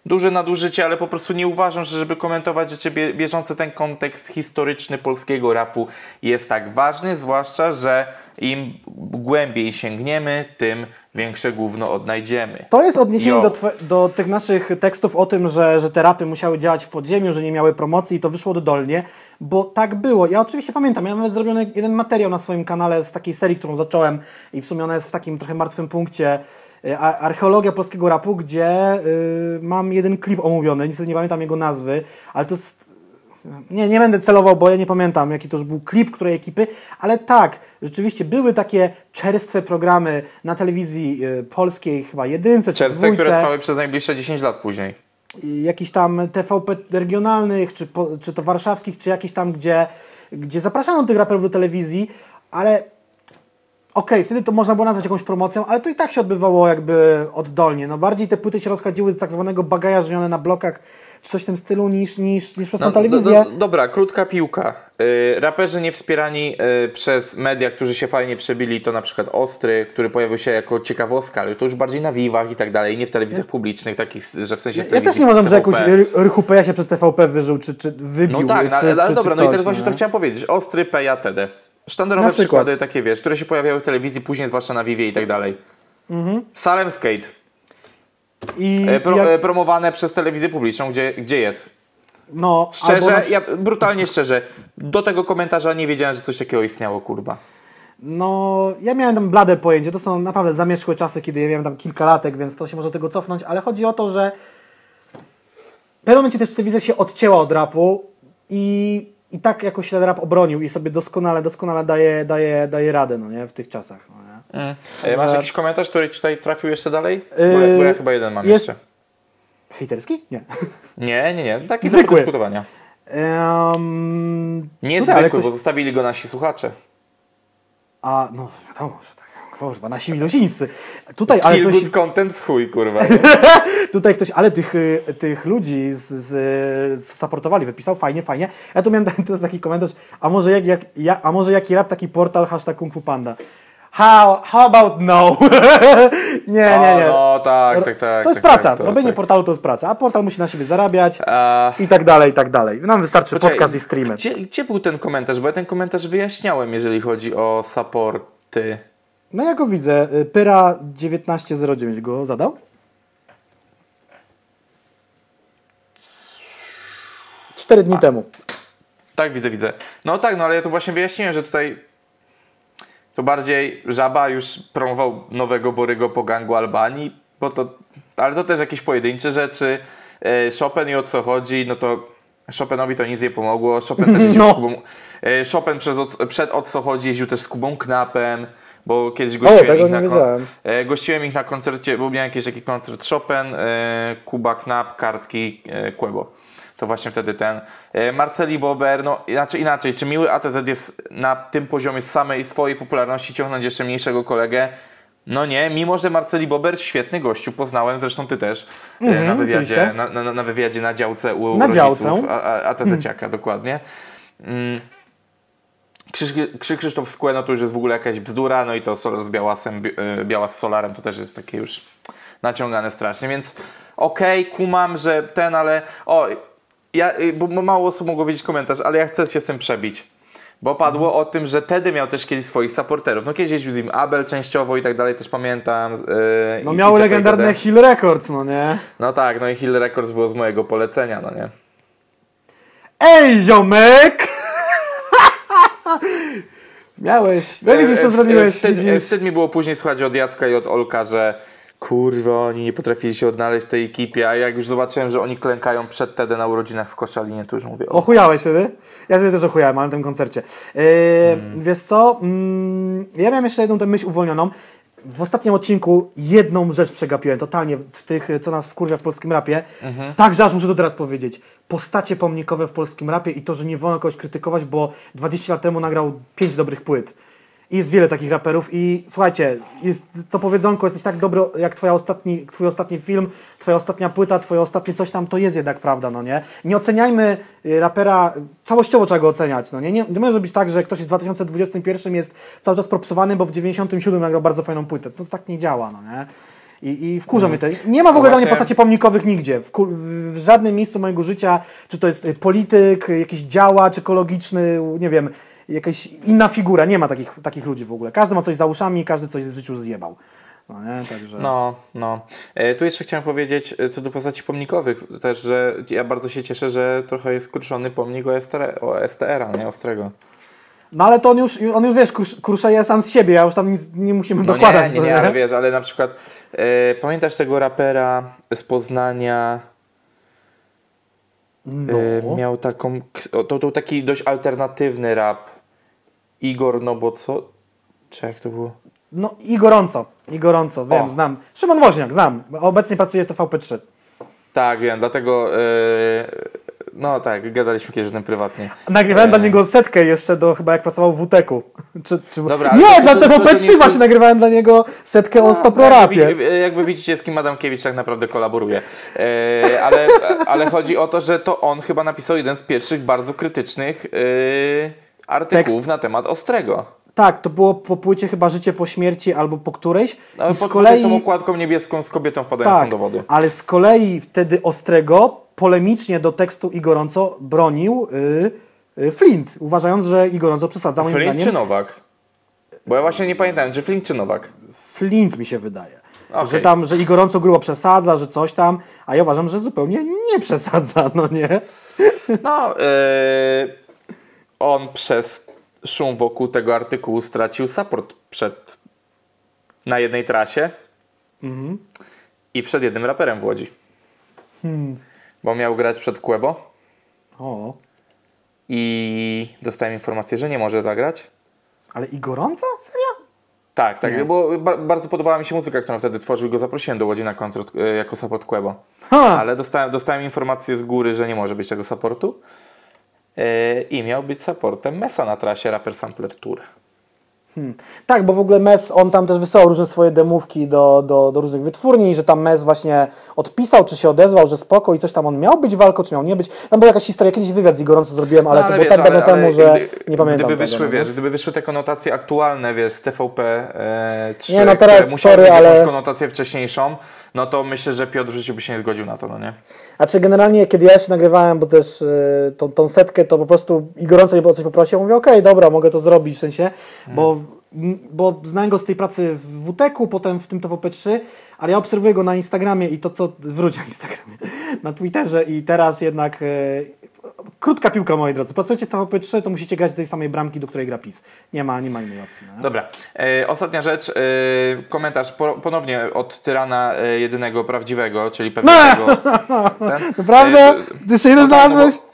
duże nadużycie, ale po prostu nie uważam, że żeby komentować rzeczy bieżące, ten kontekst historyczny polskiego rapu jest tak ważny, zwłaszcza, że im głębiej sięgniemy, tym większe gówno odnajdziemy. To jest odniesienie do, do, tych naszych tekstów o tym, że, że te rapy musiały działać w podziemiu, że nie miały promocji i to wyszło dolnie, bo tak było. Ja oczywiście pamiętam, ja nawet zrobiony jeden materiał na swoim kanale z takiej serii, którą zacząłem i w sumie ona jest w takim trochę martwym punkcie, archeologia polskiego rapu, gdzie y, mam jeden klip omówiony, niestety nie pamiętam jego nazwy, ale to jest nie, nie będę celował, bo ja nie pamiętam, jaki to już był klip której ekipy, ale tak, rzeczywiście były takie czerstwe programy na telewizji y, polskiej, chyba jedynce czy Czerstwe, dwójce. które trwały przez najbliższe 10 lat później. Jakiś tam TVP regionalnych, czy, czy to warszawskich, czy jakiś tam, gdzie, gdzie zapraszano tych raperów do telewizji, ale okej, okay, wtedy to można było nazwać jakąś promocją, ale to i tak się odbywało jakby oddolnie. No bardziej te płyty się rozchodziły z tak zwanego bagaja na blokach czy coś w tym stylu niż, niż, niż przez no, tą telewizję. Do, do, dobra, krótka piłka. Yy, raperzy nie wspierani yy, przez media, którzy się fajnie przebili, to na przykład Ostry, który pojawił się jako ciekawostka, ale to już bardziej na wiwach i tak dalej, nie w telewizjach publicznych, takich, że w sensie Ja, ja też nie uważam, że jakoś Rychu się przez TVP wyżył, czy, czy wybił. No tak, czy, ale, ale czy, dobra, czy no i teraz właśnie to chciałem powiedzieć. Ostry, Peja, TD. Sztandarowe przykłady takie, wiesz, które się pojawiały w telewizji, później zwłaszcza na Vivie i tak dalej. Mhm. Salem Skate. I e, Pro, jak... E, promowane przez telewizję publiczną, gdzie, gdzie jest. No, szczerze, na... ja brutalnie szczerze, do tego komentarza nie wiedziałem, że coś takiego istniało, kurwa. No, ja miałem tam blade pojęcie. To są naprawdę zamierzchłe czasy, kiedy ja miałem tam kilka latek, więc to się może tego cofnąć, ale chodzi o to, że w pewnym momencie też telewizja się odcięła od rapu i, i tak jakoś ten rap obronił i sobie doskonale, doskonale daje, daje, daje radę, no nie, w tych czasach. No. Mm. Masz jakiś komentarz, który tutaj trafił jeszcze dalej? Bo, ja, bo ja chyba jeden mam jest... jeszcze. Hejterski? Nie. Nie, nie, nie. Taki Zwykły. do dyskutowania. Um, nie zwykły, ktoś... bo zostawili go nasi słuchacze. A, no wiadomo, że tak. Kurwa, nasi milusińscy. Tutaj, ale ktoś... good content w chuj, kurwa. Tutaj ktoś, ale tych, tych ludzi z, z, supportowali, wypisał fajnie, fajnie. Ja tu miałem to jest taki komentarz, a może, jak, jak, ja, a może jaki rap, taki portal, hashtag Kung Fu Panda. How, how about no? nie, nie, nie. No, tak, tak, tak. To jest tak, praca. Tak, Robienie tak. portalu to jest praca, a portal musi na siebie zarabiać uh... i tak dalej, i tak dalej. Nam wystarczy Poczekaj, podcast i streamy. Gdzie, gdzie był ten komentarz? Bo ja ten komentarz wyjaśniałem, jeżeli chodzi o supporty. No ja go widzę. Pyra 1909 go zadał. Cztery dni a. temu. Tak, widzę, widzę. No tak, no ale ja tu właśnie wyjaśniłem, że tutaj to bardziej Żaba już promował nowego Borygo po gangu Albanii, bo to, ale to też jakieś pojedyncze rzeczy. E, Chopin i o co chodzi, no to Chopinowi to nic nie pomogło. Chopin też jeździł no. z Kubą. E, Chopin przez, przed o co chodzi jeździł też z Kubą Knapem, bo kiedyś gościłem, o, ich, na kon- e, gościłem ich na koncercie, bo miałem jakiś taki koncert Chopin, Kuba Knap, kartki, Kłebo to właśnie wtedy ten. E, Marceli Bober, no inaczej, inaczej, czy miły ATZ jest na tym poziomie samej swojej popularności ciągnąć jeszcze mniejszego kolegę? No nie, mimo że Marceli Bober świetny gościu, poznałem, zresztą ty też mm, na, wywiadzie, na, na, na, wywiadzie na działce u na rodziców, a, a, a mm. dokładnie. Mm. Krzyk Krzysztof Skłe, no to już jest w ogóle jakaś bzdura, no i to Solar z Białasem, e, Białas z Solarem to też jest takie już naciągane strasznie, więc okej, okay, kumam, że ten, ale o, ja, y, bo mało osób mogło wiedzieć komentarz, ale ja chcę się z tym przebić. Bo padło mhm. o tym, że Tedy miał też kiedyś swoich supporterów. No kiedyś jeździł z nim Abel częściowo i tak dalej, też pamiętam. Yy, no miał legendarne Hill Records, no nie? No tak, no i Hill Records było z mojego polecenia, no nie? Ej, ziomek! Miałeś. No widzisz, co zrobiłeś. Wstyd, wstyd mi było później słuchać od Jacka i od Olka, że kurwa, oni nie potrafili się odnaleźć w tej ekipie, a jak już zobaczyłem, że oni klękają przed Tede na urodzinach w Koszalinie, to już mówię... O. Ochujałeś wtedy? Ja wtedy też ochujałem, ale na tym koncercie. Yy, hmm. Wiesz co, mm, ja miałem jeszcze jedną tę myśl uwolnioną. W ostatnim odcinku jedną rzecz przegapiłem, totalnie w tych, co nas wkurwia w polskim rapie. Mhm. Także aż muszę to teraz powiedzieć. Postacie pomnikowe w polskim rapie i to, że nie wolno kogoś krytykować, bo 20 lat temu nagrał 5 dobrych płyt. I jest wiele takich raperów i słuchajcie, jest to powiedzonko, jesteś tak dobry jak twoja ostatni, twój ostatni film, twoja ostatnia płyta, twoje ostatnie coś tam, to jest jednak prawda, no nie? Nie oceniajmy y, rapera, całościowo trzeba go oceniać, no nie? Nie, nie może być tak, że ktoś w 2021 jest cały czas propsowany, bo w 97 nagrał bardzo fajną płytę. To tak nie działa, no nie? I, i wkurza mm. mnie to. Nie ma w ogóle dla mnie postaci pomnikowych nigdzie. W, w, żadnym miejscu mojego życia, czy to jest y, polityk, jakiś działacz ekologiczny, nie wiem, jakaś inna figura. Nie ma takich, takich ludzi w ogóle. Każdy ma coś za uszami, każdy coś w życiu zjebał. No, nie? Także... no, no. E, tu jeszcze chciałem powiedzieć e, co do postaci pomnikowych też, że ja bardzo się cieszę, że trochę jest kruszony pomnik o, STR, o STR-a, nie Ostrego. No ale to on już, on już wiesz, kruszeje sam z siebie, ja już tam nic nie musimy no dokładać. Nie, nie, nie, ale wiesz, ale na przykład e, pamiętasz tego rapera z Poznania? No. E, miał taką, to był taki dość alternatywny rap. Igor, no bo co? Czy jak to było? No i gorąco, i gorąco, wiem, o. znam. Szymon Woźniak, znam. Obecnie pracuje w TVP3. Tak, wiem, dlatego yy, no tak, gadaliśmy kiedyś o tym prywatnie. Nagrywałem dla niego setkę jeszcze do chyba jak pracował w WTEK-u. Czy, czy... Dobra, nie, dla TVP3 właśnie nagrywałem dla niego setkę no, o Stoprorapie. Jakby, jakby widzicie, z kim Adamkiewicz tak naprawdę kolaboruje. E, ale, ale chodzi o to, że to on chyba napisał jeden z pierwszych bardzo krytycznych e, artykułów Tekst. na temat Ostrego. Tak, to było po płycie chyba Życie po śmierci albo po którejś. Ale I z kolei... tą okładką niebieską z kobietą wpadającą tak, do wody. ale z kolei wtedy Ostrego polemicznie do tekstu i gorąco bronił yy, Flint, uważając, że i gorąco przesadza moim Flint czy Nowak? Bo ja właśnie nie pamiętałem, czy Flint czy Nowak? Flint mi się wydaje. Okay. Że tam, że i gorąco grubo przesadza, że coś tam, a ja uważam, że zupełnie nie przesadza, no nie? No, yy, on przez szum wokół tego artykułu stracił support przed na jednej trasie mhm. i przed jednym raperem w Łodzi. Hmm. Bo miał grać przed Quebo. O. I dostałem informację, że nie może zagrać. Ale i gorąco? Serio? Tak, tak, nie. bo bardzo podobała mi się muzyka, którą wtedy tworzył. Go zaprosiłem do Łodzi na koncert e, jako support Quebo. Ha. Ale dostałem, dostałem informację z góry, że nie może być tego supportu. E, i miał być supportem Mesa na trasie Rapper Sampler Tour. Hmm. Tak, bo w ogóle MES, on tam też wysyłał różne swoje demówki do, do, do różnych wytwórni, że tam MES właśnie odpisał, czy się odezwał, że spoko i coś tam on miał być walką, czy miał nie być. Tam była jakaś historia, kiedyś wywiad z Igorąco zrobiłem, ale, no, ale to było tak dawno temu, że gdy, nie pamiętam Gdyby wyszły, tego, wiesz, gdyby wyszły te konotacje aktualne, wiesz, z TVP e, 3, nie, no teraz, które sorry, mieć ale... jakąś konotację wcześniejszą, no to myślę, że Piotr w życiu by się nie zgodził na to, no nie? A czy generalnie, kiedy ja jeszcze nagrywałem, bo też y, tą, tą setkę, to po prostu i gorąco nie było coś poprosił, mówię, okej, okay, dobra, mogę to zrobić, w sensie, hmm. bo bo znałem go z tej pracy w WTEK-u, potem w tym TVP3, ale ja obserwuję go na Instagramie i to, co wróć na Instagramie, na Twitterze i teraz jednak e, krótka piłka, moi drodzy. Pracujecie w TVP3, to musicie grać do tej samej bramki, do której gra PiS. Nie ma, nie ma innej opcji. No? Dobra. E, ostatnia rzecz. E, komentarz po, ponownie od tyrana e, jedynego prawdziwego, czyli pewnego... No! Naprawdę? Ty jeszcze jeden znalazłeś?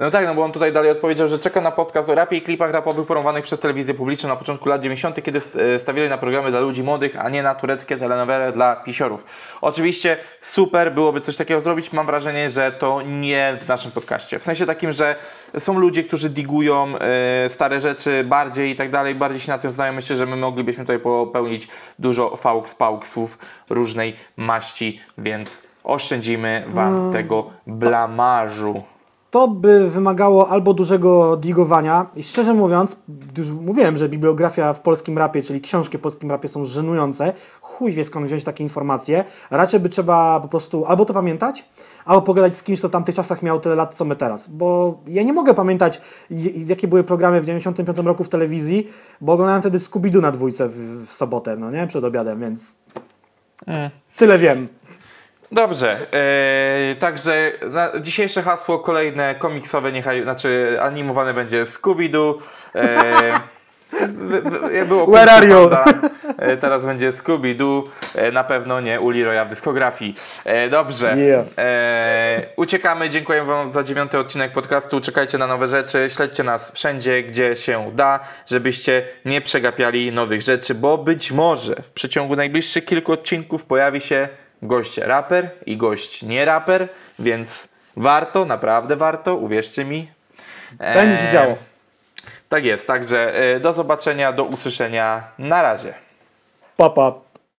No tak, no bo on tutaj dalej odpowiedział, że czeka na podcast o rapie i klipach rapowych promowanych przez telewizję publiczną na początku lat 90., kiedy e, stawiali na programy dla ludzi młodych, a nie na tureckie telenowele dla pisiorów. Oczywiście super byłoby coś takiego zrobić. Mam wrażenie, że to nie w naszym podcaście. W sensie takim, że są ludzie, którzy digują e, stare rzeczy bardziej i tak dalej, bardziej się na tym znają. Myślę, że my moglibyśmy tutaj popełnić dużo fałks, pałksów różnej maści, więc oszczędzimy Wam tego blamażu. To by wymagało albo dużego digowania i szczerze mówiąc, już mówiłem, że bibliografia w polskim rapie, czyli książki w polskim rapie są żenujące. Chuj wie skąd wziąć takie informacje. Raczej by trzeba po prostu albo to pamiętać, albo pogadać z kimś, kto w tamtych czasach miał tyle lat, co my teraz. Bo ja nie mogę pamiętać, jakie były programy w 95 roku w telewizji, bo oglądałem wtedy Scooby-Doo na dwójce w, w sobotę, no nie? Przed obiadem, więc tyle wiem. Dobrze, e, także na, dzisiejsze hasło kolejne komiksowe, niechaj, znaczy animowane będzie Scooby-Doo. W- było Where are you? E, teraz będzie Scooby-Doo, na pewno nie u Leroya w dyskografii. Dobrze, Yeah. uciekamy, dziękuję Wam za dziewiąty odcinek podcastu, czekajcie na nowe rzeczy, śledźcie nas wszędzie, gdzie się da, żebyście nie przegapiali nowych rzeczy, bo być może w przeciągu najbliższych kilku odcinków pojawi się gość raper i gość nie raper, więc warto, naprawdę warto, uwierzcie mi. Będzie się E, działo. Tak jest, także e, do zobaczenia, do usłyszenia. Na razie. Pa, pa.